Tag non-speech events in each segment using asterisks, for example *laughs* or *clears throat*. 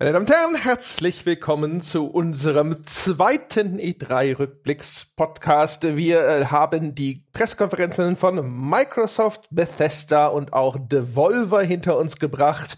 Meine Damen und Herren, herzlich willkommen zu unserem zweiten E3-Rückblicks-Podcast. Wir äh, haben die Pressekonferenzen von Microsoft, Bethesda und auch Devolver hinter uns gebracht.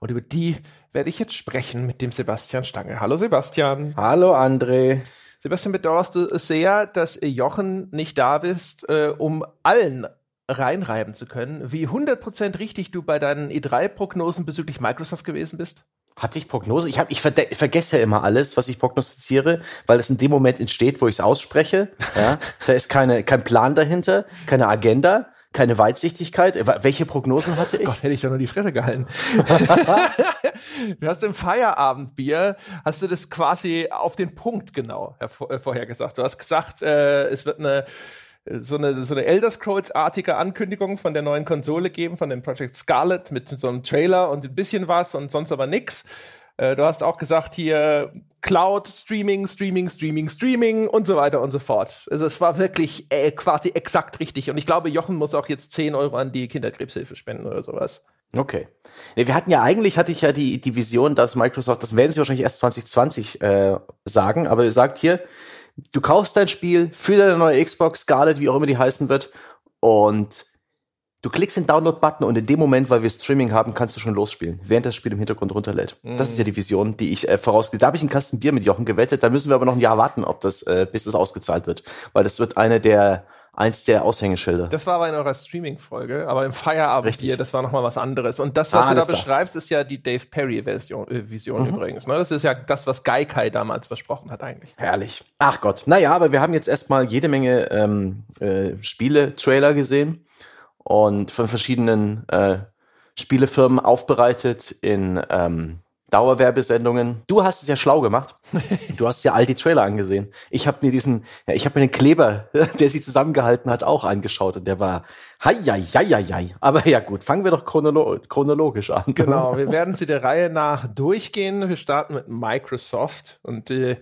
Und über die werde ich jetzt sprechen mit dem Sebastian Stange. Hallo Sebastian. Hallo André. Sebastian, bedauerst du sehr, dass Jochen nicht da bist, äh, um allen reinreiben zu können, wie 100% richtig du bei deinen E3-Prognosen bezüglich Microsoft gewesen bist? Hatte ich Prognose? Ich, hab, ich vergesse ja immer alles, was ich prognostiziere, weil es in dem Moment entsteht, wo ich es ausspreche. *laughs* Ja? da ist keine, kein Plan dahinter, keine Agenda, keine Weitsichtigkeit. Welche Prognosen hatte ich? Gott, hätte ich doch nur die Fresse gehalten. *laughs* *laughs* du hast im Feierabendbier, hast du das quasi auf den Punkt genau äh, vorhergesagt. Du hast gesagt, äh, es wird eine so eine, so eine Elder Scrolls-artige Ankündigung von der neuen Konsole geben, von dem Project Scarlet mit so einem Trailer und ein bisschen was und sonst aber nix. Äh, du hast auch gesagt hier Cloud, Streaming, Streaming, Streaming, Streaming und so weiter und so fort. Also es war wirklich äh, quasi exakt richtig. Und ich glaube, Jochen muss auch jetzt 10 Euro an die Kinderkrebshilfe spenden oder sowas. Okay. Nee, wir hatten ja eigentlich, hatte ich ja die, die Vision, dass Microsoft, das werden sie wahrscheinlich erst 2020 äh, sagen, aber ihr sagt hier, du kaufst dein Spiel für deine neue Xbox, Scarlet, wie auch immer die heißen wird, und du klickst den Download-Button und in dem Moment, weil wir Streaming haben, kannst du schon losspielen, während das Spiel im Hintergrund runterlädt. Mm. Das ist ja die Vision, die ich äh, vorausgehe. Da habe ich einen Kasten Bier mit Jochen gewettet, da müssen wir aber noch ein Jahr warten, ob das, äh, bis es ausgezahlt wird. Weil das wird eine der eins der Aushängeschilder. Das war aber in eurer Streaming-Folge, aber im Feierabend Richtig. hier, das war nochmal was anderes. Und das, was ah, du da beschreibst, ist ja die Dave Perry-Version äh, Vision mhm. übrigens. Ne? Das ist ja das, was Gaikai damals versprochen hat eigentlich. Herrlich. Ach Gott. Naja, aber wir haben jetzt erstmal jede Menge ähm, äh, Spiele-Trailer gesehen und von verschiedenen äh, Spielefirmen aufbereitet in ähm, Dauerwerbesendungen. Du hast es ja schlau gemacht. Du hast ja all die Trailer angesehen. Ich habe mir diesen, ja, ich habe mir den Kleber, *laughs* der sie zusammengehalten hat, auch angeschaut und der war hei, hei, hei, hei. Aber ja gut, fangen wir doch chronolo chronologisch an. Genau, wir werden sie der Reihe nach durchgehen. Wir starten mit Microsoft und äh,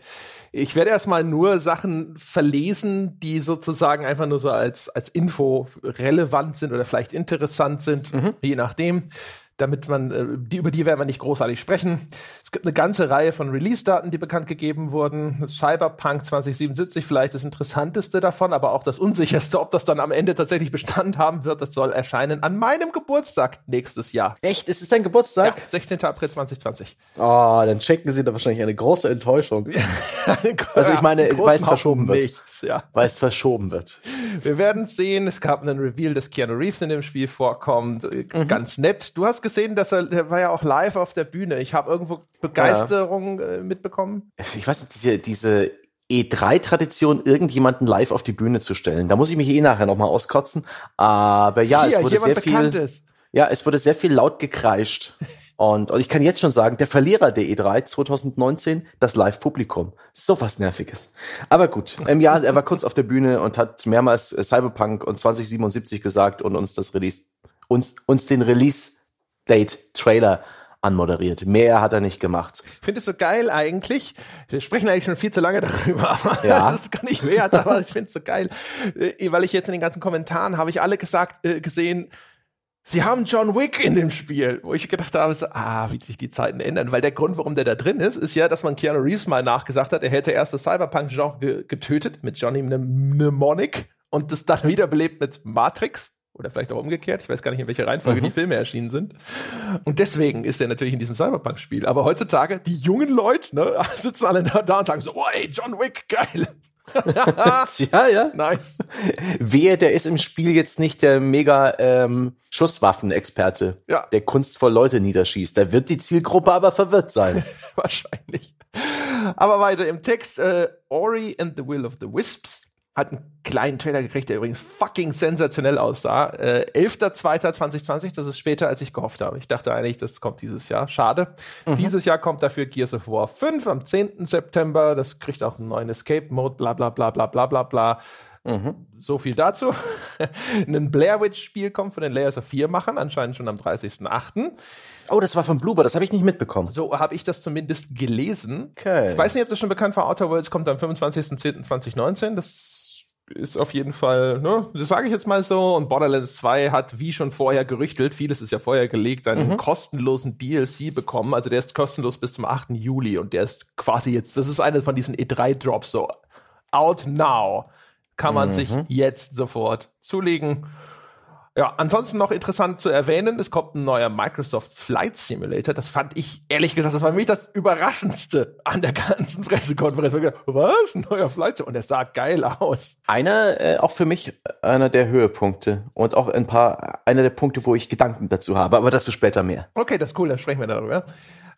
ich werde erstmal nur Sachen verlesen, die sozusagen einfach nur so als als Info relevant sind oder vielleicht interessant sind, mhm. je nachdem damit man, äh, die, über die werden wir nicht großartig sprechen. Es gibt eine ganze Reihe von Release-Daten, die bekannt gegeben wurden. Cyberpunk 2077 vielleicht das interessanteste davon, aber auch das unsicherste, ob das dann am Ende tatsächlich Bestand haben wird. Das soll erscheinen an meinem Geburtstag nächstes Jahr. Echt? Ist es dein Geburtstag? Ja, 16. April 2020. Oh, dann checken sie da wahrscheinlich eine große Enttäuschung. *laughs* also ich meine, weil es verschoben wird. Nichts, ja. Weil es verschoben wird. Wir werden sehen. Es gab einen Reveal, dass Keanu Reeves in dem Spiel vorkommt. Mhm. Ganz nett. Du hast gesehen, dass er, der war ja auch live auf der Bühne. Ich habe irgendwo Begeisterung ja. äh, mitbekommen. Ich weiß nicht, diese, diese E3-Tradition, irgendjemanden live auf die Bühne zu stellen. Da muss ich mich eh nachher nochmal auskotzen. Aber ja, Hier, es wurde sehr viel. Ja, es wurde sehr viel laut gekreischt. *laughs* Und, und ich kann jetzt schon sagen, der Verlierer der E3 2019, das Live-Publikum. So was Nerviges. Aber gut, im Jahr, er war kurz auf der Bühne und hat mehrmals äh, Cyberpunk und 2077 gesagt und uns das Release, uns, uns den Release-Date-Trailer anmoderiert. Mehr hat er nicht gemacht. Ich finde es so geil eigentlich. Wir sprechen eigentlich schon viel zu lange darüber. *laughs* Ja. Das ist gar nicht wert, aber ich finde es so geil. Äh, weil ich jetzt in den ganzen Kommentaren habe ich alle gesagt, äh, gesehen, Sie haben John Wick in dem Spiel, wo ich gedacht habe, so, ah, wie sich die Zeiten ändern. Weil der Grund, warum der da drin ist, ist ja, dass man Keanu Reeves mal nachgesagt hat, er hätte erst das Cyberpunk-Genre getötet mit Johnny Mnemonic und das dann wiederbelebt mit Matrix. Oder vielleicht auch umgekehrt. Ich weiß gar nicht, in welcher Reihenfolge mhm. die Filme erschienen sind. Und deswegen ist er natürlich in diesem Cyberpunk-Spiel. Aber heutzutage, die jungen Leute ne, *laughs* sitzen alle da und sagen so, oh, ey, John Wick, geil. *laughs* ja, ja. Nice. Wehe, der ist im Spiel jetzt nicht der mega ähm, Schusswaffenexperte, ja. der kunstvoll Leute niederschießt. Da wird die Zielgruppe aber verwirrt sein. *laughs* Wahrscheinlich. Aber weiter im Text, äh, Ori and the Will of the Wisps hat einen kleinen Trailer gekriegt, der übrigens fucking sensationell aussah. Äh, 11.02.2020, das ist später, als ich gehofft habe. Ich dachte eigentlich, das kommt dieses Jahr. Schade. Mhm. Dieses Jahr kommt dafür Gears of War 5 am 10. September. Das kriegt auch einen neuen Escape-Mode, bla bla bla bla bla bla bla. Mhm. So viel dazu. *laughs* ein Blair Witch-Spiel kommt von den Layers of 4 Machern, anscheinend schon am 30.08. Oh, das war von Bloober, das habe ich nicht mitbekommen. So habe ich das zumindest gelesen. Okay. Ich weiß nicht, ob das schon bekannt war. Outer Worlds kommt am 25.10.2019. Das ist auf jeden Fall, ne, das sage ich jetzt mal so. Und Borderlands 2 hat, wie schon vorher gerüchtelt, vieles ist ja vorher gelegt, einen mhm. kostenlosen DLC bekommen. Also der ist kostenlos bis zum 8. Juli und der ist quasi jetzt, das ist einer von diesen E3-Drops, so out now. Kann man mhm. sich jetzt sofort zulegen. Ja, ansonsten noch interessant zu erwähnen, es kommt ein neuer Microsoft Flight Simulator. Das fand ich, ehrlich gesagt, das war für mich das Überraschendste an der ganzen Pressekonferenz. Gedacht, Was? Ein neuer Flight Simulator? Und der sah geil aus. Einer, äh, auch für mich, einer der Höhepunkte. Und auch ein paar, einer der Punkte, wo ich Gedanken dazu habe. Aber dazu später mehr. Okay, das ist cool, dann sprechen wir darüber.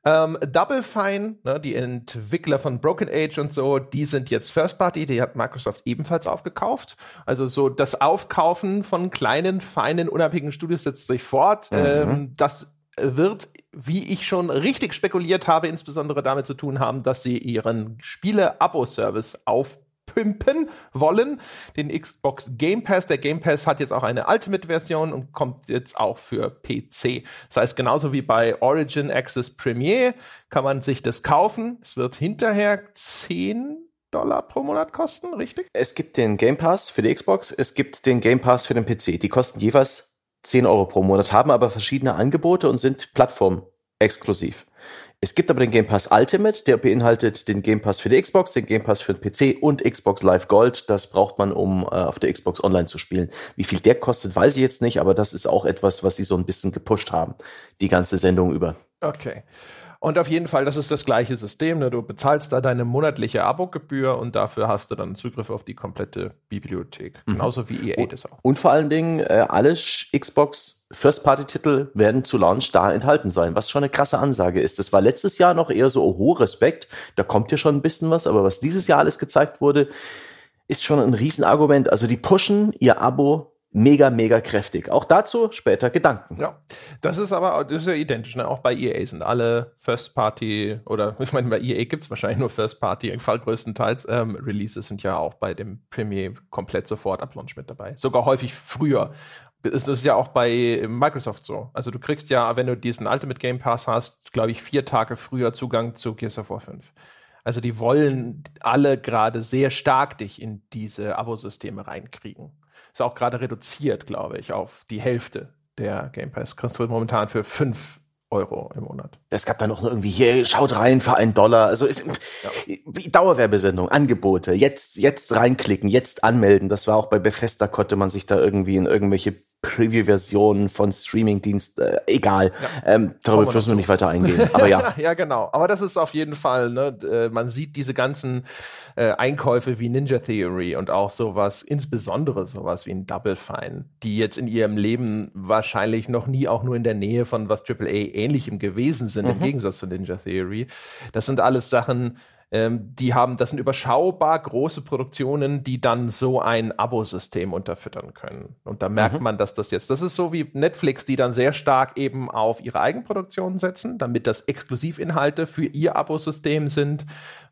Ähm, Double Fine, ne, die Entwickler von Broken Age und so, die sind jetzt First Party, die hat Microsoft ebenfalls aufgekauft. Also so das Aufkaufen von kleinen, feinen, unabhängigen Studios setzt sich fort. Mhm. Ähm, das wird, wie ich schon richtig spekuliert habe, insbesondere damit zu tun haben, dass sie ihren Spiele-Abo-Service auf pimpen wollen. Den Xbox Game Pass. Der Game Pass hat jetzt auch eine Ultimate-Version und kommt jetzt auch für PC. Das heißt, genauso wie bei Origin Access Premier kann man sich das kaufen. Es wird hinterher 10 Dollar pro Monat kosten, richtig? Es gibt den Game Pass für die Xbox, es gibt den Game Pass für den PC. Die kosten jeweils 10 Euro pro Monat, haben aber verschiedene Angebote und sind plattformexklusiv. Es gibt aber den Game Pass Ultimate, der beinhaltet den Game Pass für die Xbox, den Game Pass für den PC und Xbox Live Gold. Das braucht man, um äh, auf der Xbox Online zu spielen. Wie viel der kostet, weiß ich jetzt nicht, aber das ist auch etwas, was sie so ein bisschen gepusht haben, die ganze Sendung über. Okay. Und auf jeden Fall, das ist das gleiche System. Ne? Du bezahlst da deine monatliche Abogebühr und dafür hast du dann Zugriff auf die komplette Bibliothek. Mhm. Genauso wie EA das auch. Und vor allen Dingen, äh, alle Xbox First-Party-Titel werden zu Launch da enthalten sein, was schon eine krasse Ansage ist. Das war letztes Jahr noch eher so, oh, Respekt, da kommt ja schon ein bisschen was, aber was dieses Jahr alles gezeigt wurde, ist schon ein Riesenargument. Also die pushen ihr Abo mega, mega kräftig. Auch dazu später Gedanken. Ja, das ist aber das ist ja identisch. Ne? Auch bei EA sind alle First Party oder *laughs* ich meine, bei EA gibt es wahrscheinlich nur First Party, im Fall größtenteils. Ähm, Releases sind ja auch bei dem Premier komplett sofort ab Launch mit dabei. Sogar häufig früher. Das ist ja auch bei Microsoft so. Also du kriegst ja, wenn du diesen Ultimate Game Pass hast, glaube ich, vier Tage früher Zugang zu Gears of War 5. Also die wollen alle gerade sehr stark dich in diese Abosysteme reinkriegen. Ist auch gerade reduziert, glaube ich, auf die Hälfte der Game Pass. Kriegst du momentan für 5 Euro im Monat. Es gab dann noch irgendwie hier, schaut rein für einen Dollar. Also ist, ja. Dauerwerbesendung, Angebote, jetzt, jetzt reinklicken, jetzt anmelden. Das war auch bei Bethesda konnte man sich da irgendwie in irgendwelche Preview-Versionen von Streaming-Dienst, äh, egal. Ja. Ähm, darüber müssen wir nicht weiter eingehen. *laughs* Aber ja. ja, genau. Aber das ist auf jeden Fall, ne, äh, man sieht diese ganzen äh, Einkäufe wie Ninja Theory und auch sowas, insbesondere sowas wie ein Double Fine, die jetzt in ihrem Leben wahrscheinlich noch nie auch nur in der Nähe von was AAA ähnlichem gewesen sind, mhm. im Gegensatz zu Ninja Theory. Das sind alles Sachen, ähm, die haben, das sind überschaubar große Produktionen, die dann so ein Abosystem unterfüttern können. Und da merkt mhm. man, dass das jetzt, das ist so wie Netflix, die dann sehr stark eben auf ihre Eigenproduktionen setzen, damit das Exklusivinhalte für ihr Abosystem sind,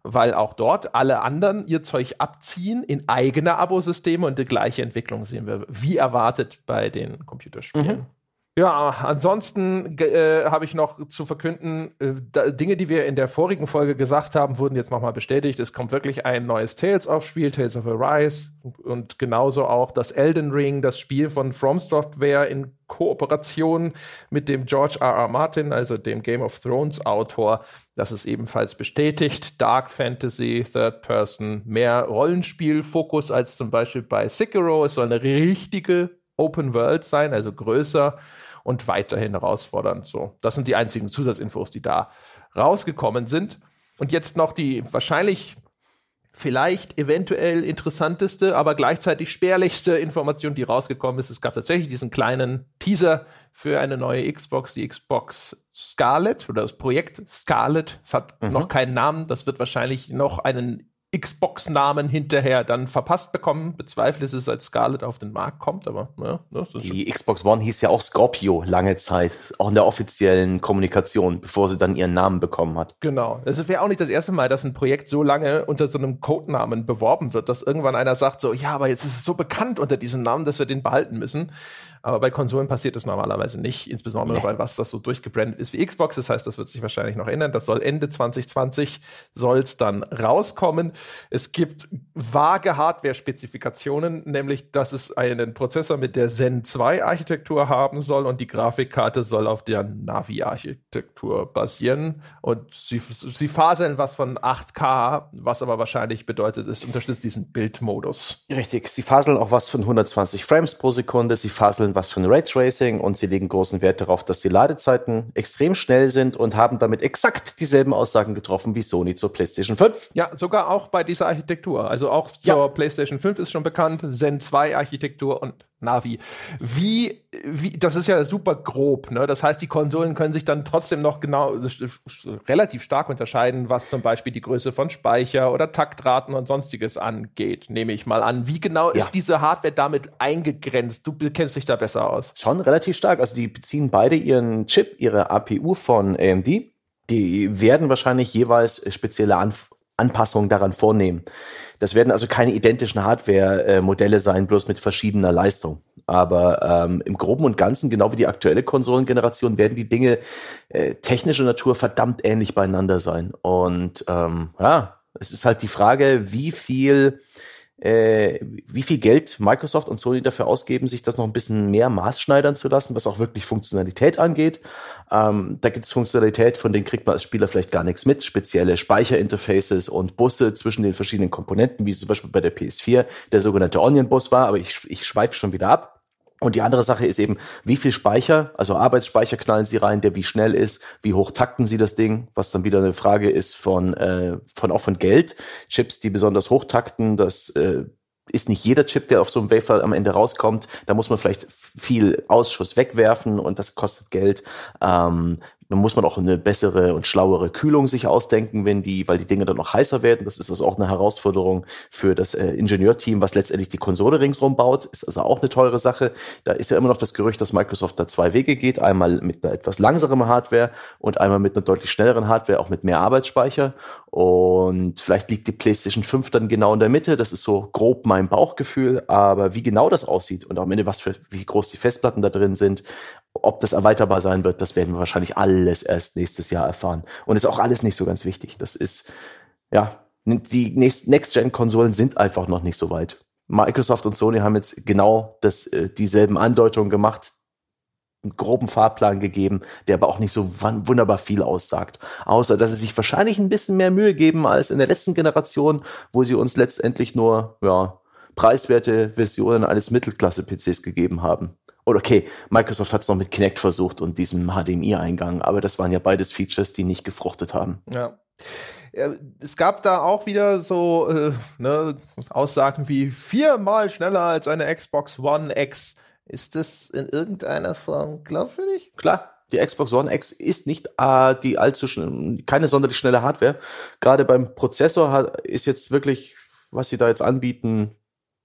weil auch dort alle anderen ihr Zeug abziehen in eigene Abosysteme und die gleiche Entwicklung sehen wir, wie erwartet bei den Computerspielen. Mhm. Ja, ansonsten äh, habe ich noch zu verkünden, äh, da, Dinge, die wir in der vorigen Folge gesagt haben, wurden jetzt nochmal bestätigt. Es kommt wirklich ein neues Tales of Spiel, Tales of Arise und genauso auch das Elden Ring, das Spiel von From Software in Kooperation mit dem George R. R. Martin, also dem Game of Thrones Autor. Das ist ebenfalls bestätigt. Dark Fantasy, Third Person, mehr Rollenspiel-Fokus als zum Beispiel bei Sekiro. Es soll eine richtige Open World sein, also größer und weiterhin herausfordernd. So, das sind die einzigen Zusatzinfos, die da rausgekommen sind. Und jetzt noch die wahrscheinlich vielleicht eventuell interessanteste, aber gleichzeitig spärlichste Information, die rausgekommen ist. Es gab tatsächlich diesen kleinen Teaser für eine neue Xbox, die Xbox Scarlet oder das Projekt Scarlet. Es hat mhm. noch keinen Namen. Das wird wahrscheinlich noch einen Xbox-Namen hinterher dann verpasst bekommen. Bezweifle es, als Scarlett auf den Markt kommt, aber ja, ne, Die Xbox One hieß ja auch Scorpio lange Zeit, auch in der offiziellen Kommunikation, bevor sie dann ihren Namen bekommen hat. Genau. Es wäre auch nicht das erste Mal, dass ein Projekt so lange unter so einem Codenamen beworben wird, dass irgendwann einer sagt so, ja, aber jetzt ist es so bekannt unter diesem Namen, dass wir den behalten müssen. Aber bei Konsolen passiert das normalerweise nicht, insbesondere nee. weil was das so durchgebrandet ist wie Xbox. Das heißt, das wird sich wahrscheinlich noch ändern. Das soll Ende 2020 soll es dann rauskommen. Es gibt vage Hardware-Spezifikationen, nämlich, dass es einen Prozessor mit der Zen 2 Architektur haben soll und die Grafikkarte soll auf der Navi-Architektur basieren. Und sie, sie faseln was von 8K, was aber wahrscheinlich bedeutet, es unterstützt diesen Bildmodus. Richtig, sie faseln auch was von 120 Frames pro Sekunde, sie faseln was von Raytracing und sie legen großen Wert darauf, dass die Ladezeiten extrem schnell sind und haben damit exakt dieselben Aussagen getroffen wie Sony zur PlayStation 5. Ja, sogar auch bei dieser Architektur. Also auch zur ja. PlayStation 5 ist schon bekannt, Zen 2 Architektur und Navi. Wie, wie, das ist ja super grob, ne? Das heißt, die Konsolen können sich dann trotzdem noch genau relativ stark unterscheiden, was zum Beispiel die Größe von Speicher oder Taktraten und sonstiges angeht, nehme ich mal an. Wie genau ja. ist diese Hardware damit eingegrenzt? Du kennst dich da besser aus. Schon relativ stark. Also die beziehen beide ihren Chip, ihre APU von AMD. Die werden wahrscheinlich jeweils spezielle Anf Anpassungen daran vornehmen. Das werden also keine identischen Hardware-Modelle sein, bloß mit verschiedener Leistung. Aber ähm, im Groben und Ganzen, genau wie die aktuelle Konsolengeneration, werden die Dinge äh, technischer Natur verdammt ähnlich beieinander sein. Und ähm, ja, es ist halt die Frage, wie viel äh, wie viel Geld Microsoft und Sony dafür ausgeben, sich das noch ein bisschen mehr maßschneidern zu lassen, was auch wirklich Funktionalität angeht. Ähm, da gibt es Funktionalität, von denen kriegt man als Spieler vielleicht gar nichts mit. Spezielle Speicherinterfaces und Busse zwischen den verschiedenen Komponenten, wie es zum Beispiel bei der PS4 der sogenannte Onion-Bus war, aber ich, ich schweife schon wieder ab. Und die andere Sache ist eben, wie viel Speicher, also Arbeitsspeicher knallen Sie rein, der wie schnell ist, wie hoch takten Sie das Ding, was dann wieder eine Frage ist von, äh, von auch von Geld. Chips, die besonders hoch takten, das äh, ist nicht jeder Chip, der auf so einem Wafer am Ende rauskommt. Da muss man vielleicht viel Ausschuss wegwerfen und das kostet Geld. Ähm, dann muss man auch eine bessere und schlauere Kühlung sich ausdenken, wenn die, weil die Dinge dann noch heißer werden. Das ist also auch eine Herausforderung für das äh, Ingenieurteam, was letztendlich die Konsole ringsrum baut. Ist also auch eine teure Sache. Da ist ja immer noch das Gerücht, dass Microsoft da zwei Wege geht. Einmal mit einer etwas langsameren Hardware und einmal mit einer deutlich schnelleren Hardware, auch mit mehr Arbeitsspeicher. Und vielleicht liegt die PlayStation 5 dann genau in der Mitte. Das ist so grob mein Bauchgefühl. Aber wie genau das aussieht und am Ende was für, wie groß die Festplatten da drin sind, ob das erweiterbar sein wird, das werden wir wahrscheinlich alles erst nächstes Jahr erfahren. Und ist auch alles nicht so ganz wichtig. Das ist, ja, die Next-Gen-Konsolen sind einfach noch nicht so weit. Microsoft und Sony haben jetzt genau das, äh, dieselben Andeutungen gemacht, einen groben Fahrplan gegeben, der aber auch nicht so wunderbar viel aussagt. Außer, dass sie sich wahrscheinlich ein bisschen mehr Mühe geben als in der letzten Generation, wo sie uns letztendlich nur, ja, preiswerte Versionen eines Mittelklasse-PCs gegeben haben. Oder okay, Microsoft hat es noch mit Kinect versucht und diesem HDMI-Eingang, aber das waren ja beides Features, die nicht gefruchtet haben. Ja. Es gab da auch wieder so äh, ne, Aussagen wie viermal schneller als eine Xbox One X. Ist das in irgendeiner Form glaubwürdig? Klar, die Xbox One X ist nicht äh, die allzu keine sonderlich schnelle Hardware. Gerade beim Prozessor hat, ist jetzt wirklich, was sie da jetzt anbieten,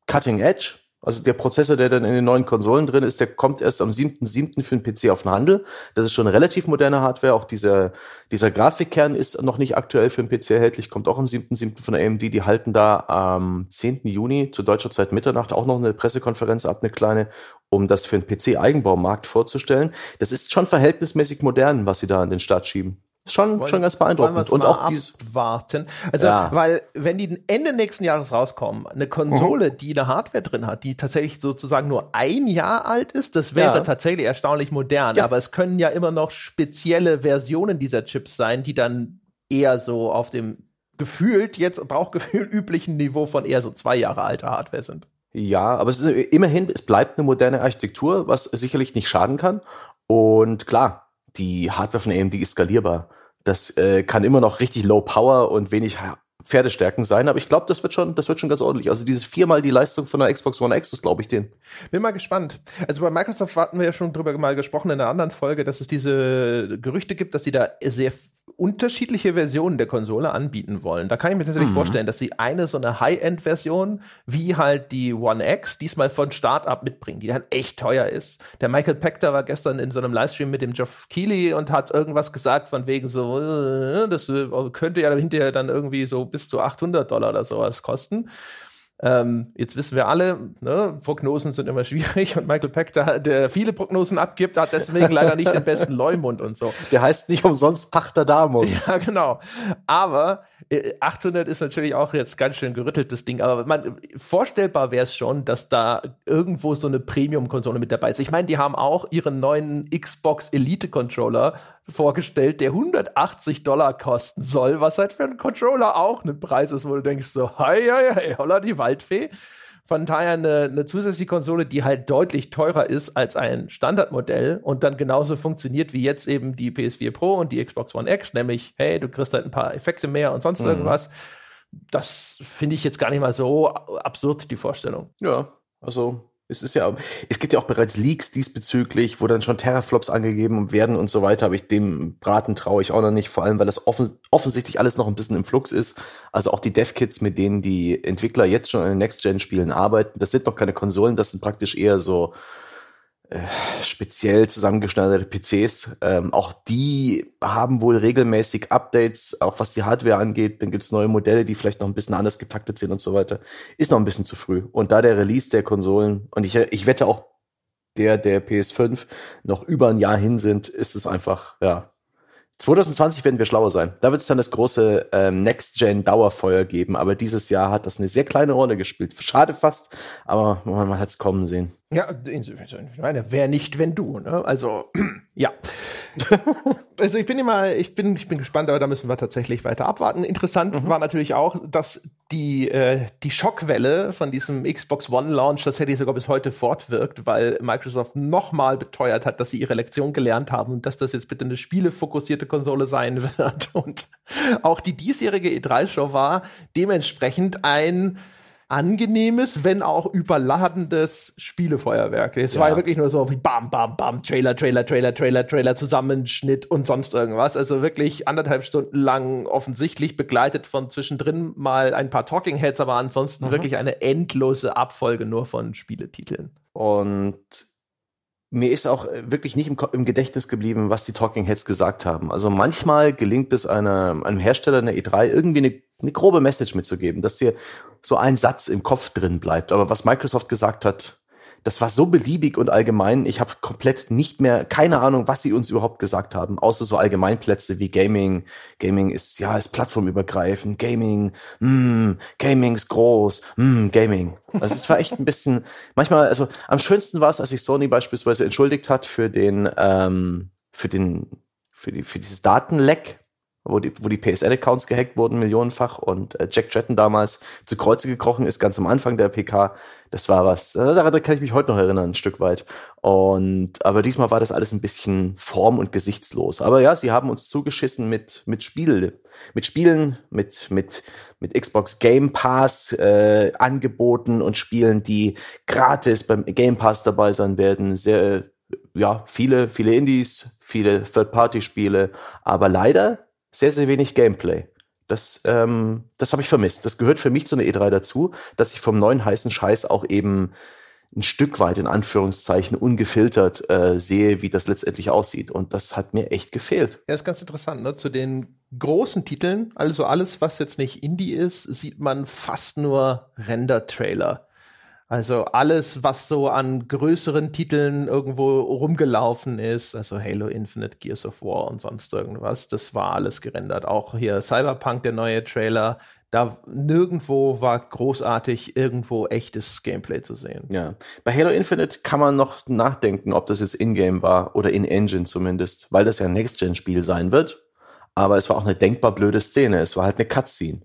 Cutting Edge. Also der Prozessor, der dann in den neuen Konsolen drin ist, der kommt erst am 7.7. für den PC auf den Handel. Das ist schon relativ moderne Hardware. Auch dieser, dieser Grafikkern ist noch nicht aktuell für den PC erhältlich, kommt auch am 7.7. von der AMD. Die halten da am 10. Juni zu deutscher Zeit Mitternacht auch noch eine Pressekonferenz ab, eine kleine, um das für den PC-Eigenbaumarkt vorzustellen. Das ist schon verhältnismäßig modern, was sie da an den Start schieben. Schon, wollen, schon ganz beeindruckend. Und auch abwarten. Also, ja. weil, wenn die Ende nächsten Jahres rauskommen, eine Konsole, mhm. die eine Hardware drin hat, die tatsächlich sozusagen nur ein Jahr alt ist, das wäre ja. tatsächlich erstaunlich modern. Ja. Aber es können ja immer noch spezielle Versionen dieser Chips sein, die dann eher so auf dem gefühlt, jetzt Bauchgefühl *laughs* üblichen Niveau von eher so zwei Jahre alter Hardware sind. Ja, aber es ist immerhin, es bleibt eine moderne Architektur, was sicherlich nicht schaden kann. Und klar, die Hardware von AMD ist skalierbar. Das äh, kann immer noch richtig low power und wenig Pferdestärken sein, aber ich glaube, das wird schon, das wird schon ganz ordentlich. Also dieses viermal die Leistung von der Xbox One X, das glaube ich den. Bin mal gespannt. Also bei Microsoft hatten wir ja schon drüber mal gesprochen in einer anderen Folge, dass es diese Gerüchte gibt, dass sie da sehr unterschiedliche Versionen der Konsole anbieten wollen. Da kann ich mir tatsächlich mhm. vorstellen, dass sie eine so eine High-End-Version wie halt die One X diesmal von Start-up mitbringen, die dann echt teuer ist. Der Michael Pector war gestern in so einem Livestream mit dem Geoff Keighley und hat irgendwas gesagt von wegen so, äh, das äh, könnte ja hinterher dann irgendwie so bis zu 800 Dollar oder sowas kosten. Ähm, jetzt wissen wir alle, ne, Prognosen sind immer *laughs* schwierig und Michael Peck, der, der viele Prognosen abgibt, hat deswegen leider nicht den besten Leumund und so. Der heißt nicht umsonst Pachter Damos. Ja, genau. Aber 800 äh, ist natürlich auch jetzt ganz schön gerütteltes Ding, aber man, vorstellbar wäre es schon, dass da irgendwo so eine Premium-Konsole mit dabei ist. Ich meine, die haben auch ihren neuen Xbox Elite-Controller vorgestellt, der 180 Dollar kosten soll, was halt für einen Controller auch ein Preis ist, wo du denkst so, hei, hei, hei, holla die Waldfee. Von daher eine, eine zusätzliche Konsole, die halt deutlich teurer ist als ein Standardmodell und dann genauso funktioniert wie jetzt eben die PS4 Pro und die Xbox One X, nämlich, hey, du kriegst halt ein paar Effekte mehr und sonst mhm. irgendwas. Das finde ich jetzt gar nicht mal so absurd, die Vorstellung. Ja, also es ist ja, es gibt ja auch bereits Leaks diesbezüglich, wo dann schon Terraflops angegeben werden und so weiter, aber ich dem Braten traue ich auch noch nicht, vor allem weil das offen, offensichtlich alles noch ein bisschen im Flux ist. Also auch die Dev-Kits, mit denen die Entwickler jetzt schon an den Next-Gen-Spielen arbeiten, das sind noch keine Konsolen, das sind praktisch eher so speziell zusammengeschneiderte PCs. Ähm, auch die haben wohl regelmäßig Updates, auch was die Hardware angeht. Dann gibt's neue Modelle, die vielleicht noch ein bisschen anders getaktet sind und so weiter. Ist noch ein bisschen zu früh. Und da der Release der Konsolen, und ich, ich wette auch der der PS5 noch über ein Jahr hin sind, ist es einfach, ja, 2020 werden wir schlauer sein. Da wird es dann das große ähm, Next-Gen-Dauerfeuer geben, aber dieses Jahr hat das eine sehr kleine Rolle gespielt. Schade fast, aber man, man hat es kommen sehen. Ja, ich meine, wer nicht, wenn du, ne? Also, *clears throat* ja. *laughs* also ich bin immer, ich bin, ich bin gespannt, aber da müssen wir tatsächlich weiter abwarten. Interessant mhm. war natürlich auch, dass die, äh, die Schockwelle von diesem Xbox One Launch tatsächlich sogar bis heute fortwirkt, weil Microsoft nochmal beteuert hat, dass sie ihre Lektion gelernt haben und dass das jetzt bitte eine spielefokussierte Konsole sein *laughs* wird. Und auch die diesjährige E3-Show war dementsprechend ein angenehmes, wenn auch überladendes Spielefeuerwerk. Es ja. war ja wirklich nur so wie bam, bam, bam, Trailer, Trailer, Trailer, Trailer, Trailer, Zusammenschnitt und sonst irgendwas. Also wirklich anderthalb Stunden lang offensichtlich begleitet von zwischendrin mal ein paar Talking Heads, aber ansonsten mhm. wirklich eine endlose Abfolge nur von Spieletiteln. Und mir ist auch wirklich nicht im, im, Gedächtnis geblieben, was die Talking Heads gesagt haben. Also manchmal gelingt es einer, einem Hersteller einer E3 irgendwie eine, eine grobe Message mitzugeben, dass dir so ein Satz im Kopf drin bleibt. Aber was Microsoft gesagt hat, das war so beliebig und allgemein. Ich habe komplett nicht mehr, keine Ahnung, was sie uns überhaupt gesagt haben, außer so Allgemeinplätze wie Gaming. Gaming ist, ja, ist plattformübergreifend. Gaming, mm, Gaming ist groß, mm, Gaming. Also es war echt ein bisschen, manchmal, also am schönsten war es, als sich Sony beispielsweise entschuldigt hat für den, ähm, für den, für die, für dieses Datenleck wo die, wo die PSN-Accounts gehackt wurden, millionenfach und äh, Jack Tretton damals zu Kreuze gekrochen ist, ganz am Anfang der PK. Das war was, äh, daran kann ich mich heute noch erinnern, ein Stück weit. Und, aber diesmal war das alles ein bisschen form- und gesichtslos. Aber ja, sie haben uns zugeschissen mit, mit Spiel, mit Spielen, mit, mit, mit Xbox Game Pass, äh, Angeboten und Spielen, die gratis beim Game Pass dabei sein werden. Sehr, ja, viele, viele Indies, viele Third-Party-Spiele, aber leider sehr, sehr wenig Gameplay. Das, ähm, das habe ich vermisst. Das gehört für mich zu einer E3 dazu, dass ich vom neuen heißen Scheiß auch eben ein Stück weit in Anführungszeichen ungefiltert äh, sehe, wie das letztendlich aussieht. Und das hat mir echt gefehlt. Ja, ist ganz interessant. Ne? Zu den großen Titeln, also alles, was jetzt nicht Indie ist, sieht man fast nur Render-Trailer. Also alles, was so an größeren Titeln irgendwo rumgelaufen ist, also Halo Infinite, Gears of War und sonst irgendwas, das war alles gerendert. Auch hier Cyberpunk, der neue Trailer, da nirgendwo war großartig irgendwo echtes Gameplay zu sehen. Ja, bei Halo Infinite kann man noch nachdenken, ob das jetzt in-game war oder in-engine zumindest, weil das ja ein Next-Gen-Spiel sein wird. Aber es war auch eine denkbar blöde Szene. Es war halt eine Cutscene.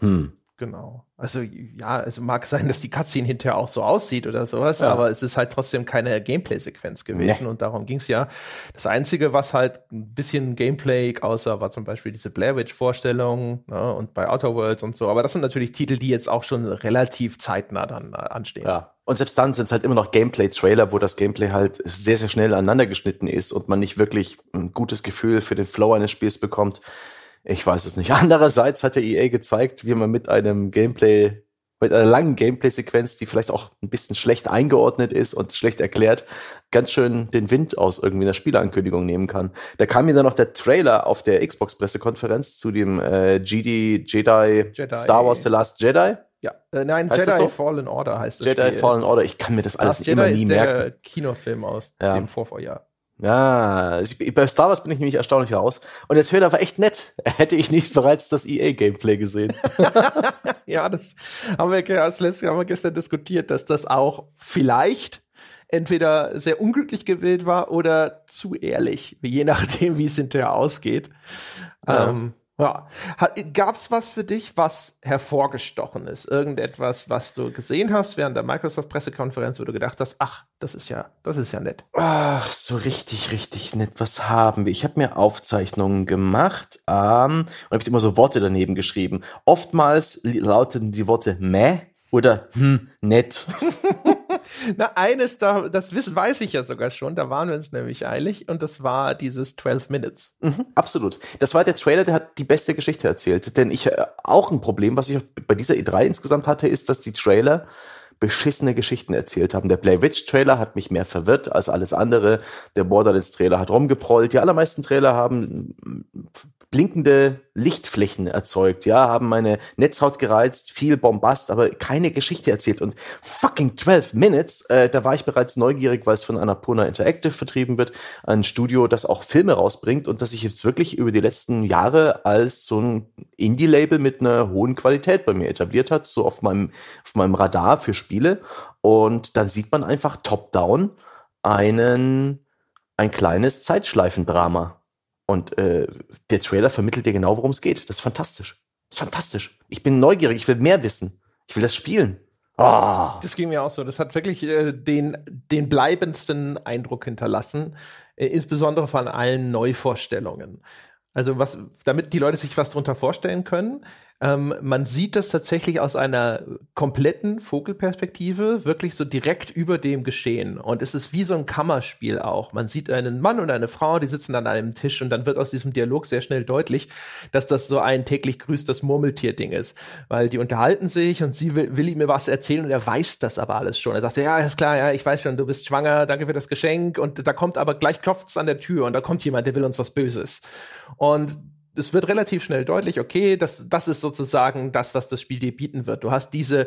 Hm. Genau. Also ja, es mag sein, dass die Cutscene hinterher auch so aussieht oder sowas, ja. aber es ist halt trotzdem keine Gameplay-Sequenz gewesen nee. und darum ging's ja. Das Einzige, was halt ein bisschen Gameplay aussah, war zum Beispiel diese Blair Witch-Vorstellung ne, und bei Outer Worlds und so. Aber das sind natürlich Titel, die jetzt auch schon relativ zeitnah dann äh, anstehen. Ja. Und selbst dann sind es halt immer noch Gameplay-Trailer, wo das Gameplay halt sehr, sehr schnell aneinander geschnitten ist und man nicht wirklich ein gutes Gefühl für den Flow eines Spiels bekommt. Ich weiß es nicht. *laughs* Andererseits hat der EA gezeigt, wie man mit einem Gameplay, mit einer langen Gameplay-Sequenz, die vielleicht auch ein bisschen schlecht eingeordnet ist und schlecht erklärt, ganz schön den Wind aus irgendwie einer Spielankündigung nehmen kann. Da kam mir dann noch der Trailer auf der Xbox-Pressekonferenz zu dem äh, GD Jedi, Jedi, Star Wars The Last Jedi. Ja, äh, nein, heißt Jedi so? Fallen Order heißt es. Jedi Spiel. Fallen Order, ich kann mir das alles das immer Jedi nie ist merken. der Kinofilm aus ja. dem Vorvorjahr. Ja, bei Star Wars bin ich nämlich erstaunlich raus. Und der Trailer war echt nett. *laughs* Hätte ich nicht bereits das EA-Gameplay gesehen. *laughs* ja, das haben wir, als letztes haben wir gestern diskutiert, dass das auch vielleicht entweder sehr unglücklich gewählt war oder zu ehrlich, je nachdem, wie es hinterher ausgeht. Ja. Ähm, ja. Gab's was für dich, was hervorgestochen ist? Irgendetwas, was du gesehen hast während der Microsoft-Pressekonferenz, wo du gedacht hast, ach, das ist ja, das ist ja nett. Ach, so richtig, richtig nett. Was haben wir? Ich habe mir Aufzeichnungen gemacht ähm, und habe immer so Worte daneben geschrieben. Oftmals lauteten die Worte meh oder hm, nett. *laughs* Na, eines, da, das wissen, weiß ich ja sogar schon, da waren wir uns nämlich eilig und das war dieses 12 Minutes. Mhm, absolut. Das war der Trailer, der hat die beste Geschichte erzählt. Denn ich, äh, auch ein Problem, was ich bei dieser E3 insgesamt hatte, ist, dass die Trailer beschissene Geschichten erzählt haben. Der Blair Witch Trailer hat mich mehr verwirrt als alles andere. Der Borderlands Trailer hat rumgeprollt. Die allermeisten Trailer haben blinkende Lichtflächen erzeugt, ja, haben meine Netzhaut gereizt, viel Bombast, aber keine Geschichte erzählt. Und fucking 12 Minutes, äh, da war ich bereits neugierig, weil es von Annapurna Interactive vertrieben wird, ein Studio, das auch Filme rausbringt und das sich jetzt wirklich über die letzten Jahre als so ein Indie-Label mit einer hohen Qualität bei mir etabliert hat, so auf meinem, auf meinem Radar für Spiele. Und dann sieht man einfach top-down einen, ein kleines Zeitschleifendrama und äh, der Trailer vermittelt dir genau, worum es geht. Das ist fantastisch. Das ist fantastisch. Ich bin neugierig, ich will mehr wissen. Ich will das spielen. Oh. Das ging mir auch so. Das hat wirklich äh, den, den bleibendsten Eindruck hinterlassen, äh, insbesondere von allen Neuvorstellungen. Also was, damit die Leute sich was darunter vorstellen können, ähm, man sieht das tatsächlich aus einer kompletten Vogelperspektive, wirklich so direkt über dem Geschehen. Und es ist wie so ein Kammerspiel auch. Man sieht einen Mann und eine Frau, die sitzen an einem Tisch und dann wird aus diesem Dialog sehr schnell deutlich, dass das so ein täglich grüßt das Murmeltier-Ding ist. Weil die unterhalten sich und sie will, will ihm was erzählen und er weiß das aber alles schon. Er sagt, ja, ist klar, ja, ich weiß schon, du bist schwanger, danke für das Geschenk. Und da kommt aber gleich klopft's an der Tür und da kommt jemand, der will uns was Böses. Und es wird relativ schnell deutlich, okay, das, das ist sozusagen das, was das Spiel dir bieten wird. Du hast diese,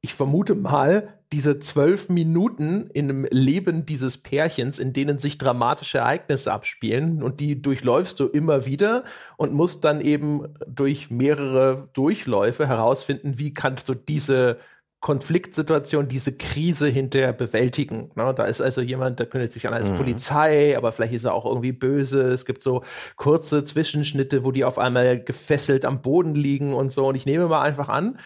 ich vermute mal, diese zwölf Minuten in dem Leben dieses Pärchens, in denen sich dramatische Ereignisse abspielen und die durchläufst du immer wieder und musst dann eben durch mehrere Durchläufe herausfinden, wie kannst du diese Konfliktsituation, diese Krise hinterher bewältigen. Ne? Da ist also jemand, der kündigt sich an als mhm. Polizei, aber vielleicht ist er auch irgendwie böse. Es gibt so kurze Zwischenschnitte, wo die auf einmal gefesselt am Boden liegen und so. Und ich nehme mal einfach an,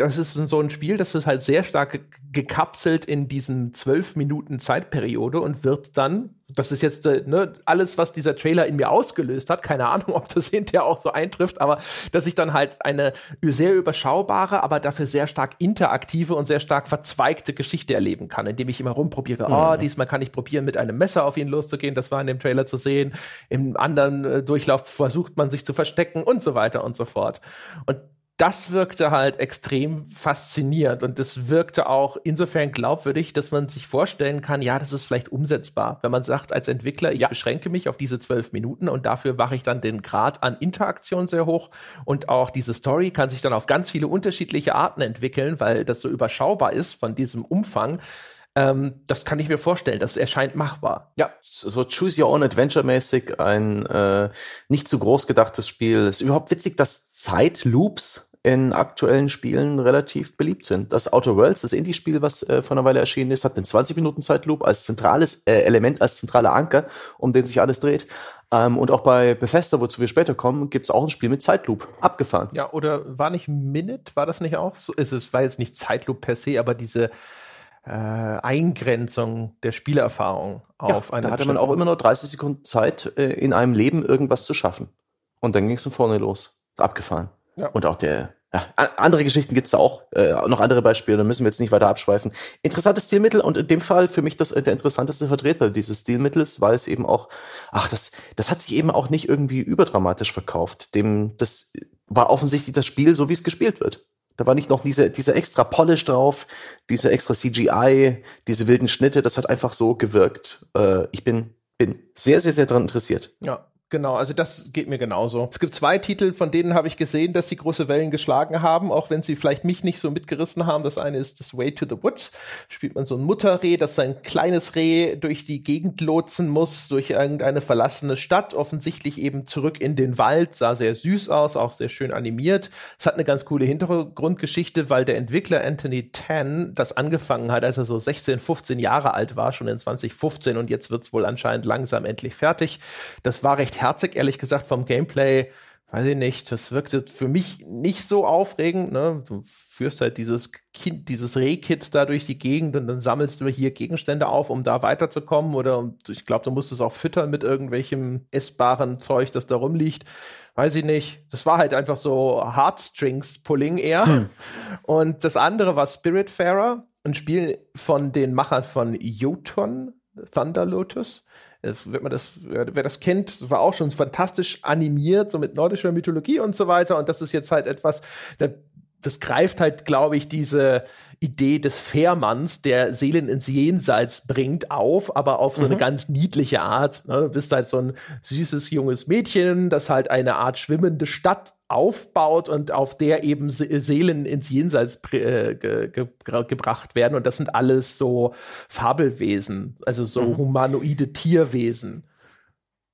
das ist so ein Spiel, das ist halt sehr stark gekapselt in diesen zwölf Minuten Zeitperiode und wird dann, das ist jetzt äh, ne, alles, was dieser Trailer in mir ausgelöst hat, keine Ahnung, ob das *laughs* hinterher auch so eintrifft, aber dass ich dann halt eine sehr überschaubare, aber dafür sehr stark interaktive und sehr stark verzweigte Geschichte erleben kann, indem ich immer rumprobiere, mhm. oh, diesmal kann ich probieren, mit einem Messer auf ihn loszugehen, das war in dem Trailer zu sehen, im anderen äh, Durchlauf versucht man sich zu verstecken und so weiter und so fort. Und das wirkte halt extrem faszinierend und das wirkte auch insofern glaubwürdig, dass man sich vorstellen kann, ja, das ist vielleicht umsetzbar. Wenn man sagt als Entwickler, ich ja. beschränke mich auf diese zwölf Minuten und dafür mache ich dann den Grad an Interaktion sehr hoch und auch diese Story kann sich dann auf ganz viele unterschiedliche Arten entwickeln, weil das so überschaubar ist von diesem Umfang. Ähm, das kann ich mir vorstellen, das erscheint machbar. Ja, so Choose Your Own Adventure mäßig ein äh, nicht zu groß gedachtes Spiel. Es ist überhaupt witzig, dass Zeitloops in aktuellen Spielen relativ beliebt sind. Das Outer Worlds, das Indie-Spiel, was äh, vor einer Weile erschienen ist, hat einen 20-Minuten-Zeitloop als zentrales äh, Element, als zentraler Anker, um den sich alles dreht. Ähm, und auch bei Bethesda, wozu wir später kommen, gibt es auch ein Spiel mit Zeitloop. Abgefahren. Ja, oder war nicht Minute, war das nicht auch so? Es war jetzt nicht Zeitloop per se, aber diese äh, Eingrenzung der Spielerfahrung auf ja, eine. Da hatte man auch immer nur 30 Sekunden Zeit, äh, in einem Leben irgendwas zu schaffen. Und dann ging es von vorne los. Abgefahren. Ja. Und auch der, ja, andere Geschichten gibt's da auch, äh, noch andere Beispiele, da müssen wir jetzt nicht weiter abschweifen. Interessantes Stilmittel und in dem Fall für mich das äh, der interessanteste Vertreter dieses Stilmittels, weil es eben auch, ach, das, das hat sich eben auch nicht irgendwie überdramatisch verkauft. Dem, das war offensichtlich das Spiel, so wie es gespielt wird. Da war nicht noch diese, diese extra Polish drauf, diese extra CGI, diese wilden Schnitte, das hat einfach so gewirkt. Äh, ich bin, bin sehr, sehr, sehr daran interessiert. Ja, Genau, also das geht mir genauso. Es gibt zwei Titel, von denen habe ich gesehen, dass sie große Wellen geschlagen haben, auch wenn sie vielleicht mich nicht so mitgerissen haben. Das eine ist das Way to the Woods. Spielt man so ein Mutterreh, das sein kleines Reh durch die Gegend lotsen muss, durch irgendeine verlassene Stadt, offensichtlich eben zurück in den Wald. Sah sehr süß aus, auch sehr schön animiert. Es hat eine ganz coole Hintergrundgeschichte, weil der Entwickler Anthony Tan das angefangen hat, als er so 16, 15 Jahre alt war, schon in 2015 und jetzt wird es wohl anscheinend langsam endlich fertig. Das war recht herzig, ehrlich gesagt, vom Gameplay. Weiß ich nicht, das wirkte für mich nicht so aufregend. Ne? Du führst halt dieses Kind, dieses Rehkit da durch die Gegend und dann sammelst du hier Gegenstände auf, um da weiterzukommen. Oder ich glaube, du musst es auch füttern mit irgendwelchem essbaren Zeug, das da rumliegt. Weiß ich nicht. Das war halt einfach so Heartstrings-Pulling eher. Hm. Und das andere war Spiritfarer, ein Spiel von den Machern von Jotun, Thunder Lotus wenn man das, wer das kennt, war auch schon fantastisch animiert, so mit nordischer Mythologie und so weiter. Und das ist jetzt halt etwas, das greift halt, glaube ich, diese Idee des Fährmanns, der Seelen ins Jenseits bringt, auf, aber auf so mhm. eine ganz niedliche Art. Ne? Du bist halt so ein süßes junges Mädchen, das halt eine Art schwimmende Stadt aufbaut und auf der eben Seelen ins Jenseits äh, ge ge gebracht werden. Und das sind alles so Fabelwesen, also so mhm. humanoide Tierwesen.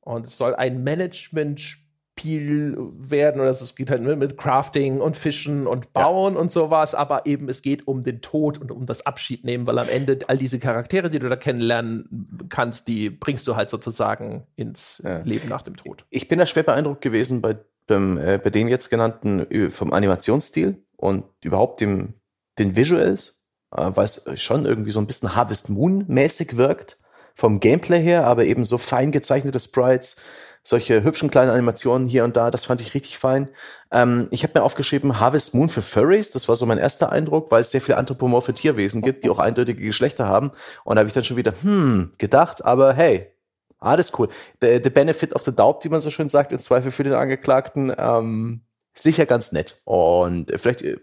Und es soll ein Management-Spiel Spiel werden oder es geht halt mit Crafting und Fischen und Bauen ja. und sowas, aber eben es geht um den Tod und um das Abschiednehmen, weil am Ende all diese Charaktere, die du da kennenlernen kannst, die bringst du halt sozusagen ins ja. Leben nach dem Tod. Ich bin da schwer beeindruckt gewesen bei, beim, äh, bei dem jetzt genannten äh, vom Animationsstil und überhaupt dem, den Visuals, äh, weil es schon irgendwie so ein bisschen Harvest Moon mäßig wirkt vom Gameplay her, aber eben so fein gezeichnete Sprites solche hübschen kleinen Animationen hier und da, das fand ich richtig fein. Ähm, ich habe mir aufgeschrieben Harvest Moon für Furries, das war so mein erster Eindruck, weil es sehr viele anthropomorphe Tierwesen gibt, die auch eindeutige Geschlechter haben. Und da habe ich dann schon wieder, hm, gedacht, aber hey, alles cool. The, the benefit of the doubt, wie man so schön sagt, im Zweifel für den Angeklagten, ähm, sicher ganz nett. Und vielleicht äh,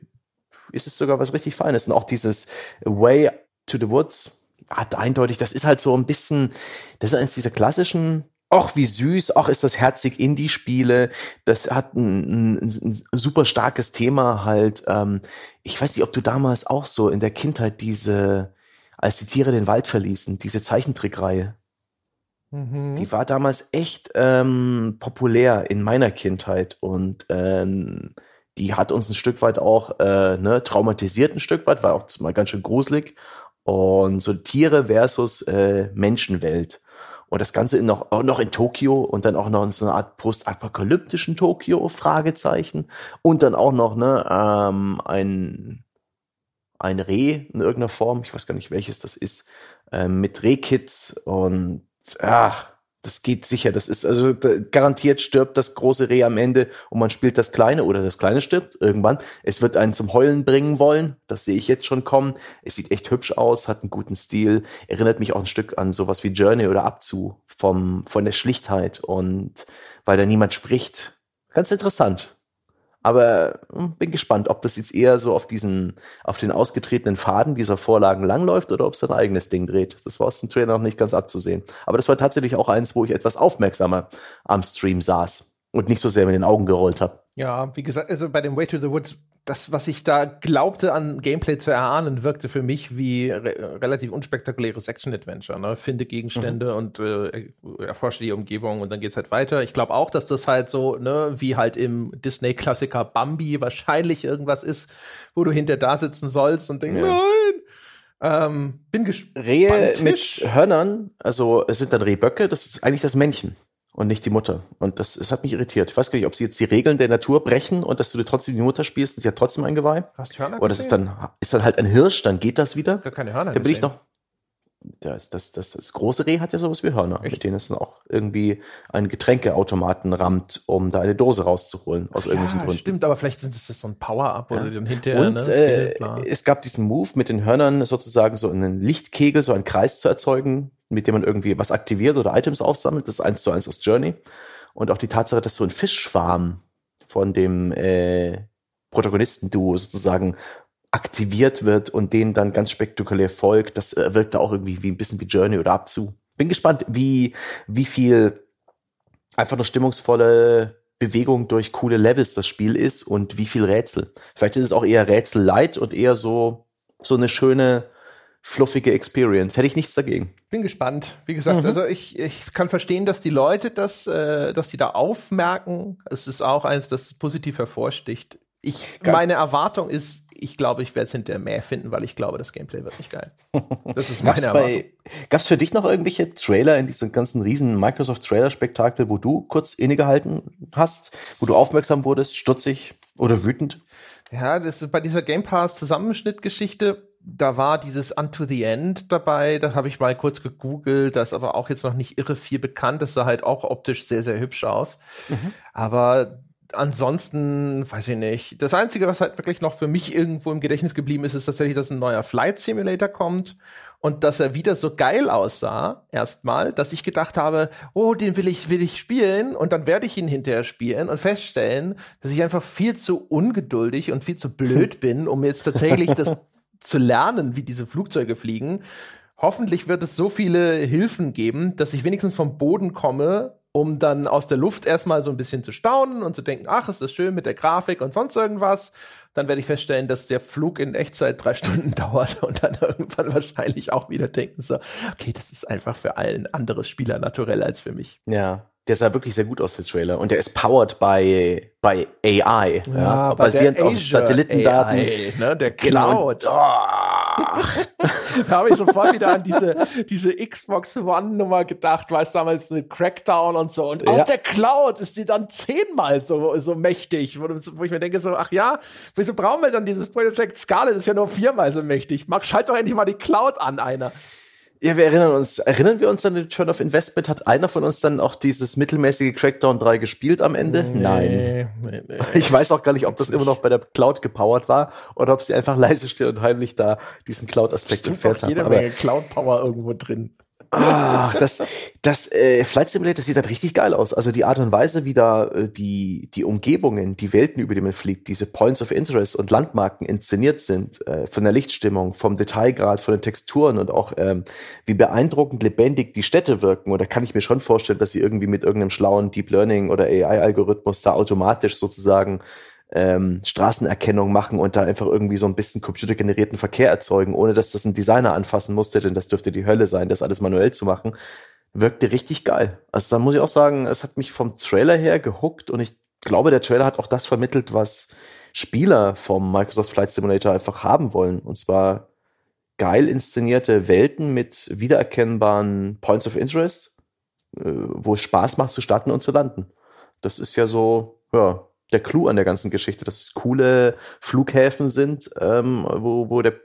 ist es sogar was richtig Feines. Und auch dieses Way to the Woods hat eindeutig, das ist halt so ein bisschen, das ist eines dieser klassischen ach, wie süß, ach, ist das herzig Indie-Spiele. Das hat ein, ein, ein, super starkes Thema halt. Ähm, ich weiß nicht, ob du damals auch so in der Kindheit diese, als die Tiere den Wald verließen, diese Zeichentrickreihe. Mhm. Die war damals echt ähm, populär in meiner Kindheit und ähm, die hat uns ein Stück weit auch äh, ne, traumatisiert, ein Stück weit, war auch mal ganz schön gruselig. Und so Tiere versus äh, Menschenwelt. Und das Ganze noch, noch in Tokio und dann auch noch in so einer Art postapokalyptischen Tokio, Fragezeichen. Und dann auch noch ne, ähm, ein, ein Reh in irgendeiner Form, ich weiß gar nicht welches das ist, ähm, mit Rehkits und ach, das geht sicher. Das ist also garantiert stirbt das große Reh am Ende und man spielt das kleine oder das kleine stirbt irgendwann. Es wird einen zum Heulen bringen wollen. Das sehe ich jetzt schon kommen. Es sieht echt hübsch aus, hat einen guten Stil, erinnert mich auch ein Stück an sowas wie Journey oder Abzu vom von der Schlichtheit und weil da niemand spricht. Ganz interessant. Aber hm, bin gespannt, ob das jetzt eher so auf diesen, auf den ausgetretenen Faden dieser Vorlagen langläuft oder ob es ein eigenes Ding dreht. Das war aus dem Trailer noch nicht ganz abzusehen. Aber das war tatsächlich auch eins, wo ich etwas aufmerksamer am Stream saß und nicht so sehr mit den Augen gerollt habe. Ja, wie gesagt, also bei dem Way to the Woods das, was ich da glaubte an Gameplay zu erahnen, wirkte für mich wie re relativ unspektakuläres Action-Adventure. Ne? Finde Gegenstände mhm. und äh, erforsche die Umgebung und dann geht's halt weiter. Ich glaube auch, dass das halt so, ne, wie halt im Disney-Klassiker Bambi wahrscheinlich irgendwas ist, wo du hinter da sitzen sollst und denkst, ja. nein! Ähm, bin gespannt. Rehe mit Hörnern, also es sind dann Rehböcke, das ist eigentlich das Männchen und nicht die Mutter. Und das, das hat mich irritiert. Ich weiß gar nicht, ob sie jetzt die Regeln der Natur brechen und dass du dir trotzdem die Mutter spielst und sie hat trotzdem ein Geweih. Hast du Hörner Oder das ist dann, ist dann halt ein Hirsch, dann geht das wieder. Ich keine Hörner da bin ich noch, das, das, das, das große Reh hat ja sowas wie Hörner, Echt? mit denen es dann auch irgendwie einen Getränkeautomaten rammt, um da eine Dose rauszuholen, aus Ach irgendwelchen ja, Gründen. Stimmt, aber vielleicht ist das so ein Power-Up ja. oder dann hinterher. Und ne, äh, es gab diesen Move mit den Hörnern sozusagen so einen Lichtkegel, so einen Kreis zu erzeugen, mit dem man irgendwie was aktiviert oder Items aufsammelt. Das ist eins zu eins aus Journey. Und auch die Tatsache, dass so ein Fischschwarm von dem äh, Protagonisten-Duo sozusagen aktiviert wird und denen dann ganz spektakulär folgt. Das äh, wirkt da auch irgendwie wie ein bisschen wie Journey oder Abzu. Bin gespannt, wie, wie viel einfach eine stimmungsvolle Bewegung durch coole Levels das Spiel ist und wie viel Rätsel. Vielleicht ist es auch eher Rätsel light und eher so, so eine schöne, fluffige Experience. Hätte ich nichts dagegen. Bin gespannt. Wie gesagt, mhm. also ich, ich kann verstehen, dass die Leute das, äh, dass die da aufmerken. Es ist auch eins, das positiv hervorsticht. Ich, meine Erwartung ist, ich glaube, ich werde es hinterher mehr finden, weil ich glaube, das Gameplay wird nicht geil. *laughs* Das ist meine Erwartung. Gab es für dich noch irgendwelche Trailer in diesem ganzen riesen Microsoft-Trailer-Spektakel, wo du kurz innegehalten hast, wo du aufmerksam wurdest, stutzig oder wütend? Ja, das ist bei dieser Game Pass-Zusammenschnittgeschichte, da war dieses Unto the End dabei, da habe ich mal kurz gegoogelt, das ist aber auch jetzt noch nicht irre viel bekannt, das sah halt auch optisch sehr, sehr hübsch aus. Mhm. Aber ansonsten, weiß ich nicht. Das Einzige, was halt wirklich noch für mich irgendwo im Gedächtnis geblieben ist, ist tatsächlich, dass ein neuer Flight Simulator kommt und dass er wieder so geil aussah, erstmal, dass ich gedacht habe, oh, den will ich, will ich spielen und dann werde ich ihn hinterher spielen und feststellen, dass ich einfach viel zu ungeduldig und viel zu blöd *laughs* bin, um jetzt tatsächlich das zu lernen, wie diese Flugzeuge fliegen. Hoffentlich wird es so viele Hilfen geben, dass ich wenigstens vom Boden komme um dann aus der Luft erstmal so ein bisschen zu staunen und zu denken, ach, ist das schön mit der Grafik und sonst irgendwas. Dann werde ich feststellen, dass der Flug in Echtzeit drei *laughs* Stunden dauert und dann irgendwann wahrscheinlich auch wieder denken so, okay, das ist einfach für allen anderes Spieler naturell als für mich. Ja. Der sah wirklich sehr gut aus, der Trailer. Und der ist powered by, by AI. Ja, ja basierend auf Satellitendaten. AI, ne, der genau. Cloud. Genau. *laughs* Oh. da habe ich sofort wieder an diese, diese Xbox One-Nummer gedacht, weil es damals mit Crackdown und so. Und ja. aus der Cloud ist die dann zehnmal so, so mächtig, wo, wo, ich mir denke, so, ach ja, wieso brauchen wir dann dieses Project Scarlet? Das ist ja nur viermal so mächtig. Mach, schalt doch endlich mal die Cloud an, einer. Ja, wir erinnern uns, erinnern wir uns an den Turn of Investment? Hat einer von uns dann auch dieses mittelmäßige Crackdown 3 gespielt am Ende? Nee, Nein. Nee, nee. *laughs* Ich weiß auch gar nicht, ob das immer noch bei der Cloud gepowert war oder ob sie einfach *laughs* leise still und heimlich da diesen Cloud-Aspekt entfernt haben. Jede Menge Cloud-Power irgendwo drin. Ach, das, das äh, Flight Simulator sieht halt richtig geil aus. Also die Art und Weise, wie da äh, die, die Umgebungen, die Welten, über die man fliegt, diese Points of Interest und Landmarken inszeniert sind, äh, von der Lichtstimmung, vom Detailgrad, von den Texturen und auch ähm, wie beeindruckend lebendig die Städte wirken. Oder kann ich mir schon vorstellen, dass sie irgendwie mit irgendeinem schlauen Deep Learning oder AI-Algorithmus da automatisch sozusagen ähm, Straßenerkennung machen und da einfach irgendwie so ein bisschen computergenerierten Verkehr erzeugen, ohne dass das ein Designer anfassen musste, denn das dürfte die Hölle sein, das alles manuell zu machen, wirkte richtig geil. Also da muss ich auch sagen, es hat mich vom Trailer her gehuckt und ich glaube, der Trailer hat auch das vermittelt, was Spieler vom Microsoft Flight Simulator einfach haben wollen. Und zwar geil inszenierte Welten mit wiedererkennbaren Points of Interest, äh, wo es Spaß macht zu starten und zu landen. Das ist ja so, ja, der Clou an der ganzen Geschichte, dass es coole Flughäfen sind, ähm, wo, wo der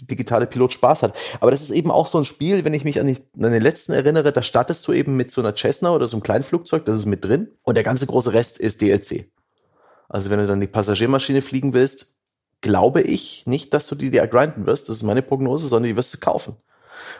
digitale Pilot Spaß hat. Aber das ist eben auch so ein Spiel, wenn ich mich an, die, an den letzten erinnere, da startest du eben mit so einer Cessna oder so einem kleinen Flugzeug, das ist mit drin und der ganze große Rest ist DLC. Also wenn du dann die Passagiermaschine fliegen willst, glaube ich nicht, dass du die dir grinden wirst, das ist meine Prognose, sondern die wirst du kaufen.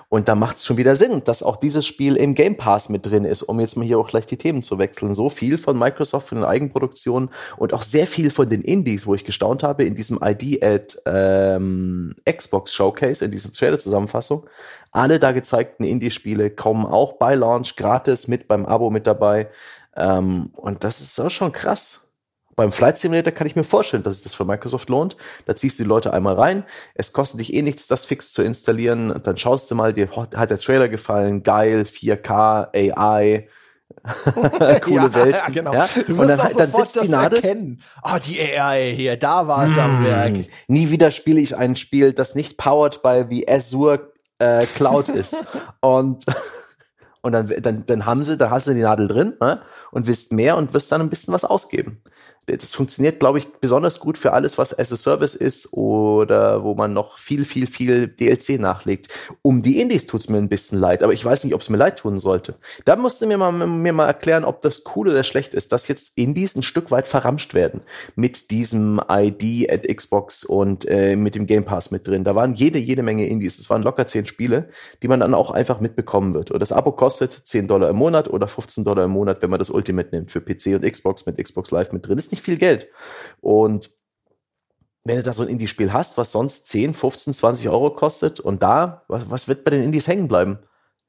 Und da macht es schon wieder Sinn, dass auch dieses Spiel im Game Pass mit drin ist, um jetzt mal hier auch gleich die Themen zu wechseln. So viel von Microsoft, von den Eigenproduktionen und auch sehr viel von den Indies, wo ich gestaunt habe, in diesem ID at ähm, Xbox Showcase, in dieser Trailer-Zusammenfassung. Alle da gezeigten Indie-Spiele kommen auch bei Launch gratis mit beim Abo mit dabei. Ähm, und das ist auch schon krass beim Flight Simulator kann ich mir vorstellen, dass sich das für Microsoft lohnt. Da ziehst du die Leute einmal rein. Es kostet dich eh nichts, das fix zu installieren. Und dann schaust du mal, dir hat der Trailer gefallen, geil, 4K, AI, *laughs* *laughs* coole ja, Welt. Genau. Ja? Du wirst und dann, dann sitzt die Nadel. Erkennen. Oh, die AI hier, da war es mm, am Werk. Nie wieder spiele ich ein Spiel, das nicht powered by the Azure äh, Cloud *laughs* ist. und und dann, dann, dann haben sie, da hast du die Nadel drin ne? und wisst mehr und wirst dann ein bisschen was ausgeben das funktioniert, glaube ich, besonders gut für alles, was as a Service ist oder wo man noch viel, viel, viel DLC nachlegt. Um die Indies tut es mir ein bisschen leid, aber ich weiß nicht, ob es mir leid tun sollte. Da musst du mir mal, mir mal erklären, ob das cool oder schlecht ist, dass jetzt Indies ein Stück weit verramscht werden mit diesem ID at Xbox und äh, mit dem Game Pass mit drin. Da waren jede, jede Menge Indies. Es waren locker zehn Spiele, die man dann auch einfach mitbekommen wird. Und das Abo kostet 10 Dollar im Monat oder 15 Dollar im Monat, wenn man das Ultimate nimmt für PC und Xbox mit Xbox Live mit drin. Ist nicht nicht viel Geld. Und wenn du da so ein Indie-Spiel hast, was sonst 10, 15, 20 Euro kostet und da, was, was wird bei den Indies hängen bleiben?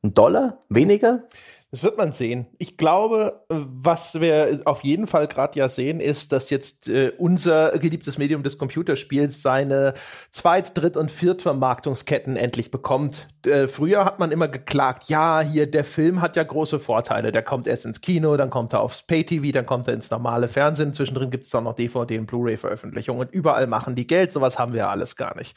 Ein Dollar? Weniger? Das wird man sehen. Ich glaube, was wir auf jeden Fall gerade ja sehen, ist, dass jetzt äh, unser geliebtes Medium des Computerspiels seine Zweit-, Dritt- und Viertvermarktungsketten endlich bekommt. Äh, früher hat man immer geklagt, ja, hier der Film hat ja große Vorteile. Der kommt erst ins Kino, dann kommt er aufs Pay-TV, dann kommt er ins normale Fernsehen. Zwischendrin gibt es auch noch DVD- und Blu-ray-Veröffentlichungen und überall machen die Geld. Sowas haben wir alles gar nicht.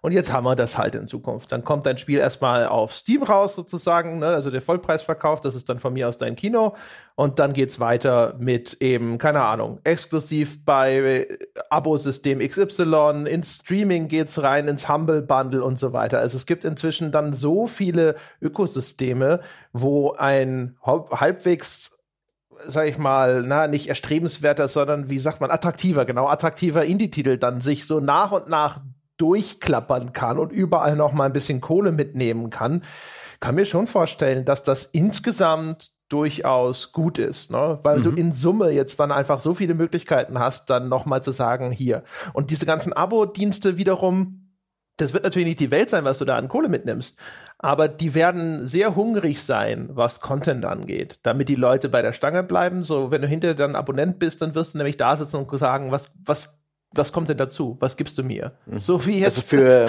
Und jetzt haben wir das halt in Zukunft. Dann kommt dein Spiel erstmal auf Steam raus, sozusagen, ne? also der Vollpreisverkauf, das ist dann von mir aus dein Kino. Und dann geht's weiter mit eben, keine Ahnung, exklusiv bei Abosystem XY, ins Streaming geht's rein, ins Humble Bundle und so weiter. Also es gibt inzwischen dann so viele Ökosysteme, wo ein halbwegs sag ich mal, na, nicht erstrebenswerter, sondern wie sagt man, attraktiver, genau, attraktiver Indie-Titel dann sich so nach und nach durchklappern kann und überall noch mal ein bisschen Kohle mitnehmen kann, kann mir schon vorstellen, dass das insgesamt durchaus gut ist, ne? weil mhm. du in Summe jetzt dann einfach so viele Möglichkeiten hast, dann noch mal zu sagen, hier. Und diese ganzen Abo-Dienste wiederum, das wird natürlich nicht die Welt sein, was du da an Kohle mitnimmst, aber die werden sehr hungrig sein, was Content angeht, damit die Leute bei der Stange bleiben. So, wenn du hinterher dann Abonnent bist, dann wirst du nämlich da sitzen und sagen, was, was was kommt denn dazu? Was gibst du mir? Mhm. So wie jetzt. Also für,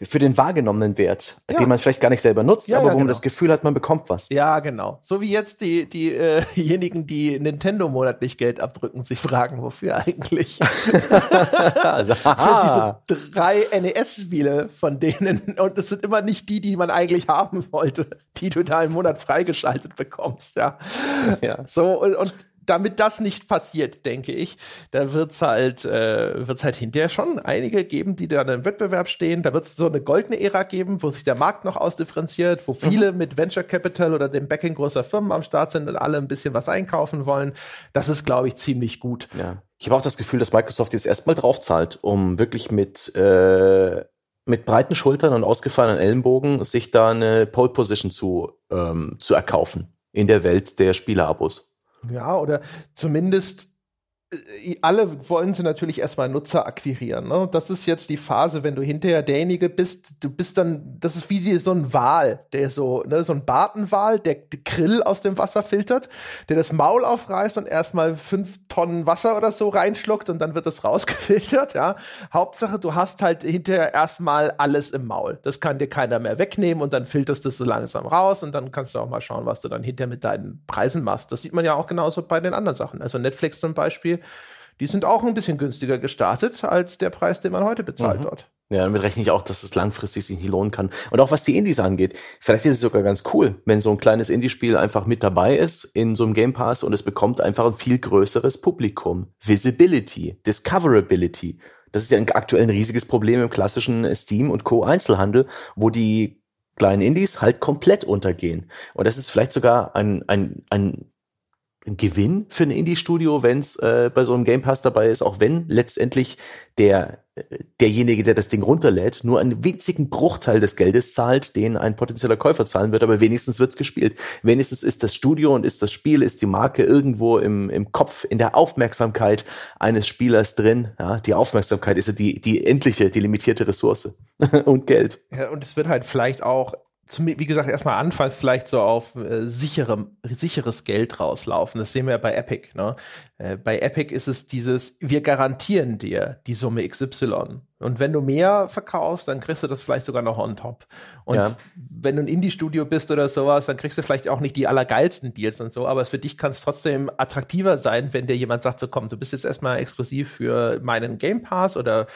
für den wahrgenommenen Wert, ja. den man vielleicht gar nicht selber nutzt, ja, aber ja, wo genau. man das Gefühl hat, man bekommt was. Ja, genau. So wie jetzt die, die, äh, *laughs* diejenigen, die Nintendo monatlich Geld abdrücken, sich fragen, wofür eigentlich? *laughs* also, *laughs* für diese drei NES-Spiele von denen. Und es sind immer nicht die, die man eigentlich haben wollte, die du da im Monat freigeschaltet bekommst, ja. ja. So, und, und damit das nicht passiert, denke ich, da wird's halt, äh, wird's halt hinterher schon einige geben, die da im Wettbewerb stehen. Da wird es so eine goldene Ära geben, wo sich der Markt noch ausdifferenziert, wo viele mhm. mit Venture Capital oder dem Backing großer Firmen am Start sind und alle ein bisschen was einkaufen wollen. Das ist, glaube ich, ziemlich gut. Ja. Ich habe auch das Gefühl, dass Microsoft jetzt erstmal draufzahlt, um wirklich mit äh mit breiten Schultern und ausgefallenen Ellenbogen sich da eine Pole Position zu, ähm, zu erkaufen in der Welt der Spielerabos. Ja, oder zumindest alle wollen sie natürlich erstmal Nutzer akquirieren. Ne? Das ist jetzt die Phase, wenn du hinterher derjenige bist, du bist dann, das ist wie so ein Wal, der so, ne, so ein Bartenwal, der Grill aus dem Wasser filtert, der das Maul aufreißt und erstmal fünf Tonnen Wasser oder so reinschluckt und dann wird das *laughs* rausgefiltert, ja. Hauptsache, du hast halt hinterher erstmal alles im Maul. Das kann dir keiner mehr wegnehmen und dann filterst du es so langsam raus und dann kannst du auch mal schauen, was du dann hinterher mit deinen Preisen machst. Das sieht man ja auch genauso bei den anderen Sachen. Also Netflix zum Beispiel die sind auch ein bisschen günstiger gestartet als der Preis, den man heute bezahlt mhm. dort. Ja, damit rechne ich auch, dass es langfristig sich nicht lohnen kann. Und auch was die Indies angeht, vielleicht ist es sogar ganz cool, wenn so ein kleines Indie-Spiel einfach mit dabei ist in so einem Game Pass und es bekommt einfach ein viel größeres Publikum. Visibility, Discoverability. Das ist ja aktuell ein riesiges Problem im klassischen Steam und Co. Einzelhandel, wo die kleinen Indies halt komplett untergehen. Und das ist vielleicht sogar ein, ein, ein ein Gewinn für ein Indie-Studio, wenn es äh, bei so einem Game Pass dabei ist, auch wenn letztendlich der äh, derjenige, der das Ding runterlädt, nur einen winzigen Bruchteil des Geldes zahlt, den ein potenzieller Käufer zahlen wird, aber wenigstens wird's gespielt. Wenigstens ist das Studio und ist das Spiel, ist die Marke irgendwo im, im Kopf, in der Aufmerksamkeit eines Spielers drin. Ja, die Aufmerksamkeit ist ja die, die endliche, die limitierte Ressource *laughs* und Geld. Ja, und es wird halt vielleicht auch wie gesagt, erstmal anfangs vielleicht so auf äh, sichere, sicheres Geld rauslaufen. Das sehen wir ja bei Epic. Ne? Äh, bei Epic ist es dieses, wir garantieren dir die Summe XY. Und wenn du mehr verkaufst, dann kriegst du das vielleicht sogar noch on top. Und ja. wenn du ein Indie-Studio bist oder sowas, dann kriegst du vielleicht auch nicht die allergeilsten Deals und so, aber für dich kann es trotzdem attraktiver sein, wenn dir jemand sagt, so komm, du bist jetzt erstmal exklusiv für meinen Game Pass oder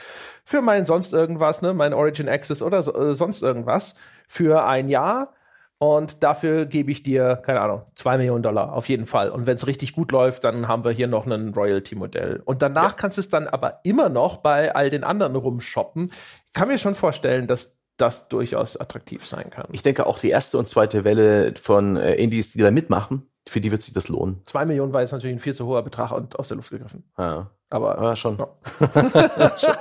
für meinen sonst irgendwas, ne, mein Origin Access oder so, äh, sonst irgendwas für ein Jahr und dafür gebe ich dir, keine Ahnung, zwei Millionen Dollar auf jeden Fall. Und wenn es richtig gut läuft, dann haben wir hier noch ein Royalty-Modell. Und danach ja. kannst du es dann aber immer noch bei all den anderen rumshoppen. Ich kann mir schon vorstellen, dass das durchaus attraktiv sein kann. Ich denke auch die erste und zweite Welle von äh, Indies, die da mitmachen, für die wird sich das lohnen. Zwei Millionen war jetzt natürlich ein viel zu hoher Betrag und aus der Luft gegriffen. Ja. Aber ja, schon. Ja. *laughs*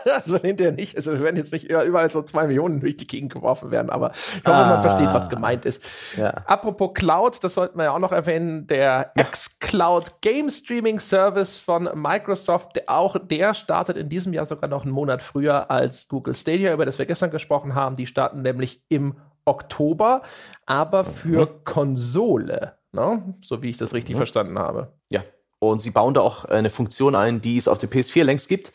das wird hinterher nicht, also werden jetzt nicht überall so zwei Millionen durch die Gegend geworfen werden, aber ich hoffe, ah. man versteht, was gemeint ist. Ja. Apropos Cloud, das sollten wir ja auch noch erwähnen, der ja. xCloud Game Streaming Service von Microsoft, auch der startet in diesem Jahr sogar noch einen Monat früher als Google Stadia, über das wir gestern gesprochen haben. Die starten nämlich im Oktober, aber für mhm. Konsole ne? so wie ich das richtig mhm. verstanden habe. Ja. Und sie bauen da auch eine Funktion ein, die es auf der PS4 längst gibt.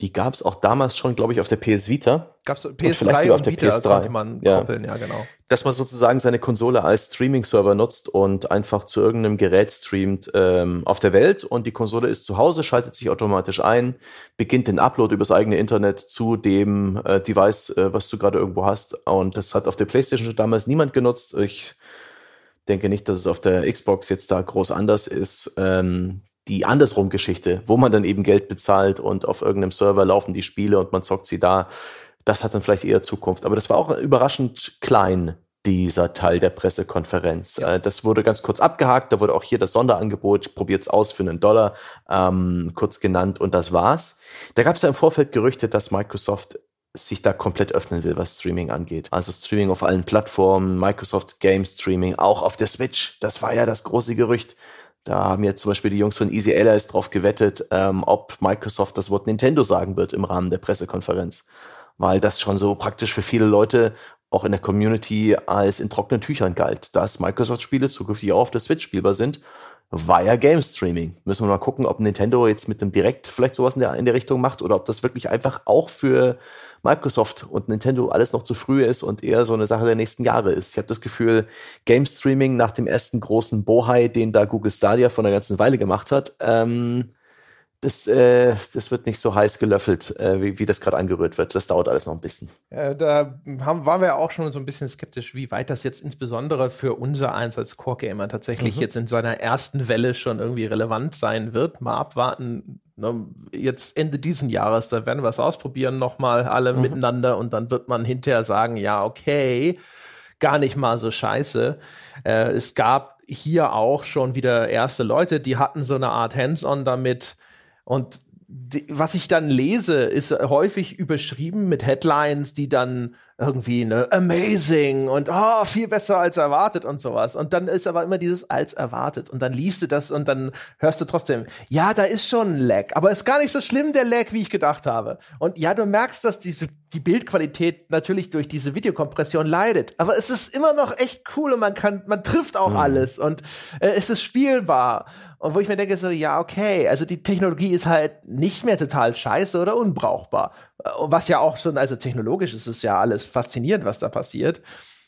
Die gab es auch damals schon, glaube ich, auf der PS Vita. Gab es PS3 und, auf der Vita PS3. konnte man ja. koppeln, ja genau. Dass man sozusagen seine Konsole als Streaming-Server nutzt und einfach zu irgendeinem Gerät streamt ähm, auf der Welt und die Konsole ist zu Hause, schaltet sich automatisch ein, beginnt den Upload übers eigene Internet zu dem äh, Device, äh, was du gerade irgendwo hast. Und das hat auf der PlayStation schon damals niemand genutzt. Ich denke nicht, dass es auf der Xbox jetzt da groß anders ist. Ähm, die andersrum Geschichte, wo man dann eben Geld bezahlt und auf irgendeinem Server laufen die Spiele und man zockt sie da, das hat dann vielleicht eher Zukunft. Aber das war auch überraschend klein, dieser Teil der Pressekonferenz. Ja. Äh, das wurde ganz kurz abgehakt, da wurde auch hier das Sonderangebot, probiert's aus für einen Dollar, ähm, kurz genannt und das war's. Da gab es ja im Vorfeld Gerüchte, dass Microsoft sich da komplett öffnen will, was Streaming angeht. Also Streaming auf allen Plattformen, Microsoft Game Streaming, auch auf der Switch. Das war ja das große Gerücht. Da haben jetzt zum Beispiel die Jungs von Easy Allies drauf gewettet, ähm, ob Microsoft das Wort Nintendo sagen wird im Rahmen der Pressekonferenz. Weil das schon so praktisch für viele Leute auch in der Community als in trockenen Tüchern galt, dass Microsoft-Spiele zukünftig auch auf der Switch spielbar sind via Game Streaming. Müssen wir mal gucken, ob Nintendo jetzt mit dem Direkt vielleicht sowas in der, in der Richtung macht oder ob das wirklich einfach auch für Microsoft und Nintendo alles noch zu früh ist und eher so eine Sache der nächsten Jahre ist. Ich habe das Gefühl, Game Streaming nach dem ersten großen Bohai, den da Google Stadia vor einer ganzen Weile gemacht hat, ähm, das, äh, das wird nicht so heiß gelöffelt, äh, wie, wie das gerade angerührt wird. Das dauert alles noch ein bisschen. Äh, da haben, waren wir auch schon so ein bisschen skeptisch, wie weit das jetzt insbesondere für unser eins als Core-Gamer tatsächlich mhm. jetzt in seiner ersten Welle schon irgendwie relevant sein wird. Mal abwarten. Ne? Jetzt Ende diesen Jahres, da werden wir es ausprobieren, nochmal alle mhm. miteinander und dann wird man hinterher sagen, ja, okay, gar nicht mal so scheiße. Äh, es gab hier auch schon wieder erste Leute, die hatten so eine Art Hands-on damit, und was ich dann lese, ist häufig überschrieben mit Headlines, die dann irgendwie ne amazing und oh, viel besser als erwartet und sowas. Und dann ist aber immer dieses als erwartet und dann liest du das und dann hörst du trotzdem, ja, da ist schon ein Lag, aber ist gar nicht so schlimm der Lag, wie ich gedacht habe. Und ja, du merkst, dass diese die Bildqualität natürlich durch diese Videokompression leidet, aber es ist immer noch echt cool und man kann man trifft auch mhm. alles und äh, es ist spielbar. Und wo ich mir denke so, ja, okay, also die Technologie ist halt nicht mehr total scheiße oder unbrauchbar. Was ja auch schon, also technologisch ist es ja alles faszinierend, was da passiert.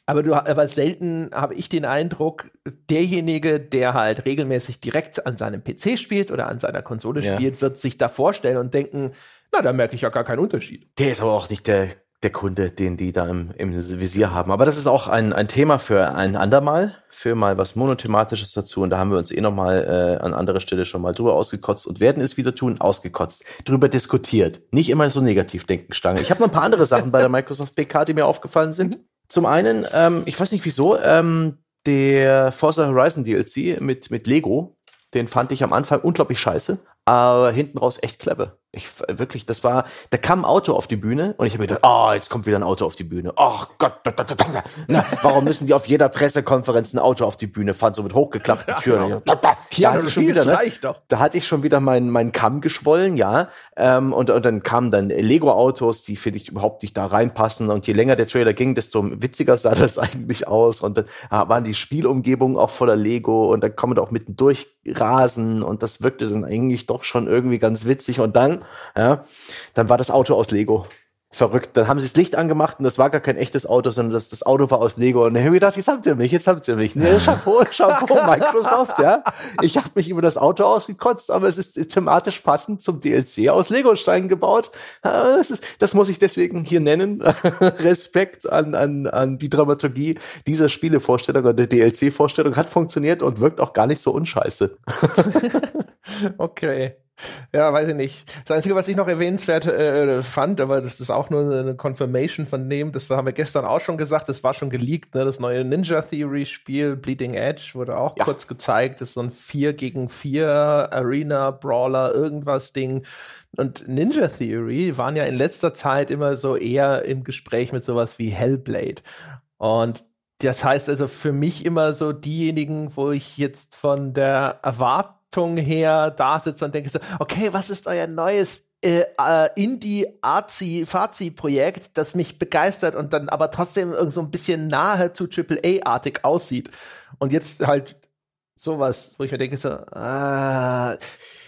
Aber du, aber selten habe ich den Eindruck, derjenige, der halt regelmäßig direkt an seinem PC spielt oder an seiner Konsole ja. spielt, wird sich da vorstellen und denken, na, da merke ich ja gar keinen Unterschied. Der ist aber auch nicht der, der Kunde, den die da im, im Visier haben. Aber das ist auch ein, ein Thema für ein andermal, für mal was Monothematisches dazu. Und da haben wir uns eh nochmal äh, an anderer Stelle schon mal drüber ausgekotzt und werden es wieder tun, ausgekotzt, drüber diskutiert. Nicht immer so negativ denken, Stange. Ich habe noch ein paar andere Sachen bei der Microsoft PK, die mir aufgefallen sind. Zum einen, ähm, ich weiß nicht wieso, ähm, der Forza Horizon DLC mit, mit Lego, den fand ich am Anfang unglaublich scheiße, aber hinten raus echt clever. Ich wirklich, das war, da kam ein Auto auf die Bühne und ich habe mir gedacht, oh, jetzt kommt wieder ein Auto auf die Bühne. Ach Gott, na, warum müssen die auf jeder Pressekonferenz ein Auto auf die Bühne fahren, so mit hochgeklappten Türen? Ja, genau. da, da, hatte ich schon wieder, ne, da hatte ich schon wieder meinen mein Kamm geschwollen, ja. Ähm, und, und dann kamen dann Lego-Autos, die finde ich überhaupt nicht da reinpassen. Und je länger der Trailer ging, desto witziger sah das *laughs* eigentlich aus. Und dann ah, waren die Spielumgebungen auch voller Lego und dann kann man da auch mitten durchrasen und das wirkte dann eigentlich doch schon irgendwie ganz witzig. Und dann ja, dann war das Auto aus Lego verrückt. Dann haben sie das Licht angemacht und das war gar kein echtes Auto, sondern das, das Auto war aus Lego. Und dann habe ich gedacht, jetzt habt ihr mich, jetzt habt ihr mich. Nee, Chapeau, *laughs* Chapeau, Microsoft, ja. Ich habe mich über das Auto ausgekotzt, aber es ist thematisch passend zum DLC aus Lego-Steinen gebaut. Das, ist, das muss ich deswegen hier nennen. *laughs* Respekt an, an, an die Dramaturgie dieser Spielevorstellung oder der DLC-Vorstellung hat funktioniert und wirkt auch gar nicht so unscheiße. *laughs* okay. Ja, weiß ich nicht. Das Einzige, was ich noch erwähnenswert äh, fand, aber das ist auch nur eine Confirmation von dem, das haben wir gestern auch schon gesagt, das war schon geleakt, ne? das neue Ninja Theory Spiel Bleeding Edge wurde auch ja. kurz gezeigt, das ist so ein 4 gegen 4 Arena Brawler irgendwas Ding. Und Ninja Theory waren ja in letzter Zeit immer so eher im Gespräch mit sowas wie Hellblade. Und das heißt also für mich immer so diejenigen, wo ich jetzt von der Erwartung Erwartung her da sitze und denke so, okay, was ist euer neues äh, äh, Indie-Arzi-Fazi-Projekt, das mich begeistert und dann aber trotzdem irgend so ein bisschen nahe zu AAA-artig aussieht. Und jetzt halt Sowas, wo ich mir denke so, ah,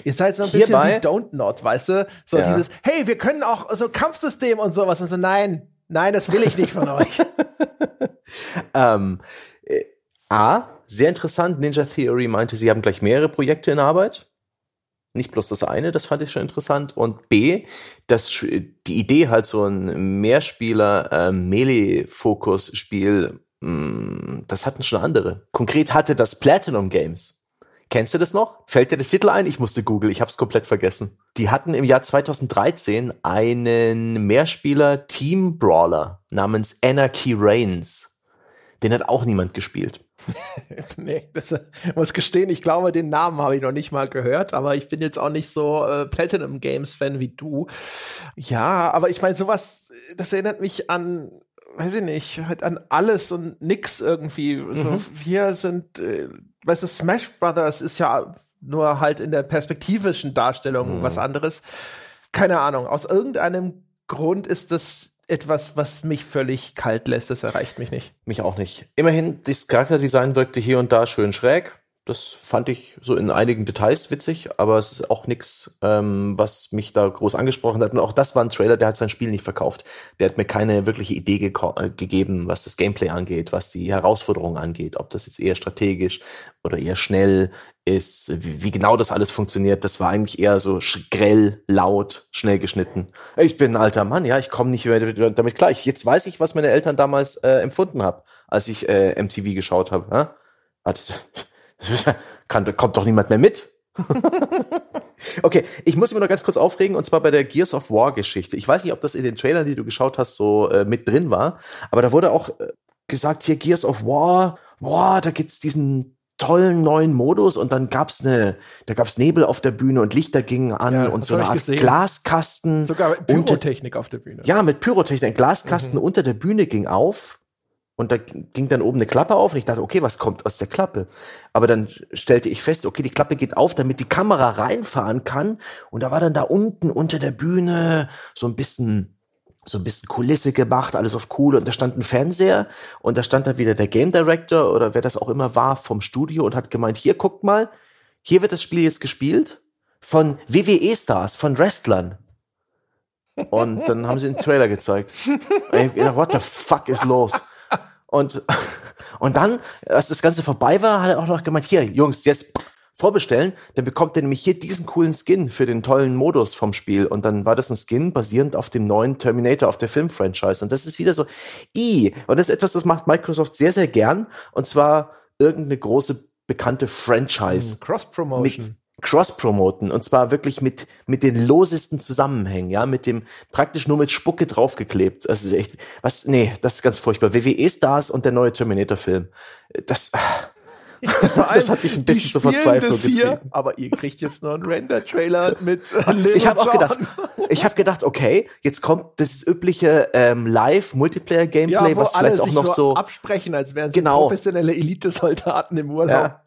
ihr seid so ein bisschen Hierbei, wie Don't Not, weißt du? So ja. dieses, hey, wir können auch so Kampfsystem und sowas und so, nein, nein, das will ich nicht von euch. *laughs* ähm, äh, A, sehr interessant, Ninja Theory meinte, sie haben gleich mehrere Projekte in Arbeit. Nicht bloß das eine, das fand ich schon interessant. Und B, dass die Idee halt so ein Mehrspieler äh, Melee-Fokus-Spiel, mm, das hatten schon andere. Konkret hatte das Platinum Games. Kennst du das noch? Fällt dir der Titel ein? Ich musste googeln, ich hab's komplett vergessen. Die hatten im Jahr 2013 einen Mehrspieler Team Brawler namens Anarchy Reigns. Den hat auch niemand gespielt. *laughs* nee, das muss gestehen, ich glaube, den Namen habe ich noch nicht mal gehört, aber ich bin jetzt auch nicht so äh, Platinum Games Fan wie du. Ja, aber ich meine, sowas, das erinnert mich an, weiß ich nicht, halt an alles und nix irgendwie. Mhm. So, hier sind, äh, weißt du, Smash Brothers ist ja nur halt in der perspektivischen Darstellung mhm. was anderes. Keine Ahnung, aus irgendeinem Grund ist das etwas, was mich völlig kalt lässt. Das erreicht mich nicht. Mich auch nicht. Immerhin, das Charakterdesign wirkte hier und da schön schräg. Das fand ich so in einigen Details witzig, aber es ist auch nichts, ähm, was mich da groß angesprochen hat. Und auch das war ein Trailer, der hat sein Spiel nicht verkauft. Der hat mir keine wirkliche Idee ge äh, gegeben, was das Gameplay angeht, was die Herausforderungen angeht, ob das jetzt eher strategisch oder eher schnell ist, wie, genau das alles funktioniert. Das war eigentlich eher so grell, laut, schnell geschnitten. Ich bin ein alter Mann, ja, ich komme nicht mehr damit klar. Jetzt weiß ich, was meine Eltern damals äh, empfunden haben, als ich äh, MTV geschaut habe. Ja? *laughs* Kann, kommt doch niemand mehr mit. *laughs* okay, ich muss mich noch ganz kurz aufregen und zwar bei der Gears of War Geschichte. Ich weiß nicht, ob das in den Trailern, die du geschaut hast, so äh, mit drin war, aber da wurde auch äh, gesagt, hier Gears of War, boah, da gibt's diesen tollen neuen Modus und dann gab's eine, da gab's Nebel auf der Bühne und Lichter gingen an ja, und so eine Art gesehen. Glaskasten. Sogar mit Pyrotechnik unter, auf der Bühne. Ja, mit Pyrotechnik. Ein Glaskasten mhm. unter der Bühne ging auf und da ging dann oben eine Klappe auf und ich dachte, okay, was kommt aus der Klappe? Aber dann stellte ich fest, okay, die Klappe geht auf, damit die Kamera reinfahren kann. Und da war dann da unten unter der Bühne so ein bisschen, so ein bisschen Kulisse gemacht, alles auf cool. Und da stand ein Fernseher und da stand dann wieder der Game Director oder wer das auch immer war vom Studio und hat gemeint, hier guckt mal, hier wird das Spiel jetzt gespielt von WWE-Stars, von Wrestlern. Und dann haben sie einen Trailer gezeigt. dachte, what the fuck ist los? Und, und dann, als das Ganze vorbei war, hat er auch noch gemeint, hier, Jungs, jetzt vorbestellen, dann bekommt ihr nämlich hier diesen coolen Skin für den tollen Modus vom Spiel. Und dann war das ein Skin basierend auf dem neuen Terminator, auf der Film-Franchise. Und das ist wieder so, i. Und das ist etwas, das macht Microsoft sehr, sehr gern. Und zwar irgendeine große bekannte Franchise. Cross-Promotion cross-promoten und zwar wirklich mit, mit den losesten Zusammenhängen, ja, mit dem praktisch nur mit Spucke draufgeklebt. Das ist echt, was, nee, das ist ganz furchtbar. WWE-Stars und der neue Terminator-Film. Das, *laughs* das hat mich ein bisschen zur Verzweiflung hier, aber ihr kriegt jetzt noch einen Render-Trailer mit *laughs* Ich habe auch gedacht, ich habe gedacht, okay, jetzt kommt das übliche ähm, Live-Multiplayer-Gameplay, ja, was vielleicht auch noch so, so absprechen, als wären sie genau. professionelle Elite-Soldaten im Urlaub. Ja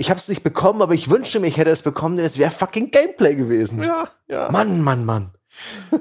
ich habe es nicht bekommen, aber ich wünschte mir, ich hätte es bekommen, denn es wäre fucking Gameplay gewesen. Ja, ja. Mann, Mann, Mann.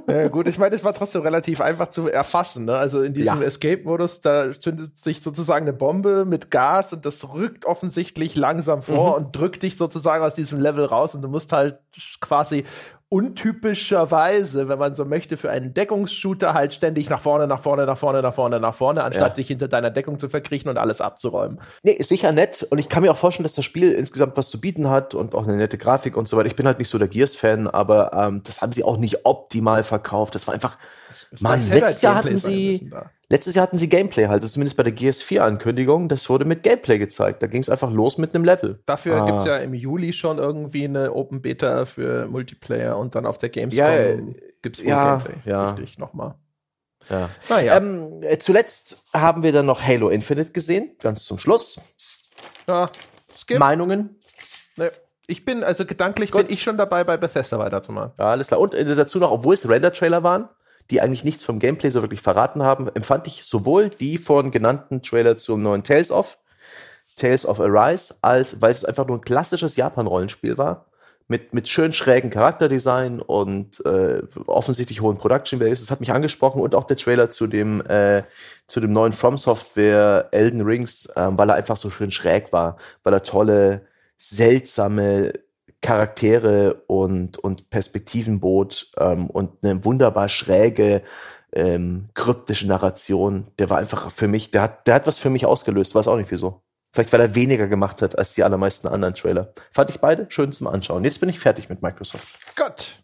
Ja, gut, ich meine, es war trotzdem relativ einfach zu erfassen. Ne? Also in diesem ja. Escape-Modus, da zündet sich sozusagen eine Bombe mit Gas und das rückt offensichtlich langsam vor mhm. und drückt dich sozusagen aus diesem Level raus und du musst halt quasi untypischerweise, wenn man so möchte, für einen Deckungsshooter halt ständig nach vorne, nach vorne, nach vorne, nach vorne, nach vorne, anstatt ja. dich hinter deiner Deckung zu verkriechen und alles abzuräumen. Nee, ist sicher nett und ich kann mir auch vorstellen, dass das Spiel insgesamt was zu bieten hat und auch eine nette Grafik und so weiter. Ich bin halt nicht so der Gears-Fan, aber ähm, das haben sie auch nicht optimal verkauft. Das war einfach, das, Mann, letztes Jahr hatten sie, Letztes Jahr hatten sie Gameplay halt, zumindest bei der GS4-Ankündigung, das wurde mit Gameplay gezeigt. Da ging es einfach los mit einem Level. Dafür ah. gibt es ja im Juli schon irgendwie eine Open Beta für Multiplayer und dann auf der Gamescom ja, äh, gibt es ja, Gameplay. Ja. Richtig, nochmal. Ja. Naja. Ähm, äh, zuletzt haben wir dann noch Halo Infinite gesehen, ganz zum Schluss. Ja, Skip. Meinungen? Nee. Ich bin, also gedanklich Gut. bin ich schon dabei, bei Bethesda weiterzumachen. Ja, alles klar. Und äh, dazu noch, obwohl es Render-Trailer waren, die eigentlich nichts vom Gameplay so wirklich verraten haben, empfand ich sowohl die vorhin genannten Trailer zum neuen Tales of, Tales of Arise, als weil es einfach nur ein klassisches Japan-Rollenspiel war. Mit, mit schön schrägen Charakterdesign und äh, offensichtlich hohen Production Values. Das hat mich angesprochen und auch der Trailer zu dem, äh, zu dem neuen From Software Elden Rings, äh, weil er einfach so schön schräg war, weil er tolle, seltsame Charaktere und, und Perspektiven bot ähm, und eine wunderbar schräge, ähm, kryptische Narration. Der war einfach für mich, der hat, der hat was für mich ausgelöst, weiß auch nicht wieso. Vielleicht, weil er weniger gemacht hat als die allermeisten anderen Trailer. Fand ich beide schön zum Anschauen. Jetzt bin ich fertig mit Microsoft. Gott.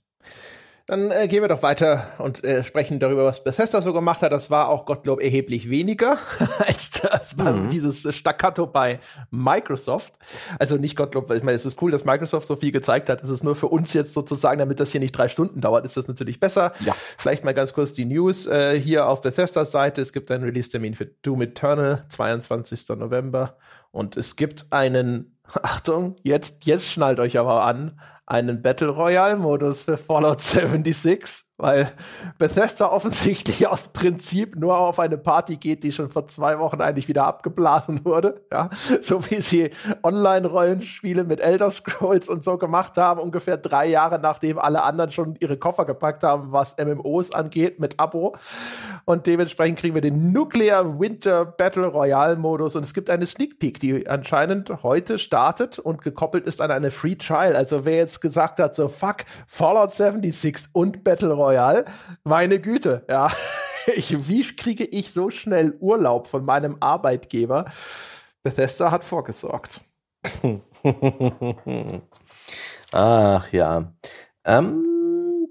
Dann äh, gehen wir doch weiter und äh, sprechen darüber, was Bethesda so gemacht hat. Das war auch Gottlob erheblich weniger *laughs* als das mhm. dieses Staccato bei Microsoft. Also nicht Gottlob, weil ich meine, es ist cool, dass Microsoft so viel gezeigt hat. Es ist nur für uns jetzt sozusagen, damit das hier nicht drei Stunden dauert, ist das natürlich besser. Ja. Vielleicht mal ganz kurz die News äh, hier auf Bethesdas Seite. Es gibt einen Release-Termin für Doom Eternal, 22. November. Und es gibt einen, *laughs* Achtung, jetzt, jetzt schnallt euch aber an, einen Battle Royale Modus für Fallout 76 weil Bethesda offensichtlich *laughs* aus Prinzip nur auf eine Party geht, die schon vor zwei Wochen eigentlich wieder abgeblasen wurde. Ja, so wie sie Online-Rollenspiele mit Elder Scrolls und so gemacht haben, ungefähr drei Jahre nachdem alle anderen schon ihre Koffer gepackt haben, was MMOs angeht mit Abo. Und dementsprechend kriegen wir den Nuclear Winter Battle Royale Modus und es gibt eine Sneak Peek, die anscheinend heute startet und gekoppelt ist an eine Free Trial. Also wer jetzt gesagt hat, so fuck, Fallout 76 und Battle Royale Royal. Meine Güte, ja. *laughs* Ich, wie kriege ich so schnell Urlaub von meinem Arbeitgeber? Bethesda hat vorgesorgt. *laughs* Ach ja. Ähm,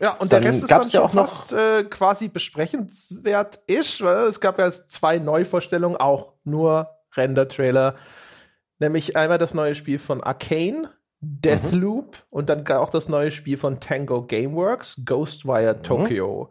ja, und der Rest ist dann ja auch noch äh, quasi besprechenswert ist, weil es gab ja zwei Neuvorstellungen, auch nur Render-Trailer. Nämlich einmal das neue Spiel von Arcane, Deathloop mhm. und dann auch das neue Spiel von Tango Gameworks, Ghostwire mhm. Tokyo.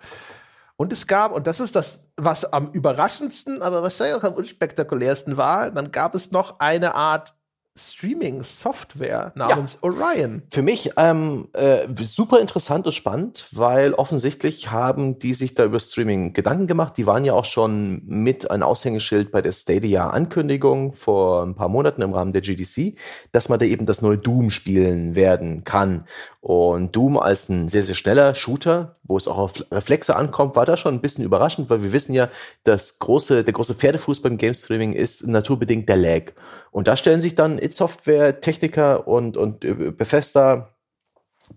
Und es gab, und das ist das, was am überraschendsten, aber wahrscheinlich auch am unspektakulärsten war, dann gab es noch eine Art Streaming-Software namens ja. Orion. Für mich ähm, äh, super interessant und spannend, weil offensichtlich haben die sich da über Streaming Gedanken gemacht. Die waren ja auch schon mit ein Aushängeschild bei der Stadia-Ankündigung vor ein paar Monaten im Rahmen der GDC, dass man da eben das neue Doom spielen werden kann. Und Doom als ein sehr, sehr schneller Shooter, wo es auch auf Reflexe ankommt, war da schon ein bisschen überraschend, weil wir wissen ja, das große, der große Pferdefuß beim Game Streaming ist naturbedingt der Lag. Und da stellen sich dann It Software, Techniker und, und äh, Bethesda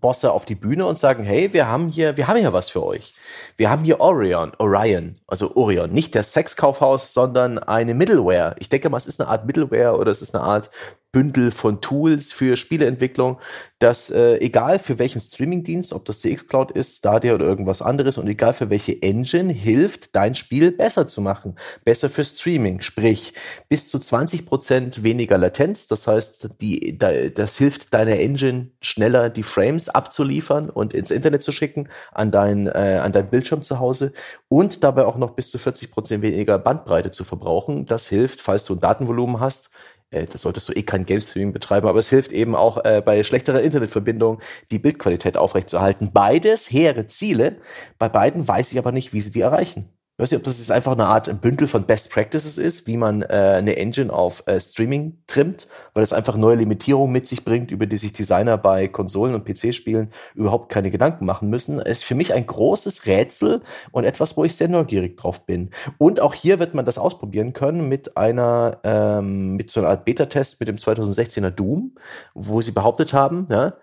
Bosse auf die Bühne und sagen, hey, wir haben hier, wir haben hier was für euch. Wir haben hier Orion, Orion, also Orion, nicht der Sexkaufhaus, sondern eine Middleware. Ich denke mal, es ist eine Art Middleware oder es ist eine Art Bündel von Tools für Spieleentwicklung, dass äh, egal für welchen Streamingdienst, ob das CX Cloud ist, Stadia oder irgendwas anderes und egal für welche Engine, hilft dein Spiel besser zu machen, besser für Streaming, sprich bis zu 20 Prozent weniger Latenz, das heißt, die, das hilft deiner Engine schneller die Frames abzuliefern und ins Internet zu schicken an dein, äh, an dein Bildschirm zu Hause und dabei auch noch bis zu 40 Prozent weniger Bandbreite zu verbrauchen. Das hilft, falls du ein Datenvolumen hast, äh, das solltest du eh kein Game Streaming betreiben, aber es hilft eben auch äh, bei schlechterer Internetverbindung die Bildqualität aufrechtzuerhalten. Beides hehre Ziele. Bei beiden weiß ich aber nicht, wie sie die erreichen. Ich weiß nicht, ob das jetzt einfach eine Art Bündel von Best Practices ist, wie man äh, eine Engine auf äh, Streaming trimmt, weil es einfach neue Limitierungen mit sich bringt, über die sich Designer bei Konsolen und PC-Spielen überhaupt keine Gedanken machen müssen. Ist für mich ein großes Rätsel und etwas, wo ich sehr neugierig drauf bin. Und auch hier wird man das ausprobieren können mit einer, ähm, mit so einer Art Beta-Test mit dem 2016er Doom, wo sie behauptet haben, ja,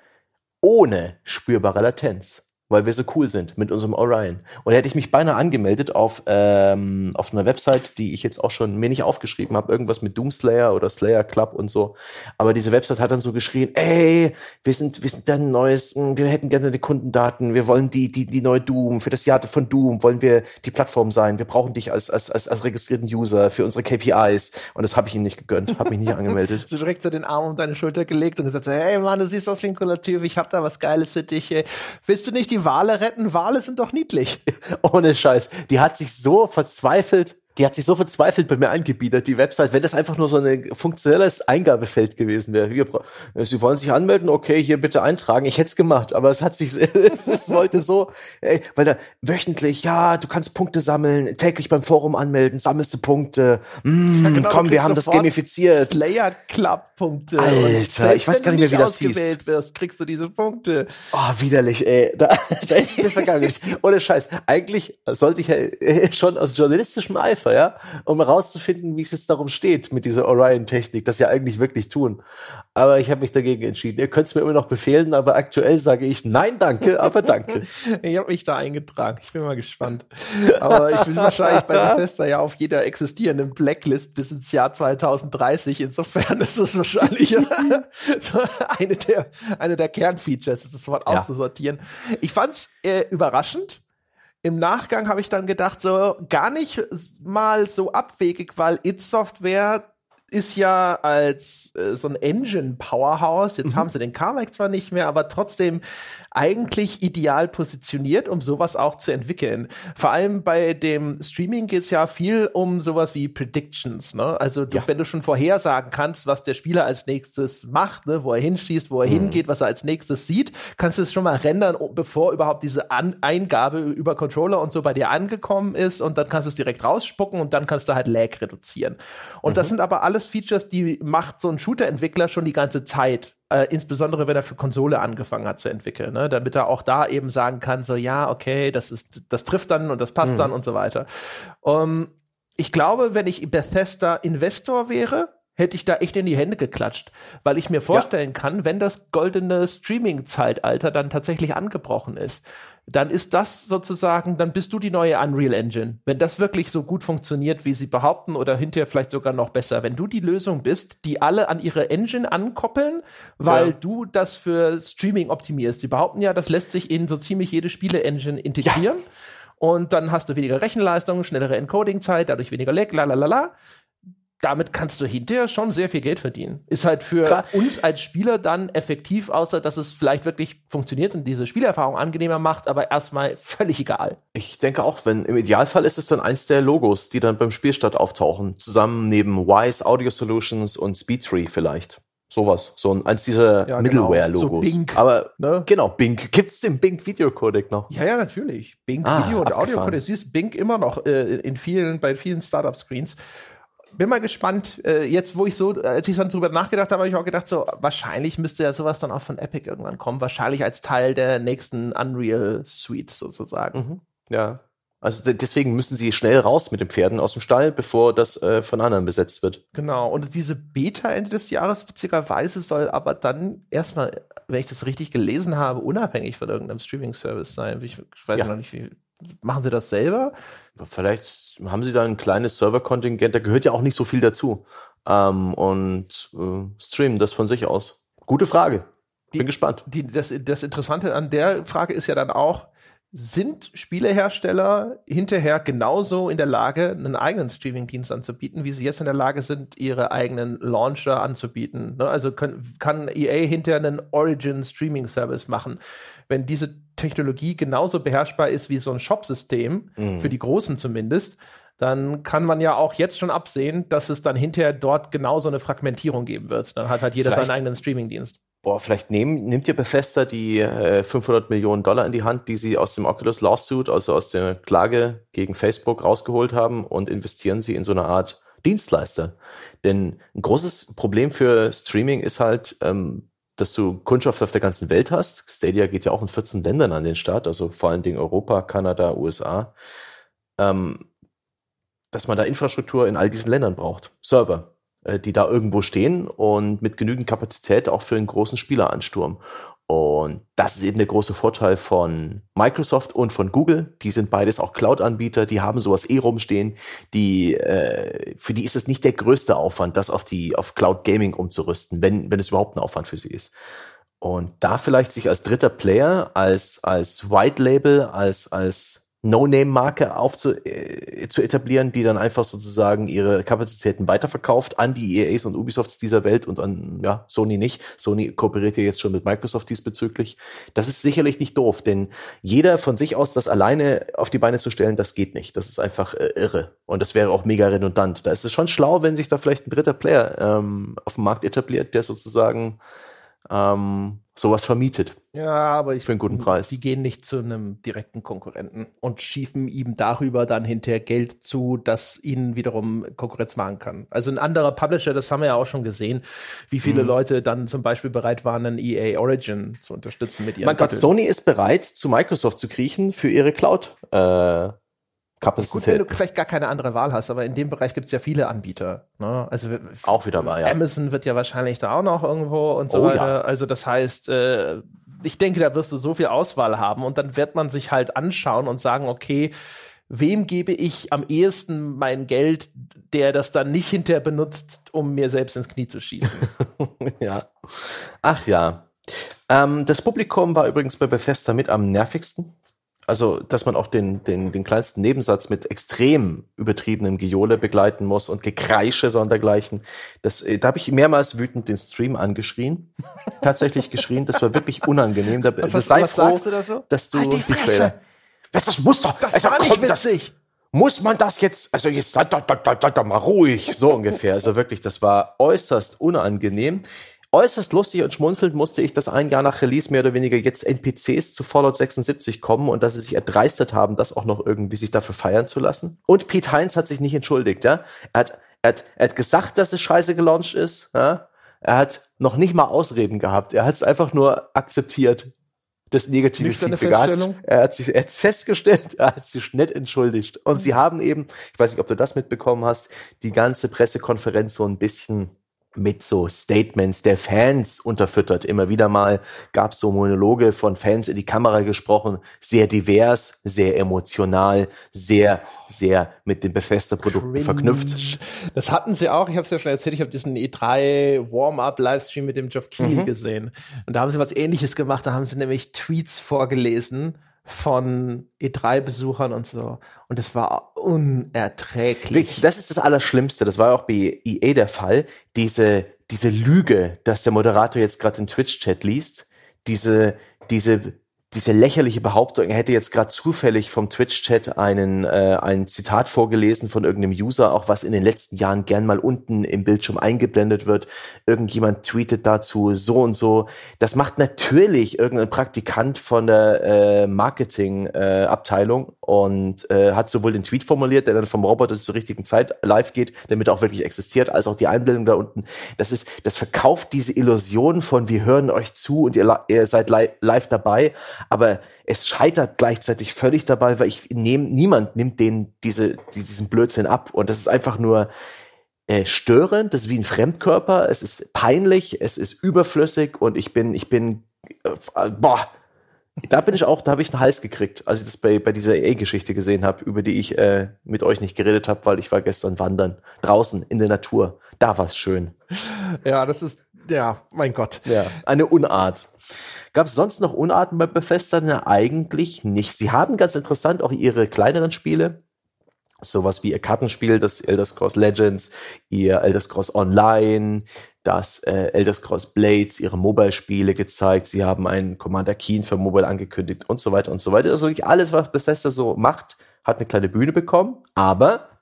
ohne spürbare Latenz weil wir so cool sind mit unserem Orion. Und da hätte ich mich beinahe angemeldet auf, ähm, auf einer Website, die ich jetzt auch schon mir nicht aufgeschrieben habe, irgendwas mit Doomslayer oder Slayer Club und so. Aber diese Website hat dann so geschrien, ey, wir sind, wir sind dein neues, hm, wir hätten gerne die Kundendaten, wir wollen die, die, die neue Doom, für das Jahr von Doom wollen wir die Plattform sein, wir brauchen dich als, als, als, als registrierten User für unsere KPIs. Und das habe ich ihnen nicht gegönnt, habe mich nicht angemeldet. *laughs* so direkt so den Arm um deine Schulter gelegt und gesagt, hey Mann, du siehst aus wie ein Kulativ, ich hab da was Geiles für dich. Willst du nicht die Wale retten. Wale sind doch niedlich. *laughs* Ohne Scheiß. Die hat sich so verzweifelt die hat sich so verzweifelt bei mir angebietet, die Website, wenn das einfach nur so ein funktionelles Eingabefeld gewesen wäre. Äh, Sie wollen sich anmelden, okay, hier bitte eintragen. Ich hätte es gemacht, aber es hat sich, *laughs* es wollte so, ey, weil da wöchentlich, ja, du kannst Punkte sammeln, täglich beim Forum anmelden, sammelst du Punkte. Mm, ja, genau, komm, wir haben das gamifiziert. Slayer Club Punkte. Alter, ich weiß gar nicht mehr, wie das hieß. ausgewählt wirst, kriegst du diese Punkte. Oh, widerlich, ey. *laughs* Da, da ist mir vergangen. *laughs* Ohne Scheiß. Eigentlich sollte ich ja schon aus journalistischem Eifer Ja, um herauszufinden, wie es jetzt darum steht mit dieser Orion-Technik, das ja eigentlich wirklich tun. Aber ich habe mich dagegen entschieden. Ihr könnt es mir immer noch befehlen, aber aktuell sage ich nein, danke, aber danke. *laughs* ich habe mich da eingetragen. Ich bin mal gespannt. Aber ich bin wahrscheinlich bei Bethesda ja auf jeder existierenden Blacklist bis ins Jahr 2030. Insofern ist es wahrscheinlich *laughs* eine der, eine der Kernfeatures, das Wort ja. auszusortieren. Ich fand's äh, überraschend. Im Nachgang habe ich dann gedacht, so gar nicht mal so abwegig, weil It Software ist ja als äh, so ein Engine-Powerhouse, jetzt mhm. haben sie den Carmack zwar nicht mehr, aber trotzdem eigentlich ideal positioniert, um sowas auch zu entwickeln. Vor allem bei dem Streaming geht es ja viel um sowas wie Predictions. Ne? Also du, ja. wenn du schon vorhersagen kannst, was der Spieler als nächstes macht, ne? wo er hinschießt, wo er mhm. hingeht, was er als nächstes sieht, kannst du es schon mal rendern, bevor überhaupt diese An Eingabe über Controller und so bei dir angekommen ist und dann kannst du es direkt rausspucken und dann kannst du halt Lag reduzieren. Und mhm. das sind aber alles Features, die macht so ein Shooter-Entwickler schon die ganze Zeit äh, insbesondere wenn er für Konsole angefangen hat zu entwickeln, ne? damit er auch da eben sagen kann, so ja, okay, das ist, das trifft dann und das passt mhm. dann und so weiter. Um, ich glaube, wenn ich Bethesda Investor wäre, hätte ich da echt in die Hände geklatscht, weil ich mir vorstellen ja. kann, wenn das goldene Streaming-Zeitalter dann tatsächlich angebrochen ist, dann ist das sozusagen, dann bist du die neue Unreal Engine. Wenn das wirklich so gut funktioniert, wie sie behaupten, oder hinterher vielleicht sogar noch besser. Wenn du die Lösung bist, die alle an ihre Engine ankoppeln, weil ja. du das für Streaming optimierst. Sie behaupten ja, das lässt sich in so ziemlich jede Spiele-Engine integrieren. Ja. Und dann hast du weniger Rechenleistung, schnellere Encoding-Zeit, dadurch weniger Lag, la la la la damit kannst du hinterher schon sehr viel Geld verdienen. Ist halt für Klar. uns als Spieler dann effektiv, außer dass es vielleicht wirklich funktioniert und diese Spielerfahrung angenehmer macht, aber erstmal völlig egal. Ich denke auch, wenn im Idealfall ist es dann eins der Logos, die dann beim Spielstart auftauchen, zusammen neben Wise Audio Solutions und Speedtree vielleicht. Sowas, so ein, eins dieser ja, genau. Middleware-Logos. So Bing. Aber ne? genau, Bing. Gibt's den Bing Videocodec noch? Ja, ja, natürlich. Bing ah, Video und Audio-Codec. Siehst Bing immer noch äh, in vielen, bei vielen Startup-Screens bin mal gespannt, äh, jetzt wo ich so, als ich dann drüber nachgedacht habe, habe ich auch gedacht, so wahrscheinlich müsste ja sowas dann auch von Epic irgendwann kommen, wahrscheinlich als Teil der nächsten Unreal Suite sozusagen. Mhm. Ja. Also deswegen müssen sie schnell raus mit den Pferden aus dem Stall, bevor das äh, von anderen besetzt wird. Genau. Und diese Beta Ende des Jahres witzigerweise soll aber dann erstmal, wenn ich das richtig gelesen habe, unabhängig von irgendeinem Streaming-Service sein. Ich, ich weiß ja. noch nicht, wie, Machen Sie das selber? Vielleicht haben Sie da ein kleines Serverkontingent, da gehört ja auch nicht so viel dazu. Ähm, und äh, streamen das von sich aus. Gute Frage. Bin die, gespannt. Die, das, das Interessante an der Frage ist ja dann auch, sind Spielehersteller hinterher genauso in der Lage, einen eigenen Streaming-Dienst anzubieten, wie sie jetzt in der Lage sind, ihre eigenen Launcher anzubieten? Ne? Also können, kann EA hinterher einen Origin-Streaming-Service machen? Wenn diese Technologie genauso beherrschbar ist wie so ein Shop-System, mhm. für die Großen zumindest, dann kann man ja auch jetzt schon absehen, dass es dann hinterher dort genauso eine Fragmentierung geben wird. Dann hat halt jeder Vielleicht seinen eigenen Streaming-Dienst boah, vielleicht nehmen, nimmt ihr Bethesda die äh, 500 Millionen Dollar in die Hand, die sie aus dem Oculus Lawsuit, also aus der Klage gegen Facebook rausgeholt haben und investieren sie in so eine Art Dienstleister. Denn ein großes Problem für Streaming ist halt, ähm, dass du Kundschaft auf der ganzen Welt hast. Stadia geht ja auch in 14 Ländern an den Start, also vor allen Dingen Europa, Kanada, USA. Ähm, dass man da Infrastruktur in all diesen Ländern braucht. Server, die da irgendwo stehen und mit genügend Kapazität auch für einen großen Spieleransturm. Und das ist eben der große Vorteil von Microsoft und von Google. Die sind beides auch Cloud-Anbieter, die haben sowas eh rumstehen. Die, äh, für die ist es nicht der größte Aufwand, das auf die auf Cloud Gaming umzurüsten, wenn, wenn es überhaupt ein Aufwand für sie ist. Und da vielleicht sich als dritter Player, als, als White Label, als, als No-Name-Marke aufzu äh, zu etablieren, die dann einfach sozusagen ihre Kapazitäten weiterverkauft an die EAs und Ubisofts dieser Welt und an ja, Sony nicht. Sony kooperiert ja jetzt schon mit Microsoft diesbezüglich. Das ist sicherlich nicht doof, denn jeder von sich aus das alleine auf die Beine zu stellen, das geht nicht. Das ist einfach äh, irre. Und das wäre auch mega redundant. Da ist es schon schlau, wenn sich da vielleicht ein dritter Player ähm, auf dem Markt etabliert, der sozusagen ähm, sowas vermietet. Ja, aber ich für einen guten Preis. Die gehen nicht zu einem direkten Konkurrenten und schiefen ihm darüber dann hinterher Geld zu, das ihnen wiederum Konkurrenz machen kann. Also ein anderer Publisher, das haben wir ja auch schon gesehen, wie viele mhm. Leute dann zum Beispiel bereit waren, einen EA Origin zu unterstützen mit ihrem. Mein Gott, Sony ist bereit, zu Microsoft zu kriechen für ihre Cloud. Äh Kapazität. Gut, wenn du vielleicht gar keine andere Wahl hast, aber in dem Bereich gibt es ja viele Anbieter. Ne? Also auch wieder mal, ja. Amazon wird ja wahrscheinlich da auch noch irgendwo und so oh, weiter. Ja. Also das heißt, äh, ich denke, da wirst du so viel Auswahl haben und dann wird man sich halt anschauen und sagen, okay, wem gebe ich am ehesten mein Geld, der das dann nicht hinterher benutzt, um mir selbst ins Knie zu schießen? *laughs* ja. Ach ja. Ähm, das Publikum war übrigens bei Bethesda mit am nervigsten. Also, dass man auch den, den, den kleinsten Nebensatz mit extrem übertriebenem Gejohle begleiten muss und Gekreische sondergleichen. Das, äh, da habe ich mehrmals wütend den Stream angeschrien. *laughs* Tatsächlich geschrien. Das war wirklich unangenehm. Da, was, das sei was froh, sagst du da so? dass du halt die, die Trailer. Was, das muss doch. Das also, war nicht witzig. Das, muss man das jetzt, also jetzt da, da, da, da, da mal ruhig, so ungefähr. Also wirklich, das war äußerst unangenehm. Äußerst lustig und schmunzelnd musste ich, dass ein Jahr nach Release mehr oder weniger jetzt NPCs zu Fallout 76 kommen und dass sie sich erdreistet haben, das auch noch irgendwie sich dafür feiern zu lassen. Und Pete Heinz hat sich nicht entschuldigt, ja. Er hat, er hat, er hat gesagt, dass es scheiße gelauncht ist, ja. Er hat noch nicht mal Ausreden gehabt. Er hat es einfach nur akzeptiert das negative Nüchterne Feedback. Er hat sich er hat festgestellt, er hat sich nett entschuldigt. Und sie haben eben, ich weiß nicht, ob du das mitbekommen hast, die ganze Pressekonferenz so ein bisschen mit so Statements der Fans unterfüttert. Immer wieder mal gab es so Monologe von Fans in die Kamera gesprochen, sehr divers, sehr emotional, sehr, sehr mit den Bethesda-Produkten verknüpft. Das hatten sie auch, ich habe es ja schon erzählt, ich habe diesen E3 Warm-Up-Livestream mit dem Geoff Keighley mhm. gesehen. Und da haben sie was ähnliches gemacht, da haben sie nämlich Tweets vorgelesen von E3-Besuchern und so. Und es war unerträglich. Das ist das Allerschlimmste. Das war auch bei EA der Fall. Diese, diese Lüge, dass der Moderator jetzt gerade den Twitch-Chat liest, diese, diese diese lächerliche Behauptung, er hätte jetzt gerade zufällig vom Twitch-Chat einen äh, ein Zitat vorgelesen von irgendeinem User, auch was in den letzten Jahren gern mal unten im Bildschirm eingeblendet wird. Irgendjemand tweetet dazu so und so. Das macht natürlich irgendein Praktikant von der äh, Marketing-Abteilung äh, und äh, hat sowohl den Tweet formuliert, der dann vom Roboter zur richtigen Zeit live geht, damit er auch wirklich existiert, als auch die Einblendung da unten. Das ist, das verkauft diese Illusion von wir hören euch zu und ihr, ihr seid li live dabei aber es scheitert gleichzeitig völlig dabei, weil ich nehme, niemand nimmt den diese, diesen Blödsinn ab. Und das ist einfach nur äh, störend, das ist wie ein Fremdkörper, es ist peinlich, es ist überflüssig und ich bin, ich bin, äh, boah, da bin ich auch, da habe ich einen Hals gekriegt, als ich das bei, bei dieser E-Geschichte gesehen habe, über die ich äh, mit euch nicht geredet habe, weil ich war gestern wandern, draußen in der Natur. Da war es schön. Ja, das ist, ja, mein Gott. Ja, eine Unart. Gab es sonst noch Unarten bei Bethesda? Na, eigentlich nicht. Sie haben ganz interessant auch ihre kleineren Spiele. Sowas wie ihr Kartenspiel, das Elder Scrolls Legends, ihr Elder Scrolls Online, das äh, Elder Scrolls Blades, ihre Mobile-Spiele gezeigt. Sie haben einen Commander Keen für Mobile angekündigt und so weiter und so weiter. Also wirklich alles, was Bethesda so macht, hat eine kleine Bühne bekommen. Aber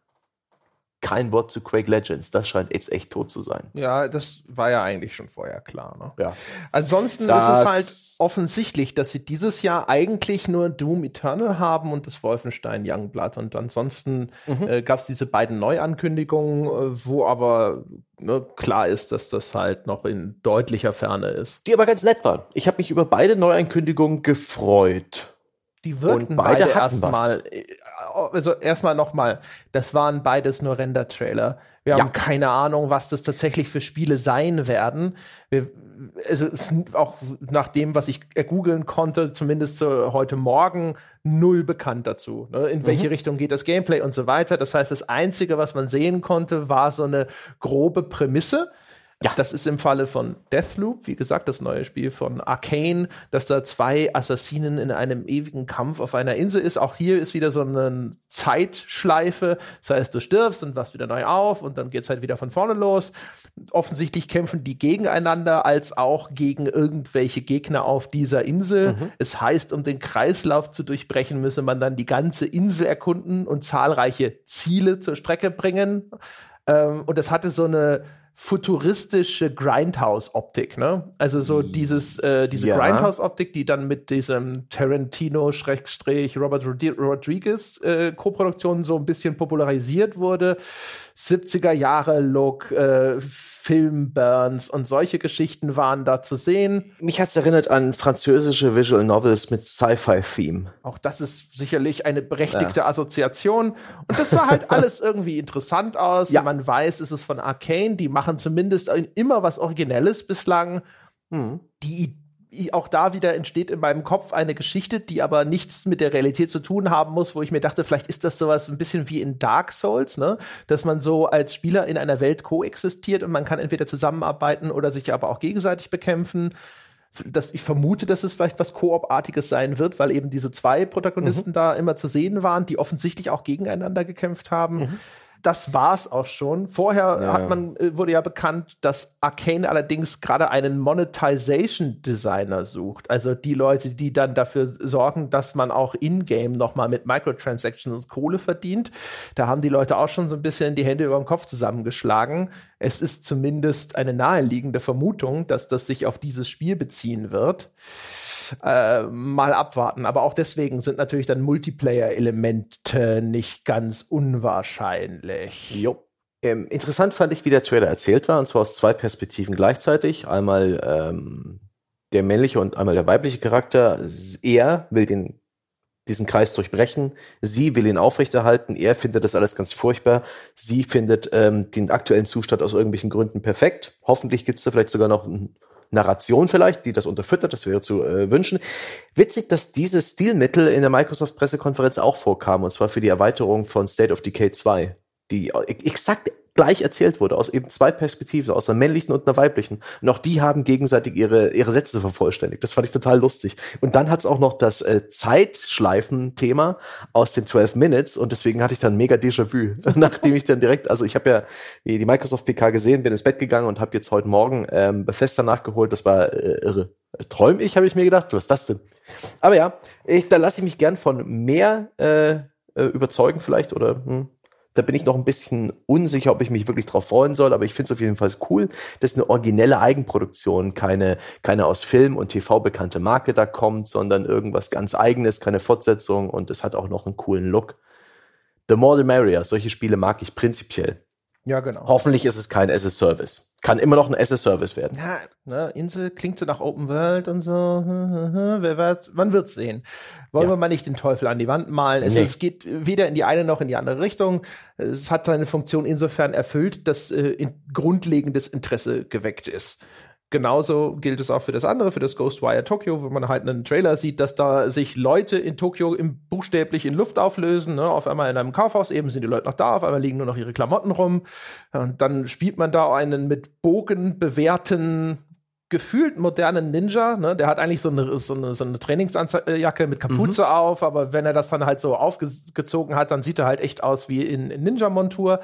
kein Wort zu Quake Legends. Das scheint jetzt echt tot zu sein. Ja, das war ja eigentlich schon vorher klar. Ne? Ja. Ansonsten das ist es halt offensichtlich, dass sie dieses Jahr eigentlich nur Doom Eternal haben und das Wolfenstein Youngblood. Und ansonsten mhm. äh, gab es diese beiden Neuankündigungen, äh, wo aber ne, klar ist, dass das halt noch in deutlicher Ferne ist. Die aber ganz nett waren. Ich habe mich über beide Neuankündigungen gefreut. Die wirkten beide, beide erstmal also erstmal nochmal, das waren beides nur Render-Trailer. Wir ja. haben keine Ahnung, was das tatsächlich für Spiele sein werden. Wir, also auch nach dem, was ich googeln konnte, zumindest so heute Morgen, null bekannt dazu. Ne? In welche mhm. Richtung geht das Gameplay und so weiter. Das heißt, das Einzige, was man sehen konnte, war so eine grobe Prämisse ja. Das ist im Falle von Deathloop, wie gesagt, das neue Spiel von Arcane, dass da zwei Assassinen in einem ewigen Kampf auf einer Insel ist. Auch hier ist wieder so eine Zeitschleife. Das heißt, du stirbst und wachst wieder neu auf und dann geht es halt wieder von vorne los. Offensichtlich kämpfen die gegeneinander als auch gegen irgendwelche Gegner auf dieser Insel. Mhm. Es heißt, um den Kreislauf zu durchbrechen, müsse man dann die ganze Insel erkunden und zahlreiche Ziele zur Strecke bringen. Ähm, und es hatte so eine futuristische Grindhouse-Optik, ne? Also so dieses, äh, diese ja. Grindhouse-Optik, die dann mit diesem Tarantino-Robert Rodriguez äh, so ein bisschen popularisiert wurde. 70er Jahre Look, äh, Filmburns und solche Geschichten waren da zu sehen. Mich hat's erinnert an französische Visual Novels mit Sci-Fi-Theme. Auch das ist sicherlich eine berechtigte ja. Assoziation. Und das sah halt *laughs* alles irgendwie interessant aus. Ja. Man weiß, es ist von Arcane, die machen zumindest immer was Originelles bislang. Hm. Die auch da wieder entsteht in meinem Kopf eine Geschichte, die aber nichts mit der Realität zu tun haben muss, wo ich mir dachte, vielleicht ist das sowas ein bisschen wie in Dark Souls, ne? Dass man so als Spieler in einer Welt koexistiert und man kann entweder zusammenarbeiten oder sich aber auch gegenseitig bekämpfen. Das, ich vermute, dass es vielleicht was Koop-artiges sein wird, weil eben diese zwei Protagonisten mhm. da immer zu sehen waren, die offensichtlich auch gegeneinander gekämpft haben. Mhm das war's auch schon. Vorher ja, hat man, äh, wurde ja bekannt, dass Arcane allerdings gerade einen Monetization Designer sucht. Also die Leute, die dann dafür sorgen, dass man auch in-game nochmal mit Microtransactions Kohle verdient. Da haben die Leute auch schon so ein bisschen die Hände über dem Kopf zusammengeschlagen. Es ist zumindest eine naheliegende Vermutung, dass das sich auf dieses Spiel beziehen wird äh, mal abwarten. Aber auch deswegen sind natürlich dann Multiplayer-Elemente nicht ganz unwahrscheinlich. Jo. Ähm, interessant fand ich, wie der Trailer erzählt war, und zwar aus zwei Perspektiven gleichzeitig. Einmal ähm, der männliche und einmal der weibliche Charakter. Er will den diesen Kreis durchbrechen. Sie will ihn aufrechterhalten. Er findet das alles ganz furchtbar. Sie findet ähm, den aktuellen Zustand aus irgendwelchen Gründen perfekt. Hoffentlich gibt es da vielleicht sogar noch ein Narration vielleicht, die das unterfüttert, das wäre zu äh, wünschen. Witzig, dass dieses Stilmittel in der Microsoft-Pressekonferenz auch vorkam, und zwar für die Erweiterung von State of Decay 2, die exakt gleich erzählt wurde, aus eben zwei Perspektiven, aus einer männlichen und einer weiblichen. Und auch die haben gegenseitig ihre, ihre Sätze vervollständigt. Das fand ich total lustig. Und dann hat's auch noch das äh, Zeitschleifen-Thema aus den 12 Minutes und deswegen hatte ich dann mega Déjà-vu, *laughs* nachdem ich dann direkt, also ich habe ja die, die Microsoft PK gesehen, bin ins Bett gegangen und habe jetzt heute Morgen ähm, Bethesda nachgeholt. Das war äh, irre. Träum ich, habe ich mir gedacht. Was ist das denn? Aber ja, ich, da lasse ich mich gern von mehr äh, äh überzeugen vielleicht oder hm, da bin ich noch ein bisschen unsicher, ob ich mich wirklich drauf freuen soll, aber ich finde es auf jeden Fall cool, dass eine originelle Eigenproduktion, keine, keine aus Film und TV bekannte Marke da kommt, sondern irgendwas ganz eigenes, keine Fortsetzung und es hat auch noch einen coolen Look. The more the merrier. Solche Spiele mag ich prinzipiell. Ja, genau. Hoffentlich ist es kein as-a-Service. Kann immer noch ein as-a-Service werden. Ja, ne, Insel klingt so nach Open World und so. *laughs* Wer wird, man wird's sehen. Wollen ja. wir mal nicht den Teufel an die Wand malen. Es, nee. es, geht weder in die eine noch in die andere Richtung. Es hat seine Funktion insofern erfüllt, dass äh, in grundlegendes Interesse geweckt ist. Genauso gilt es auch für das andere, für das Ghostwire Tokyo, wo man halt einen Trailer sieht, dass da sich Leute in Tokio im, buchstäblich in Luft auflösen. Ne? Auf einmal in einem Kaufhaus eben sind die Leute noch da, auf einmal liegen nur noch ihre Klamotten rum. Und dann spielt man da einen mit Bogen bewährten gefühlt modernen Ninja, ne? der hat eigentlich so eine, so eine, so eine Trainingsjacke mit Kapuze mhm. auf, aber wenn er das dann halt so aufgezogen hat, dann sieht er halt echt aus wie in, in Ninja-Montur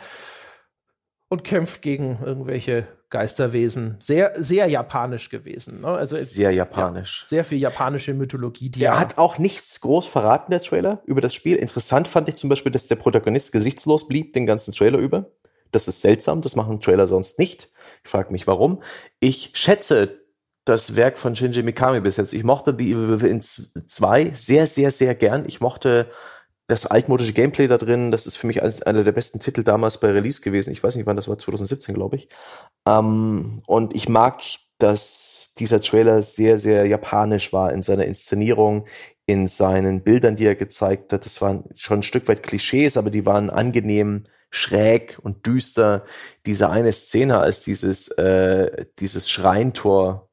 und kämpft gegen irgendwelche Geisterwesen. Sehr, sehr japanisch gewesen. Ne? Also sehr japanisch. Ja, sehr viel japanische Mythologie. Die er hat auch nichts groß verraten, der Trailer, über das Spiel. Interessant fand ich zum Beispiel, dass der Protagonist gesichtslos blieb den ganzen Trailer über. Das ist seltsam, das machen Trailer sonst nicht. Ich frage mich, warum. Ich schätze das Werk von Shinji Mikami bis jetzt. Ich mochte die Evil Within 2 sehr, sehr, sehr gern. Ich mochte das altmodische Gameplay da drin, das ist für mich einer der besten Titel damals bei Release gewesen. Ich weiß nicht wann, das war 2017, glaube ich. Ähm, und ich mag, dass dieser Trailer sehr, sehr japanisch war in seiner Inszenierung, in seinen Bildern, die er gezeigt hat. Das waren schon ein Stück weit Klischees, aber die waren angenehm schräg und düster. Diese eine Szene, als dieses, äh, dieses Schreintor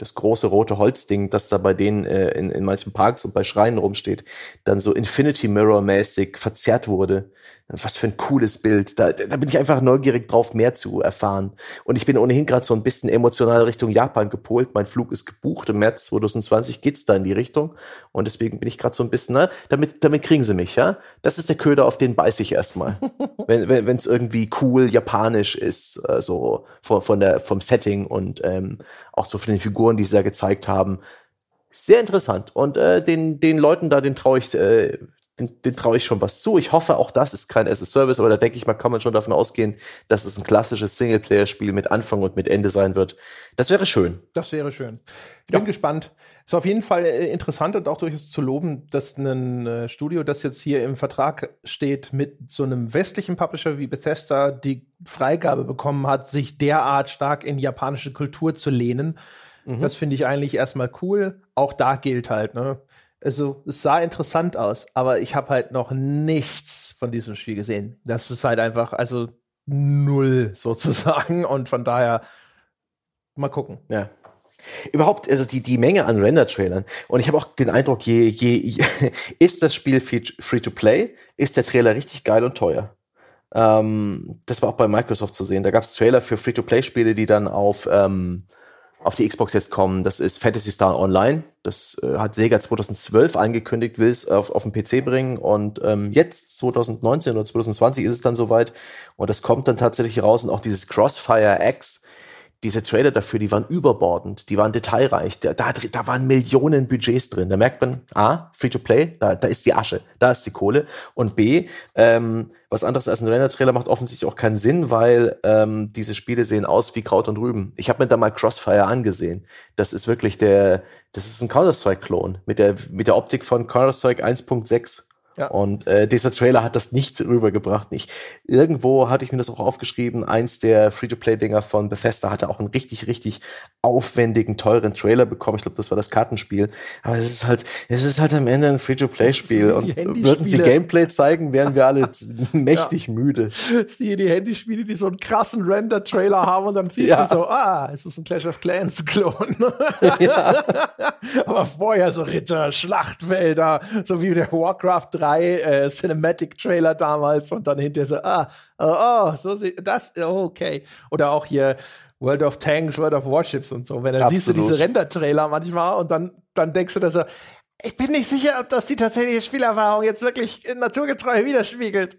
das große rote Holzding, das da bei denen äh, in, in manchen Parks und bei Schreinen rumsteht, dann so Infinity Mirror mäßig verzerrt wurde. Was für ein cooles Bild. Da, da bin ich einfach neugierig drauf, mehr zu erfahren. Und ich bin ohnehin gerade so ein bisschen emotional Richtung Japan gepolt. Mein Flug ist gebucht. Im März 2020 geht's da in die Richtung. Und deswegen bin ich gerade so ein bisschen, ne, damit, damit kriegen sie mich, ja. Das ist der Köder, auf den beiß ich erstmal. *laughs* wenn wenn wenn, irgendwie cool japanisch ist, äh, so von, von der, vom Setting und ähm, auch so von den Figuren, die sie da gezeigt haben. Sehr interessant. Und äh, den, den Leuten da, den traue ich, äh, den, den traue ich schon was zu. Ich hoffe, auch das ist kein as-a-Service, aber da denke ich mal, kann man schon davon ausgehen, dass es ein klassisches Singleplayer-Spiel mit Anfang und mit Ende sein wird. Das wäre schön. Das wäre schön. Ich bin ja. gespannt. Ist auf jeden Fall äh, interessant und auch durchaus zu loben, dass ein äh, Studio, das jetzt hier im Vertrag steht, mit so einem westlichen Publisher wie Bethesda die Freigabe bekommen hat, sich derart stark in japanische Kultur zu lehnen. Mhm. Das finde ich eigentlich erstmal cool. Auch da gilt halt, ne? Also, es sah interessant aus, aber ich habe halt noch nichts von diesem Spiel gesehen. Das ist halt einfach, also null *laughs* sozusagen. Und von daher mal gucken. Ja. Überhaupt, also die, die Menge an Render-Trailern. Und ich habe auch den Eindruck, je, je, je *laughs* ist das Spiel free-to-play, ist der Trailer richtig geil und teuer. Ähm, das war auch bei Microsoft zu sehen. Da gab es Trailer für Free-to-Play-Spiele, die dann auf ähm, auf die Xbox jetzt kommen. Das ist Fantasy Star Online. Das äh, hat Sega 2012 angekündigt, will es auf, auf den PC bringen. Und ähm, jetzt, 2019 oder 2020, ist es dann soweit. Und das kommt dann tatsächlich raus. Und auch dieses Crossfire X, diese Trailer dafür, die waren überbordend, die waren detailreich, da, da, da waren Millionen Budgets drin. Da merkt man, A, Free-to-Play, da, da ist die Asche, da ist die Kohle. Und B, ähm, was anderes als ein Render-Trailer macht offensichtlich auch keinen Sinn, weil ähm, diese Spiele sehen aus wie Kraut und Rüben. Ich habe mir da mal Crossfire angesehen. Das ist wirklich der, das ist ein Counter-Strike-Klon mit der, mit der Optik von Counter-Strike 1.6. Ja. Und äh, dieser Trailer hat das nicht rübergebracht. Nicht. Irgendwo hatte ich mir das auch aufgeschrieben. Eins der Free-to-Play-Dinger von Bethesda hatte auch einen richtig, richtig aufwendigen, teuren Trailer bekommen. Ich glaube, das war das Kartenspiel. Aber es ist halt, es ist halt am Ende ein Free-to-Play-Spiel. Und würden sie Gameplay zeigen, wären wir alle *laughs* mächtig ja. müde. Siehe die Handyspiele, die so einen krassen Render-Trailer haben und dann siehst ja. du so, ah, es ist ein Clash of Clans-Klon. *laughs* ja. Aber vorher so Ritter, Schlachtwälder, so wie der Warcraft 3 äh, Cinematic-Trailer damals und dann hinterher so, ah, oh, oh so sieht das, oh, okay. Oder auch hier World of Tanks, World of Warships und so. Wenn dann siehst du diese Render-Trailer manchmal und dann, dann denkst du, dass so, ich bin nicht sicher, ob das die tatsächliche Spielerfahrung jetzt wirklich naturgetreu widerspiegelt.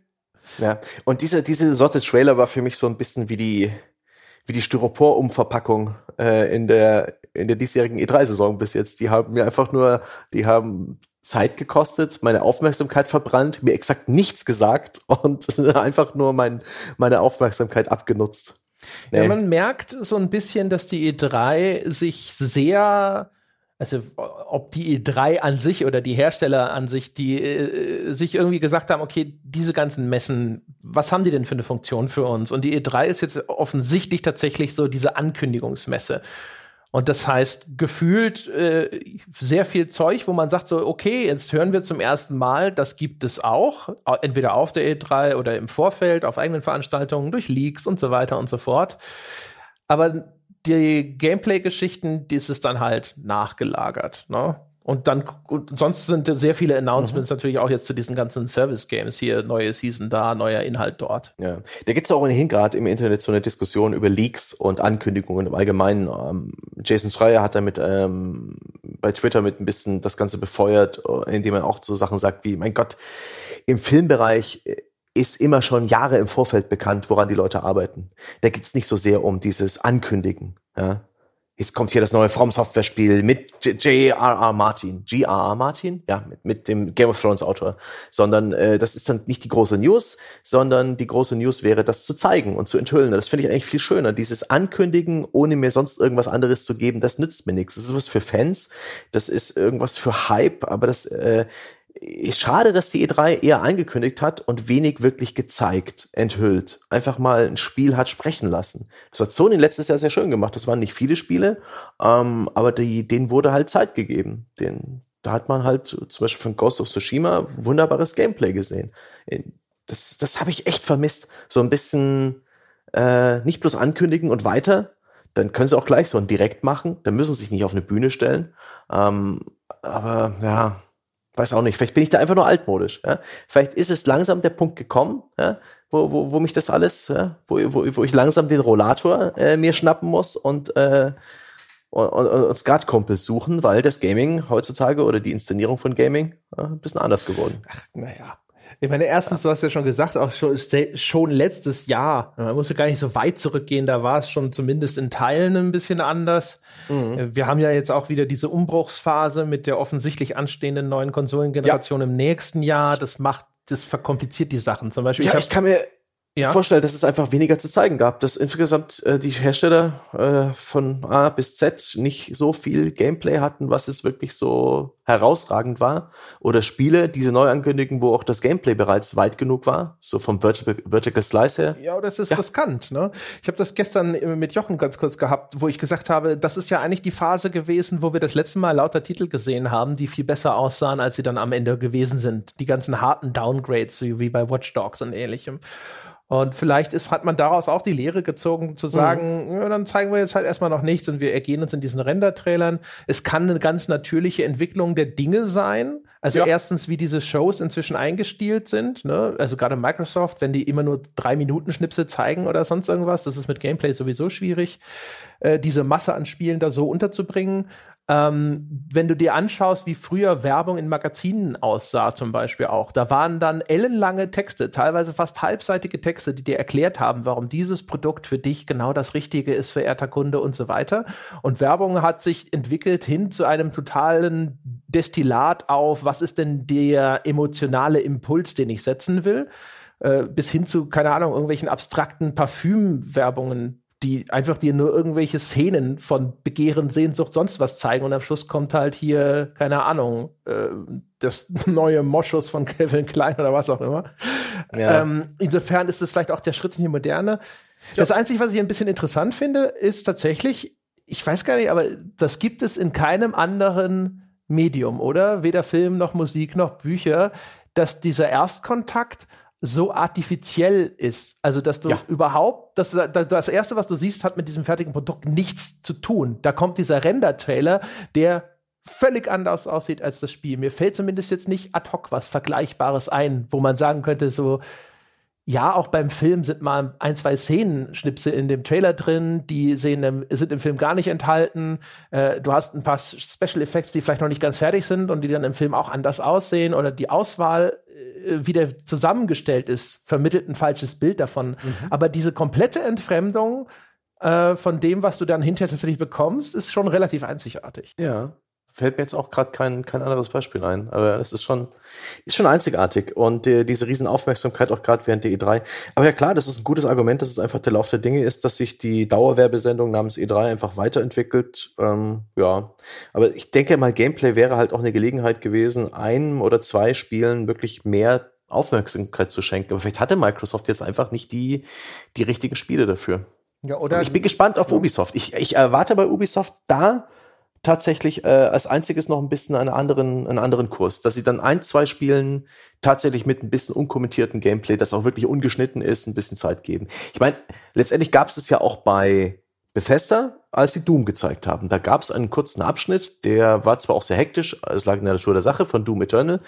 Ja, und diese, diese Sorte Trailer war für mich so ein bisschen wie die, wie die Styropor-Umverpackung äh, in der in der diesjährigen E3-Saison bis jetzt. Die haben mir einfach nur, die haben Zeit gekostet, meine Aufmerksamkeit verbrannt, mir exakt nichts gesagt *laughs* und einfach nur mein, meine Aufmerksamkeit abgenutzt. Nee. Ja, man merkt so ein bisschen, dass die E3 sich sehr, also ob die E3 an sich oder die Hersteller an sich, die äh, sich irgendwie gesagt haben, okay, diese ganzen Messen, was haben die denn für eine Funktion für uns? Und die E3 ist jetzt offensichtlich tatsächlich so diese Ankündigungsmesse. Und das heißt, gefühlt äh, sehr viel Zeug, wo man sagt so, okay, jetzt hören wir zum ersten Mal, das gibt es auch, entweder auf der E3 oder im Vorfeld, auf eigenen Veranstaltungen, durch Leaks und so weiter und so fort. Aber die Gameplay-Geschichten, die ist dann halt nachgelagert. Ne? Und dann, und sonst sind sehr viele Announcements mhm. natürlich auch jetzt zu diesen ganzen Service-Games hier, neue Season da, neuer Inhalt dort. Ja, da gibt es auch ohnehin gerade im Internet so eine Diskussion über Leaks und Ankündigungen im Allgemeinen. Ähm, Jason Schreier hat damit ähm, bei Twitter mit ein bisschen das Ganze befeuert, äh, indem er auch so Sachen sagt wie, mein Gott, im Filmbereich äh, ist immer schon Jahre im Vorfeld bekannt, woran die Leute arbeiten. Da geht's nicht so sehr um dieses Ankündigen. Ja? Jetzt kommt hier das neue From Software Spiel mit J.R.R. Martin, G.R.R. Martin, ja, mit, mit dem Game of Thrones Autor, sondern äh, das ist dann nicht die große News, sondern die große News wäre, das zu zeigen und zu enthüllen. Das finde ich eigentlich viel schöner. Dieses Ankündigen, ohne mir sonst irgendwas anderes zu geben, das nützt mir nichts. Das ist was für Fans, das ist irgendwas für Hype, aber das äh, schade, dass die E3 eher angekündigt hat und wenig wirklich gezeigt, enthüllt. Einfach mal ein Spiel hat sprechen lassen. Das hat Sony letztes Jahr sehr schön gemacht. Das waren nicht viele Spiele, ähm, aber die, denen wurde halt Zeit gegeben. Den, da hat man halt zum Beispiel von Ghost of Tsushima wunderbares Gameplay gesehen. Das, das habe ich echt vermisst. So ein bisschen äh, nicht bloß ankündigen und weiter. Dann können sie auch gleich so ein Direkt machen. Dann müssen sie sich nicht auf eine Bühne stellen. Ähm, aber ja, weiß auch nicht, vielleicht bin ich da einfach nur altmodisch. Ja? Vielleicht ist es langsam der Punkt gekommen, ja? wo, wo, wo mich das alles, ja? wo, wo, wo ich langsam den Rollator äh, mir schnappen muss und, äh, und, und, und Skatkumpels suchen, weil das Gaming heutzutage oder die Inszenierung von Gaming äh, ein bisschen anders geworden. Ach, naja. Ich meine, erstens, du hast ja schon gesagt, auch schon, schon letztes Jahr, man muss ja gar nicht so weit zurückgehen, da war es schon zumindest in Teilen ein bisschen anders. Mhm. Äh, wir haben ja jetzt auch wieder diese Umbruchsphase mit der offensichtlich anstehenden neuen Konsolengeneration ja. im nächsten Jahr. Das macht, das verkompliziert die Sachen. Zum Beispiel. Ja, ich, ich kann mir ja. vorstellen, dass es einfach weniger zu zeigen gab, dass insgesamt äh, die Hersteller äh, von A bis Z nicht so viel Gameplay hatten, was es wirklich so herausragend war. Oder Spiele, diese neu ankündigen, wo auch das Gameplay bereits weit genug war, so vom Vertical, Vertical Slice her. Ja, das ist ja. riskant. Ne? Ich habe das gestern mit Jochen ganz kurz gehabt, wo ich gesagt habe, das ist ja eigentlich die Phase gewesen, wo wir das letzte Mal lauter Titel gesehen haben, die viel besser aussahen, als sie dann am Ende gewesen sind. Die ganzen harten Downgrades, wie, wie bei Watch Dogs und ähnlichem. Und vielleicht ist, hat man daraus auch die Lehre gezogen, zu sagen, mhm. ja, dann zeigen wir jetzt halt erstmal noch nichts und wir ergehen uns in diesen Render-Trailern. Es kann eine ganz natürliche Entwicklung der Dinge sein. Also ja. erstens, wie diese Shows inzwischen eingestielt sind. Ne? Also gerade Microsoft, wenn die immer nur drei Minuten Schnipsel zeigen oder sonst irgendwas, das ist mit Gameplay sowieso schwierig, äh, diese Masse an Spielen da so unterzubringen. Ähm, wenn du dir anschaust, wie früher Werbung in Magazinen aussah, zum Beispiel auch, da waren dann ellenlange Texte, teilweise fast halbseitige Texte, die dir erklärt haben, warum dieses Produkt für dich genau das Richtige ist, verehrter Kunde und so weiter. Und Werbung hat sich entwickelt hin zu einem totalen Destillat auf, was ist denn der emotionale Impuls, den ich setzen will äh, bis hin zu, keine Ahnung, irgendwelchen abstrakten Parfümwerbungen, die einfach dir nur irgendwelche Szenen von Begehren, Sehnsucht, sonst was zeigen und am Schluss kommt halt hier, keine Ahnung, äh, das *laughs* neue Moschus von Kevin Klein oder was auch immer. Ja. Ähm, insofern ist es vielleicht auch der Schritt in die Moderne. Ja. Das Einzige, was ich ein bisschen interessant finde, ist tatsächlich, ich weiß gar nicht, aber das gibt es in keinem anderen Medium, oder? Weder Film noch Musik noch Bücher, dass dieser Erstkontakt so artifiziell ist. Also, dass du ja. überhaupt, dass das erste, was du siehst, hat mit diesem fertigen Produkt nichts zu tun. Da kommt dieser Render-Trailer, der völlig anders aussieht als das Spiel. Mir fällt zumindest jetzt nicht ad hoc was Vergleichbares ein, wo man sagen könnte, so, ja, auch beim Film sind mal ein, zwei Szenenschnipse in dem Trailer drin, die sehen, sind im Film gar nicht enthalten. Äh, du hast ein paar Special Effects, die vielleicht noch nicht ganz fertig sind und die dann im Film auch anders aussehen oder die Auswahl äh, wie der zusammengestellt ist, vermittelt ein falsches Bild davon. Mhm. Aber diese komplette Entfremdung äh, von dem, was du dann hinterher tatsächlich bekommst, ist schon relativ einzigartig. Ja. Fällt mir jetzt auch gerade kein, kein anderes Beispiel ein, aber es ist schon, ist schon einzigartig und äh, diese Riesenaufmerksamkeit auch gerade während der E3. Aber ja klar, das ist ein gutes Argument, dass es einfach der Lauf der Dinge ist, dass sich die Dauerwerbesendung namens E3 einfach weiterentwickelt. Ähm, ja, aber ich denke mal, Gameplay wäre halt auch eine Gelegenheit gewesen, einem oder zwei Spielen wirklich mehr Aufmerksamkeit zu schenken. Aber vielleicht hatte Microsoft jetzt einfach nicht die, die richtigen Spiele dafür. Ja, oder? Und ich bin gespannt auf Ubisoft. Ich, ich erwarte bei Ubisoft da tatsächlich äh, als einziges noch ein bisschen einen anderen, einen anderen Kurs, dass sie dann ein, zwei Spielen tatsächlich mit ein bisschen unkommentierten Gameplay, das auch wirklich ungeschnitten ist, ein bisschen Zeit geben. Ich meine, letztendlich gab es es ja auch bei Bethesda, als sie Doom gezeigt haben. Da gab es einen kurzen Abschnitt, der war zwar auch sehr hektisch, es lag in der Natur der Sache von Doom Eternal,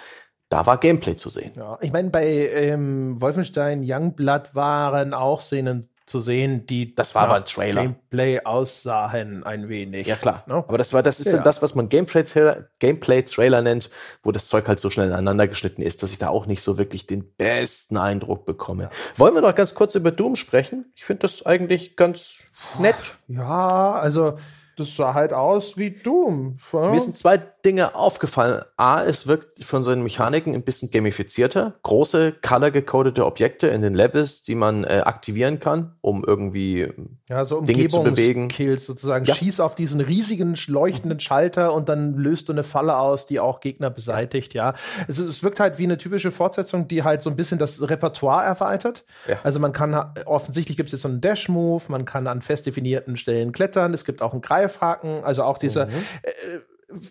da war Gameplay zu sehen. Ja, ich meine, bei ähm, Wolfenstein Youngblood waren auch Szenen zu sehen, die das war aber ein Trailer. Gameplay aussahen ein wenig. Ja klar. No? Aber das war das ist ja. das, was man Gameplay Trailer, Gameplay Trailer nennt, wo das Zeug halt so schnell ineinander geschnitten ist, dass ich da auch nicht so wirklich den besten Eindruck bekomme. Ja. Wollen wir noch ganz kurz über Doom sprechen? Ich finde das eigentlich ganz nett. Ja, also das sah halt aus wie Doom. Mir sind zwei Dinge aufgefallen. A, es wirkt von seinen Mechaniken ein bisschen gamifizierter. Große, color-gecodete Objekte in den Levels, die man äh, aktivieren kann, um irgendwie ja, so Dinge zu bewegen. Kills sozusagen. Ja. Schieß auf diesen riesigen, leuchtenden Schalter und dann löst du eine Falle aus, die auch Gegner beseitigt, ja. Es, es wirkt halt wie eine typische Fortsetzung, die halt so ein bisschen das Repertoire erweitert. Ja. Also man kann, offensichtlich gibt es jetzt so einen Dash-Move, man kann an fest definierten Stellen klettern, es gibt auch einen Greifhaken, also auch diese mhm. äh,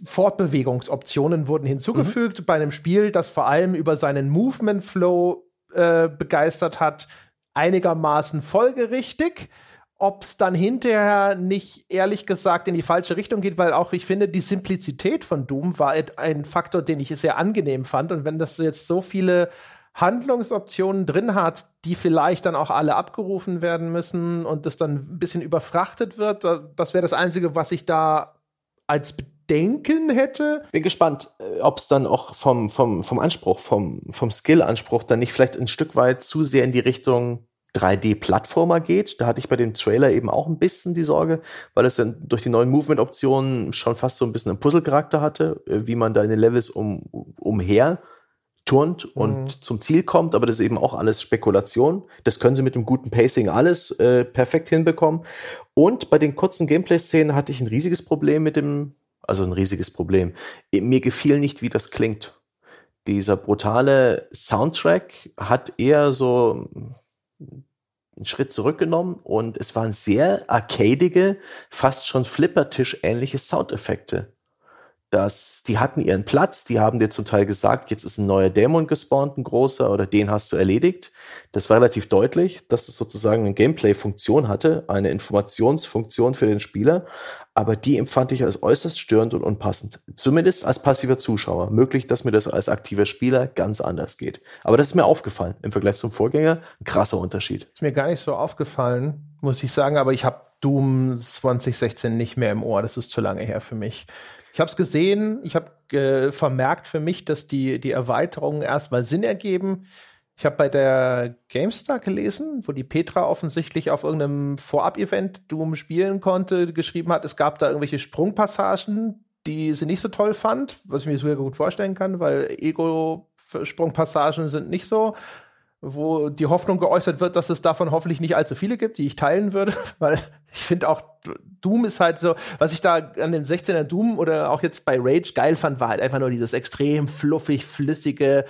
Fortbewegungsoptionen wurden hinzugefügt mhm. bei einem Spiel, das vor allem über seinen Movement Flow äh, begeistert hat, einigermaßen folgerichtig. Ob es dann hinterher nicht ehrlich gesagt in die falsche Richtung geht, weil auch ich finde, die Simplizität von Doom war ein Faktor, den ich sehr angenehm fand. Und wenn das jetzt so viele Handlungsoptionen drin hat, die vielleicht dann auch alle abgerufen werden müssen und das dann ein bisschen überfrachtet wird, das wäre das Einzige, was ich da als denken hätte. Bin gespannt, äh, ob es dann auch vom, vom, vom Anspruch, vom, vom Skill-Anspruch dann nicht vielleicht ein Stück weit zu sehr in die Richtung 3D-Plattformer geht. Da hatte ich bei dem Trailer eben auch ein bisschen die Sorge, weil es dann durch die neuen Movement-Optionen schon fast so ein bisschen einen Puzzle-Charakter hatte, äh, wie man da in den Levels um, umher turnt und mhm. zum Ziel kommt, aber das ist eben auch alles Spekulation. Das können sie mit einem guten Pacing alles äh, perfekt hinbekommen. Und bei den kurzen Gameplay-Szenen hatte ich ein riesiges Problem mit dem, also ein riesiges Problem. Mir gefiel nicht, wie das klingt. Dieser brutale Soundtrack hat eher so einen Schritt zurückgenommen und es waren sehr arcadige, fast schon Flippertisch-ähnliche Soundeffekte dass die hatten ihren Platz, die haben dir zum Teil gesagt, jetzt ist ein neuer Dämon gespawnt, ein großer, oder den hast du erledigt. Das war relativ deutlich, dass es sozusagen eine Gameplay-Funktion hatte, eine Informationsfunktion für den Spieler, aber die empfand ich als äußerst störend und unpassend. Zumindest als passiver Zuschauer. Möglich, dass mir das als aktiver Spieler ganz anders geht. Aber das ist mir aufgefallen im Vergleich zum Vorgänger. Ein krasser Unterschied. Ist mir gar nicht so aufgefallen, muss ich sagen, aber ich habe Doom 2016 nicht mehr im Ohr. Das ist zu lange her für mich. Ich habe es gesehen, ich habe äh, vermerkt für mich, dass die, die Erweiterungen erstmal Sinn ergeben. Ich habe bei der GameStar gelesen, wo die Petra offensichtlich auf irgendeinem Vorab-Event Doom spielen konnte, geschrieben hat, es gab da irgendwelche Sprungpassagen, die sie nicht so toll fand, was ich mir sogar gut vorstellen kann, weil Ego-Sprungpassagen sind nicht so wo die Hoffnung geäußert wird, dass es davon hoffentlich nicht allzu viele gibt, die ich teilen würde, *laughs* weil ich finde auch Doom ist halt so, was ich da an dem 16er Doom oder auch jetzt bei Rage geil fand, war halt einfach nur dieses extrem fluffig, flüssige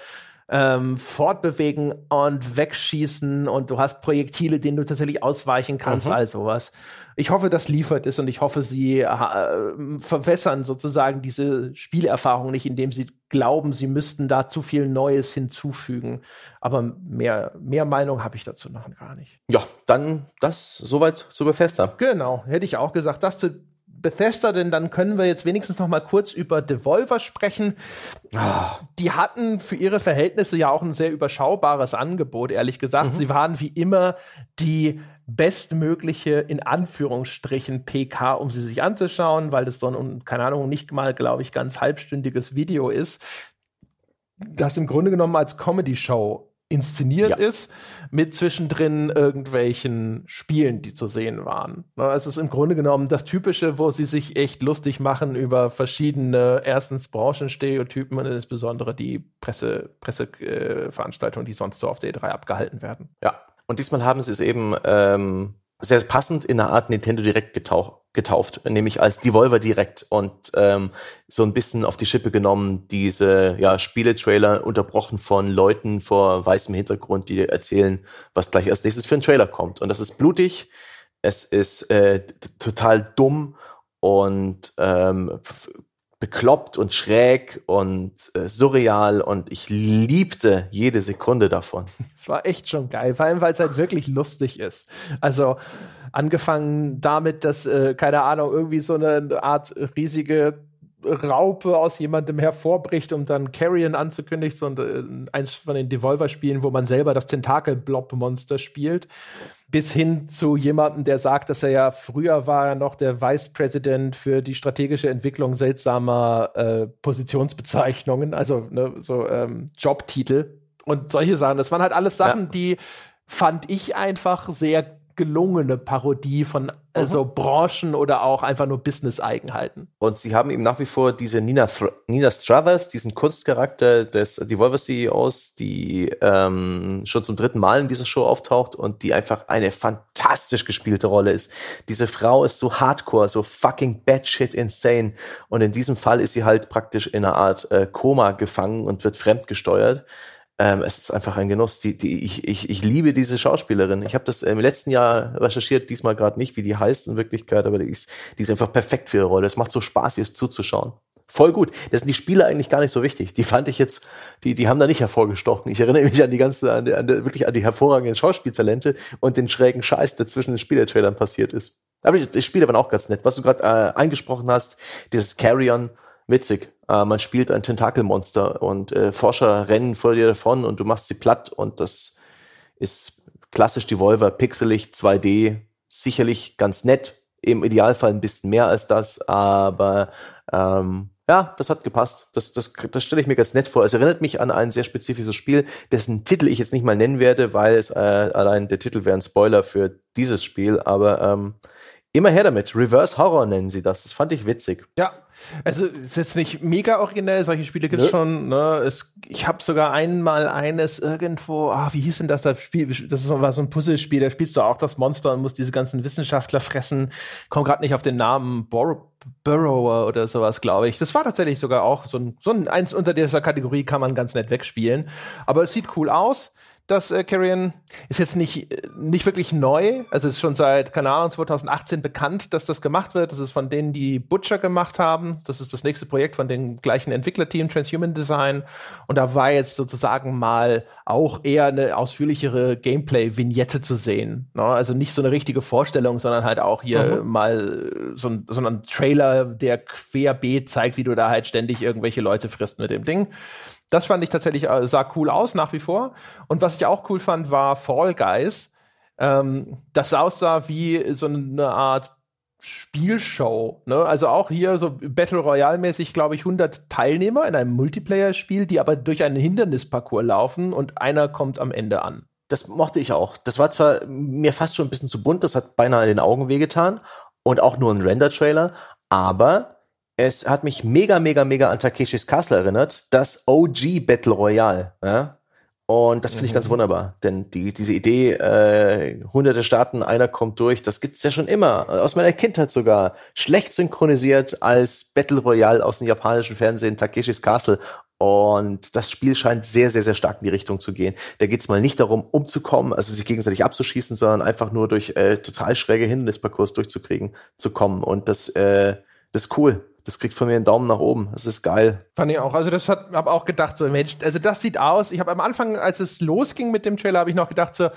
ähm, fortbewegen und wegschießen und du hast Projektile, denen du tatsächlich ausweichen kannst, mhm. all sowas. Ich hoffe, das liefert es und ich hoffe, sie äh, verwässern sozusagen diese Spielerfahrung nicht, indem sie glauben, sie müssten da zu viel Neues hinzufügen. Aber mehr, mehr Meinung habe ich dazu noch gar nicht. Ja, dann das soweit zu Bethesda. Genau, hätte ich auch gesagt. Das zu Bethesda, denn dann können wir jetzt wenigstens noch mal kurz über Devolver sprechen. Die hatten für ihre Verhältnisse ja auch ein sehr überschaubares Angebot, ehrlich gesagt. Mhm. Sie waren wie immer die bestmögliche, in Anführungsstrichen, PK, um sie sich anzuschauen, weil das so ein, keine Ahnung, nicht mal, glaube ich, ganz halbstündiges Video ist, das im Grunde genommen als Comedy-Show inszeniert ja. ist, mit zwischendrin irgendwelchen Spielen, die zu sehen waren. Ne, es ist im Grunde genommen das Typische, wo sie sich echt lustig machen über verschiedene, erstens Branchenstereotypen und insbesondere die Presse, Presseveranstaltungen, die sonst so auf der E3 abgehalten werden. Ja, und diesmal haben sie es eben ähm, sehr passend in einer Art Nintendo Direct getaucht getauft, nämlich als Devolver Direct und ähm, so ein bisschen auf die Schippe genommen, diese ja, Spieletrailer unterbrochen von Leuten vor weißem Hintergrund, die erzählen, was gleich als nächstes für ein Trailer kommt. Und das ist blutig, es ist äh, total dumm und ähm, bekloppt und schräg und äh, surreal und ich liebte jede Sekunde davon. *laughs* Es war echt schon geil, vor allem weil es halt wirklich lustig ist. Also angefangen damit, dass, äh, keine Ahnung, irgendwie so eine Art riesige Raupe aus jemandem hervorbricht, um dann Carrion anzukündigen, so äh, eins von den Devolver-Spielen, wo man selber das Tentakel-Blob-Monster spielt, bis hin zu jemandem, der sagt, dass er ja früher war er noch der Vice President für die strategische Entwicklung seltsamer äh, Positionsbezeichnungen, also ne, so ähm, Jobtitel und solche Sachen. Das waren halt alles Sachen, ja. die fand ich einfach sehr gelungene Parodie von also mhm. Branchen oder auch einfach nur Business-Eigenheiten. Und sie haben eben nach wie vor diese Nina, Nina Stravers, diesen Kunstcharakter des Devolver CEOs, die ähm, schon zum dritten Mal in dieser Show auftaucht und die einfach eine fantastisch gespielte Rolle ist. Diese Frau ist so hardcore, so fucking batshit insane. Und in diesem Fall ist sie halt praktisch in einer Art äh, Koma gefangen und wird fremdgesteuert. Ähm, es ist einfach ein Genuss. Die, die, ich, ich, ich liebe diese Schauspielerin. Ich habe das im letzten Jahr recherchiert, diesmal gerade nicht, wie die heißt in Wirklichkeit, aber die ist, die ist einfach perfekt für ihre Rolle. Es macht so Spaß, ihr zuzuschauen. Voll gut. Das sind die Spieler eigentlich gar nicht so wichtig. Die fand ich jetzt, die, die haben da nicht hervorgestochen. Ich erinnere mich an die ganze, an, die, an die, wirklich an die hervorragenden Schauspieltalente und den schrägen Scheiß, der zwischen den Spielertrailern passiert ist. Aber die Spiele waren auch ganz nett. Was du gerade äh, angesprochen hast, dieses Carry-On, witzig. Äh, man spielt ein Tentakelmonster und äh, Forscher rennen vor dir davon und du machst sie platt und das ist klassisch Devolver, pixelig, 2D, sicherlich ganz nett, im Idealfall ein bisschen mehr als das, aber Ähm, ja, das hat gepasst. Das, das, das stelle ich mir ganz nett vor. Es erinnert mich an ein sehr spezifisches Spiel, dessen Titel ich jetzt nicht mal nennen werde, weil es äh, allein der Titel wäre ein Spoiler für dieses Spiel. Aber ähm, immer her damit. Reverse Horror nennen sie das. Das fand ich witzig. Ja, also ist jetzt nicht mega originell, solche Spiele gibt es schon. Ne? Es, ich habe sogar einmal eines irgendwo, ah, wie hieß denn das das Spiel? Das war so ein Puzzlespiel, da spielst du auch das Monster und musst diese ganzen Wissenschaftler fressen. Komm gerade nicht auf den Namen Bor Burrower oder sowas, glaube ich. Das war tatsächlich sogar auch so ein, so ein eins unter dieser Kategorie kann man ganz nett wegspielen. Aber es sieht cool aus das äh, Carrion ist jetzt nicht, äh, nicht wirklich neu. Also es ist schon seit, keine Ahnung, 2018 bekannt, dass das gemacht wird. Das ist von denen, die Butcher gemacht haben. Das ist das nächste Projekt von dem gleichen Entwicklerteam, Transhuman Design. Und da war jetzt sozusagen mal auch eher eine ausführlichere Gameplay-Vignette zu sehen. Ne? Also nicht so eine richtige Vorstellung, sondern halt auch hier mhm. mal so ein, so ein Trailer, der querbeet zeigt, wie du da halt ständig irgendwelche Leute frisst mit dem Ding. Das fand ich tatsächlich, äh, sah cool aus nach wie vor. Und was ich auch cool fand, war Fall Guys. Ähm, das aussah wie so eine Art Spielshow. Ne? Also auch hier so Battle Royale-mäßig, glaube ich, 100 Teilnehmer in einem Multiplayer-Spiel, die aber durch einen Hindernisparcours laufen und einer kommt am Ende an. Das mochte ich auch. Das war zwar mir fast schon ein bisschen zu bunt, das hat beinahe in den Augen wehgetan und auch nur ein Render-Trailer, aber es hat mich mega, mega, mega an Takeshis Castle erinnert, das OG Battle Royale. Ja? Und das finde ich ganz mhm. wunderbar, denn die, diese Idee, äh, hunderte Staaten, einer kommt durch, das gibt's ja schon immer, aus meiner Kindheit sogar, schlecht synchronisiert als Battle Royale aus dem japanischen Fernsehen, Takeshis Castle. Und das Spiel scheint sehr, sehr, sehr stark in die Richtung zu gehen. Da geht's mal nicht darum, umzukommen, also sich gegenseitig abzuschießen, sondern einfach nur durch äh, total schräge Hindernisparcours durchzukriegen, zu kommen. Und das, äh, das ist cool das kriegt von mir einen Daumen nach oben. Das ist geil. Fand ich auch. Also das hat, hab auch gedacht so, Mensch, also das sieht aus. Ich habe am Anfang, als es losging mit dem Trailer, habe ich noch gedacht so,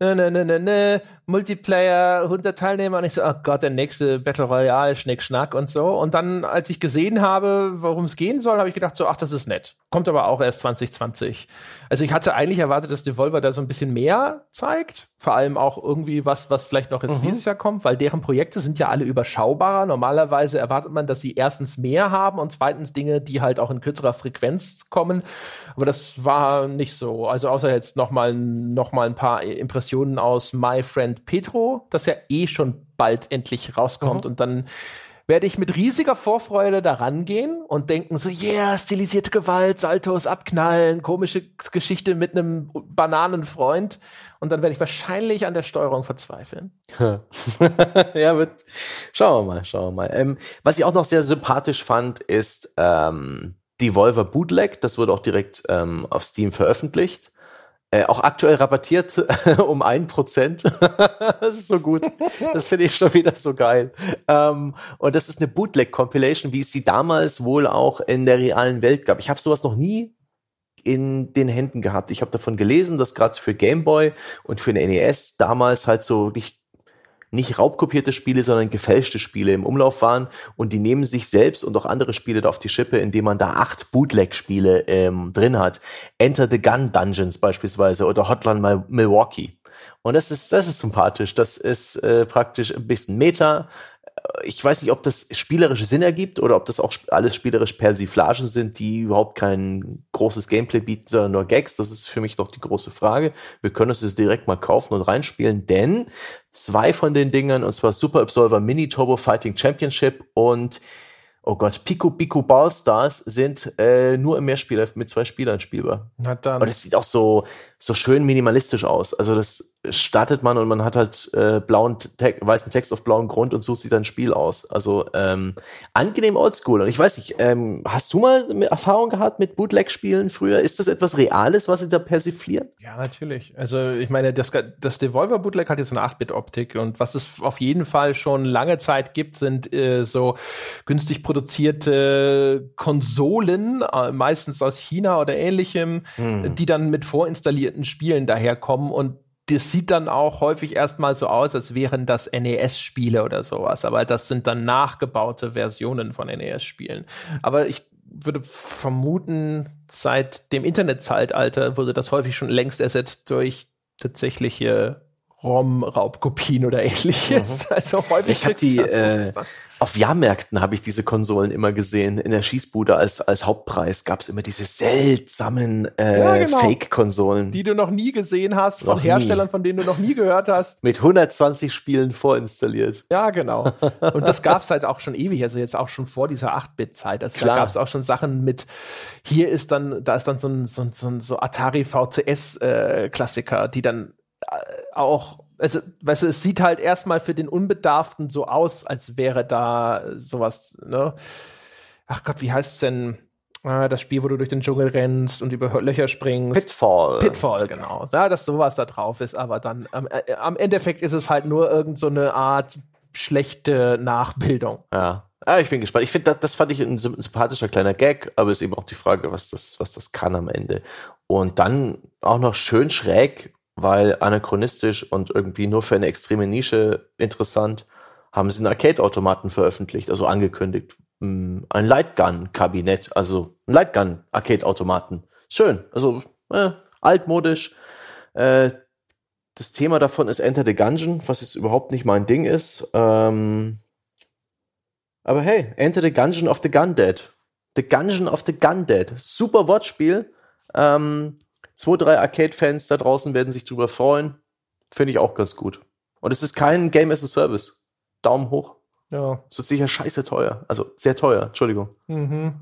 ne, ne, ne, ne, ne, Multiplayer, 100 Teilnehmer und ich so, oh Gott, der nächste Battle Royale, Schnick, Schnack und so. Und dann, als ich gesehen habe, worum es gehen soll, habe ich gedacht so, ach, das ist nett. Kommt aber auch erst 2020. Also ich hatte eigentlich erwartet, dass Devolver da so ein bisschen mehr zeigt. Vor allem auch irgendwie was, was vielleicht noch jetzt mhm. dieses Jahr kommt, weil deren Projekte sind ja alle überschaubarer. Normalerweise erwartet man, dass sie erstens mehr haben und zweitens Dinge, die halt auch in kürzerer Frequenz kommen. Aber das war nicht so. Also außer jetzt noch mal, noch mal ein paar Impressionen aus My Friend Petro, das ja eh schon bald endlich rauskommt. Mhm. Und dann werde ich mit riesiger Vorfreude da rangehen und denken so, yeah, stilisierte Gewalt, Saltos abknallen, komische Geschichte mit einem Bananenfreund. Und dann werde ich wahrscheinlich an der Steuerung verzweifeln. *laughs* ja, wird, schauen wir mal, schauen wir mal. Ähm, was ich auch noch sehr sympathisch fand, ist ähm, Devolver Bootleg. Das wurde auch direkt ähm, auf Steam veröffentlicht. Äh, auch aktuell rabattiert *laughs* um ein Prozent. *laughs* das ist so gut. Das finde ich schon wieder so geil. Ähm, und das ist eine Bootleg-Compilation, wie es sie damals wohl auch in der realen Welt gab. Ich habe sowas noch nie in den Händen gehabt. Ich habe davon gelesen, dass gerade für Game Boy und für den NES damals halt so nicht nicht raubkopierte Spiele, sondern gefälschte Spiele im Umlauf waren und die nehmen sich selbst und auch andere Spiele da auf die Schippe, indem man da acht Bootleg-Spiele ähm, drin hat. Enter the Gun Dungeons beispielsweise oder Hotline Milwaukee. Und das ist, das ist sympathisch. Das ist äh, praktisch ein bisschen Meta, ich weiß nicht, ob das spielerische Sinn ergibt oder ob das auch alles spielerisch Persiflagen sind, die überhaupt kein großes Gameplay bieten, sondern nur Gags. Das ist für mich doch die große Frage. Wir können uns das direkt mal kaufen und reinspielen, denn zwei von den Dingen, und zwar Super Absolver Mini Turbo Fighting Championship und oh Gott, Pico Pico Ballstars sind äh, nur im Mehrspieler mit zwei Spielern spielbar. Na dann. Und es sieht auch so, so schön minimalistisch aus. Also das startet man und man hat halt äh, blauen Te weißen Text auf blauem Grund und sucht sich dann ein Spiel aus. Also ähm, angenehm oldschool. Und ich weiß nicht, ähm, hast du mal Erfahrung gehabt mit Bootleg-Spielen früher? Ist das etwas Reales, was sie da persiflieren? Ja, natürlich. Also ich meine, das, das Devolver Bootleg hat jetzt eine 8-Bit-Optik und was es auf jeden Fall schon lange Zeit gibt, sind äh, so günstig produzierte Konsolen, äh, meistens aus China oder ähnlichem, hm. die dann mit vorinstallierten Spielen daherkommen und das sieht dann auch häufig erstmal so aus, als wären das NES-Spiele oder sowas. Aber das sind dann nachgebaute Versionen von NES-Spielen. Aber ich würde vermuten, seit dem Internetzeitalter wurde das häufig schon längst ersetzt durch tatsächliche ROM-Raubkopien oder ähnliches. Mhm. Also häufig. Ich habe die, äh, auf Jahrmärkten habe ich diese Konsolen immer gesehen. In der Schießbude als, als Hauptpreis gab es immer diese seltsamen äh, ja, genau. Fake-Konsolen. Die du noch nie gesehen hast, von noch Herstellern, nie. von denen du noch nie gehört hast. Mit 120 Spielen vorinstalliert. Ja, genau. Und das gab es halt auch schon ewig, also jetzt auch schon vor dieser 8-Bit-Zeit. Also Klar. da gab es auch schon Sachen mit, hier ist dann, da ist dann so ein, so ein, so ein so Atari VCS-Klassiker, äh, die dann auch also, weißt du, es sieht halt erstmal für den Unbedarften so aus, als wäre da sowas, ne? Ach Gott, wie heißt's denn? Ah, das Spiel, wo du durch den Dschungel rennst und über Löcher springst. Pitfall. Pitfall, genau. Ja, dass sowas da drauf ist, aber dann ähm, äh, am Endeffekt ist es halt nur irgend so eine Art schlechte Nachbildung. Ja. Ah, ich bin gespannt. Ich finde, das, das fand ich ein sympathischer kleiner Gag, aber es ist eben auch die Frage, was das, was das kann am Ende. Und dann auch noch schön schräg weil anachronistisch und irgendwie nur für eine extreme Nische interessant, haben sie einen Arcade-Automaten veröffentlicht, also angekündigt. Hm, ein Lightgun-Kabinett, also ein Lightgun-Arcade-Automaten. Schön, also äh, altmodisch. Äh, das Thema davon ist Enter the Gungeon, was jetzt überhaupt nicht mein Ding ist. Ähm, aber hey, Enter the Gungeon of the Gun Dead. The Gungeon of the Gun Dead. Super Wortspiel. Ähm, Zwei, drei Arcade-Fans da draußen werden sich drüber freuen. Finde ich auch ganz gut. Und es ist kein Game as a Service. Daumen hoch. Ja. Es wird sicher scheiße teuer. Also sehr teuer, Entschuldigung. Mhm.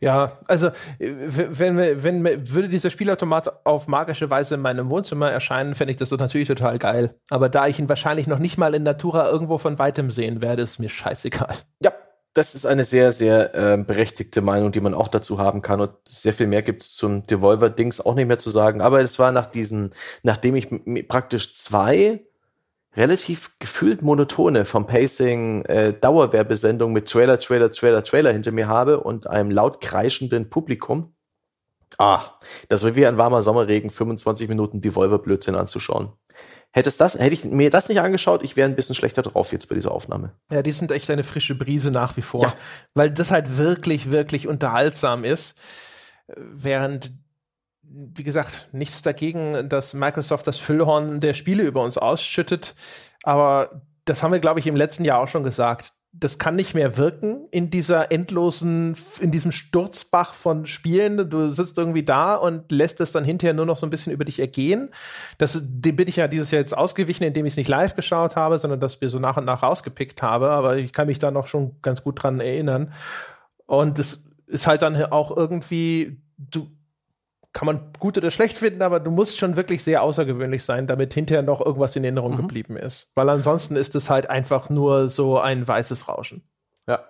Ja, also wenn, wenn, wenn würde dieser Spielautomat auf magische Weise in meinem Wohnzimmer erscheinen, fände ich das so natürlich total geil. Aber da ich ihn wahrscheinlich noch nicht mal in Natura irgendwo von weitem sehen werde, ist mir scheißegal. Ja, das ist eine sehr, sehr äh, berechtigte Meinung, die man auch dazu haben kann. Und sehr viel mehr gibt es zum Devolver-Dings auch nicht mehr zu sagen. Aber es war nach diesen, nachdem ich praktisch zwei relativ gefühlt monotone vom Pacing äh, Dauerwerbesendung mit Trailer, Trailer, Trailer, Trailer hinter mir habe und einem laut kreischenden Publikum. Ah, das war wie ein warmer Sommerregen, 25 Minuten Devolver-Blödsinn anzuschauen. Hättest das, hätte ich mir das nicht angeschaut, ich wäre ein bisschen schlechter drauf jetzt bei dieser Aufnahme. Ja, die sind echt eine frische Brise nach wie vor. Ja. Weil das halt wirklich, wirklich unterhaltsam ist. Während, wie gesagt, nichts dagegen, dass Microsoft das Füllhorn der Spiele über uns ausschüttet. Aber das haben wir, glaube ich, im letzten Jahr auch schon gesagt das kann nicht mehr wirken in dieser endlosen, in diesem Sturzbach von Spielen. Du sitzt irgendwie da und lässt es dann hinterher nur noch so ein bisschen über dich ergehen. Das, dem bin ich ja dieses Jahr jetzt ausgewichen, indem ich es nicht live geschaut habe, sondern dass wir so nach und nach rausgepickt habe. Aber ich kann mich da noch schon ganz gut dran erinnern. Und es ist halt dann auch irgendwie, du, kann man gut oder schlecht finden, aber du musst schon wirklich sehr außergewöhnlich sein, damit hinterher noch irgendwas in Erinnerung mhm. geblieben ist. Weil ansonsten ist es halt einfach nur so ein weißes Rauschen. Ja.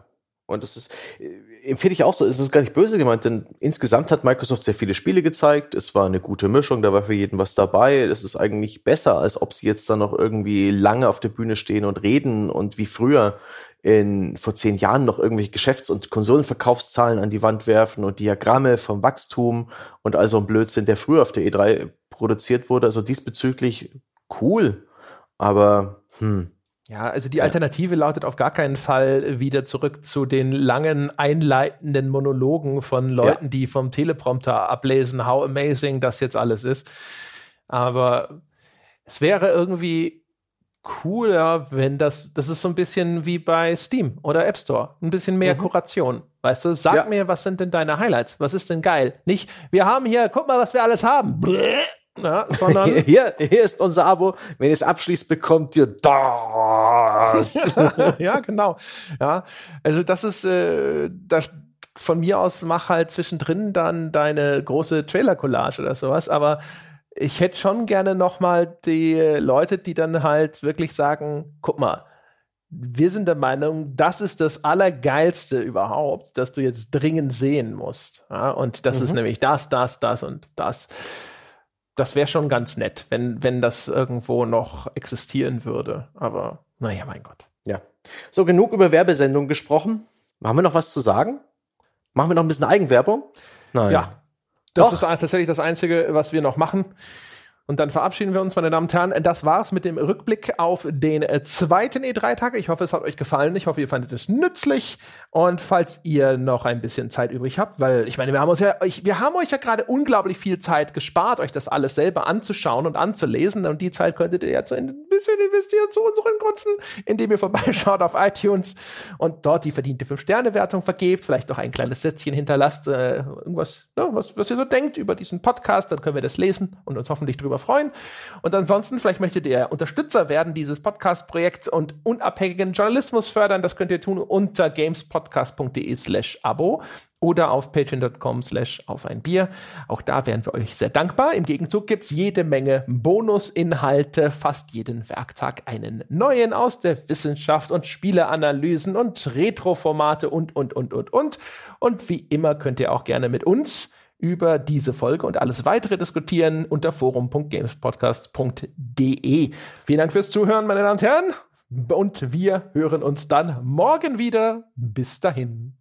Und das ist, äh, empfehle ich auch so, es ist gar nicht böse gemeint, denn insgesamt hat Microsoft sehr viele Spiele gezeigt. Es war eine gute Mischung, da war für jeden was dabei. Es ist eigentlich besser, als ob sie jetzt dann noch irgendwie lange auf der Bühne stehen und reden und wie früher in, vor zehn Jahren noch irgendwelche Geschäfts- und Konsolenverkaufszahlen an die Wand werfen und Diagramme vom Wachstum und all so ein Blödsinn, der früher auf der E3 produziert wurde. Also diesbezüglich cool, aber hm. Ja, also die Alternative lautet auf gar keinen Fall wieder zurück zu den langen einleitenden Monologen von Leuten, ja. die vom Teleprompter ablesen, how amazing das jetzt alles ist. Aber es wäre irgendwie cooler, wenn das, das ist so ein bisschen wie bei Steam oder App Store. Ein bisschen mehr mhm. Kuration. Weißt du, sag ja. mir, was sind denn deine Highlights? Was ist denn geil? Nicht, wir haben hier, guck mal, was wir alles haben. Ja, *laughs* sondern hier, hier ist unser Abo. Wenn ihr es abschließt, bekommt ihr das. *laughs* ja, genau. Ja, also das ist äh, das von mir aus mach halt zwischendrin dann deine große Trailer-Collage oder sowas, aber ich hätte schon gerne noch mal die Leute, die dann halt wirklich sagen, guck mal, wir sind der Meinung, das ist das Allergeilste überhaupt, das du jetzt dringend sehen musst. Ja, und das mhm. ist nämlich das, das, das und das. Das wäre schon ganz nett, wenn, wenn das irgendwo noch existieren würde. Aber naja, mein Gott. Ja. So, genug über Werbesendungen gesprochen. Haben wir noch was zu sagen? Machen wir noch ein bisschen Eigenwerbung? Nein. Ja, das Doch. ist tatsächlich das Einzige, was wir noch machen. Und dann verabschieden wir uns, meine Damen und Herren. Das war's mit dem Rückblick auf den äh, zweiten E3-Tag. Ich hoffe, es hat euch gefallen. Ich hoffe, ihr fandet es nützlich. Und falls ihr noch ein bisschen Zeit übrig habt, weil ich meine, wir haben uns ja, ich, wir haben euch ja gerade unglaublich viel Zeit gespart, euch das alles selber anzuschauen und anzulesen. Und die Zeit könntet ihr jetzt ein bisschen investieren zu unseren Gunsten, indem ihr vorbeischaut auf iTunes und dort die verdiente 5-Sterne-Wertung vergebt, vielleicht auch ein kleines Sätzchen hinterlasst, äh, irgendwas, ne, was, was ihr so denkt über diesen Podcast, dann können wir das lesen und uns hoffentlich drüber freuen. Und ansonsten, vielleicht möchtet ihr Unterstützer werden dieses Podcast-Projekts und unabhängigen Journalismus fördern. Das könnt ihr tun unter gamespodcast.de slash Abo oder auf patreon.com slash auf ein Bier. Auch da wären wir euch sehr dankbar. Im Gegenzug gibt es jede Menge Bonusinhalte, fast jeden Werktag einen neuen aus der Wissenschaft und Spieleanalysen und Retroformate und, und, und, und, und. Und wie immer könnt ihr auch gerne mit uns über diese Folge und alles weitere diskutieren unter forum.gamespodcast.de. Vielen Dank fürs Zuhören, meine Damen und Herren. Und wir hören uns dann morgen wieder. Bis dahin.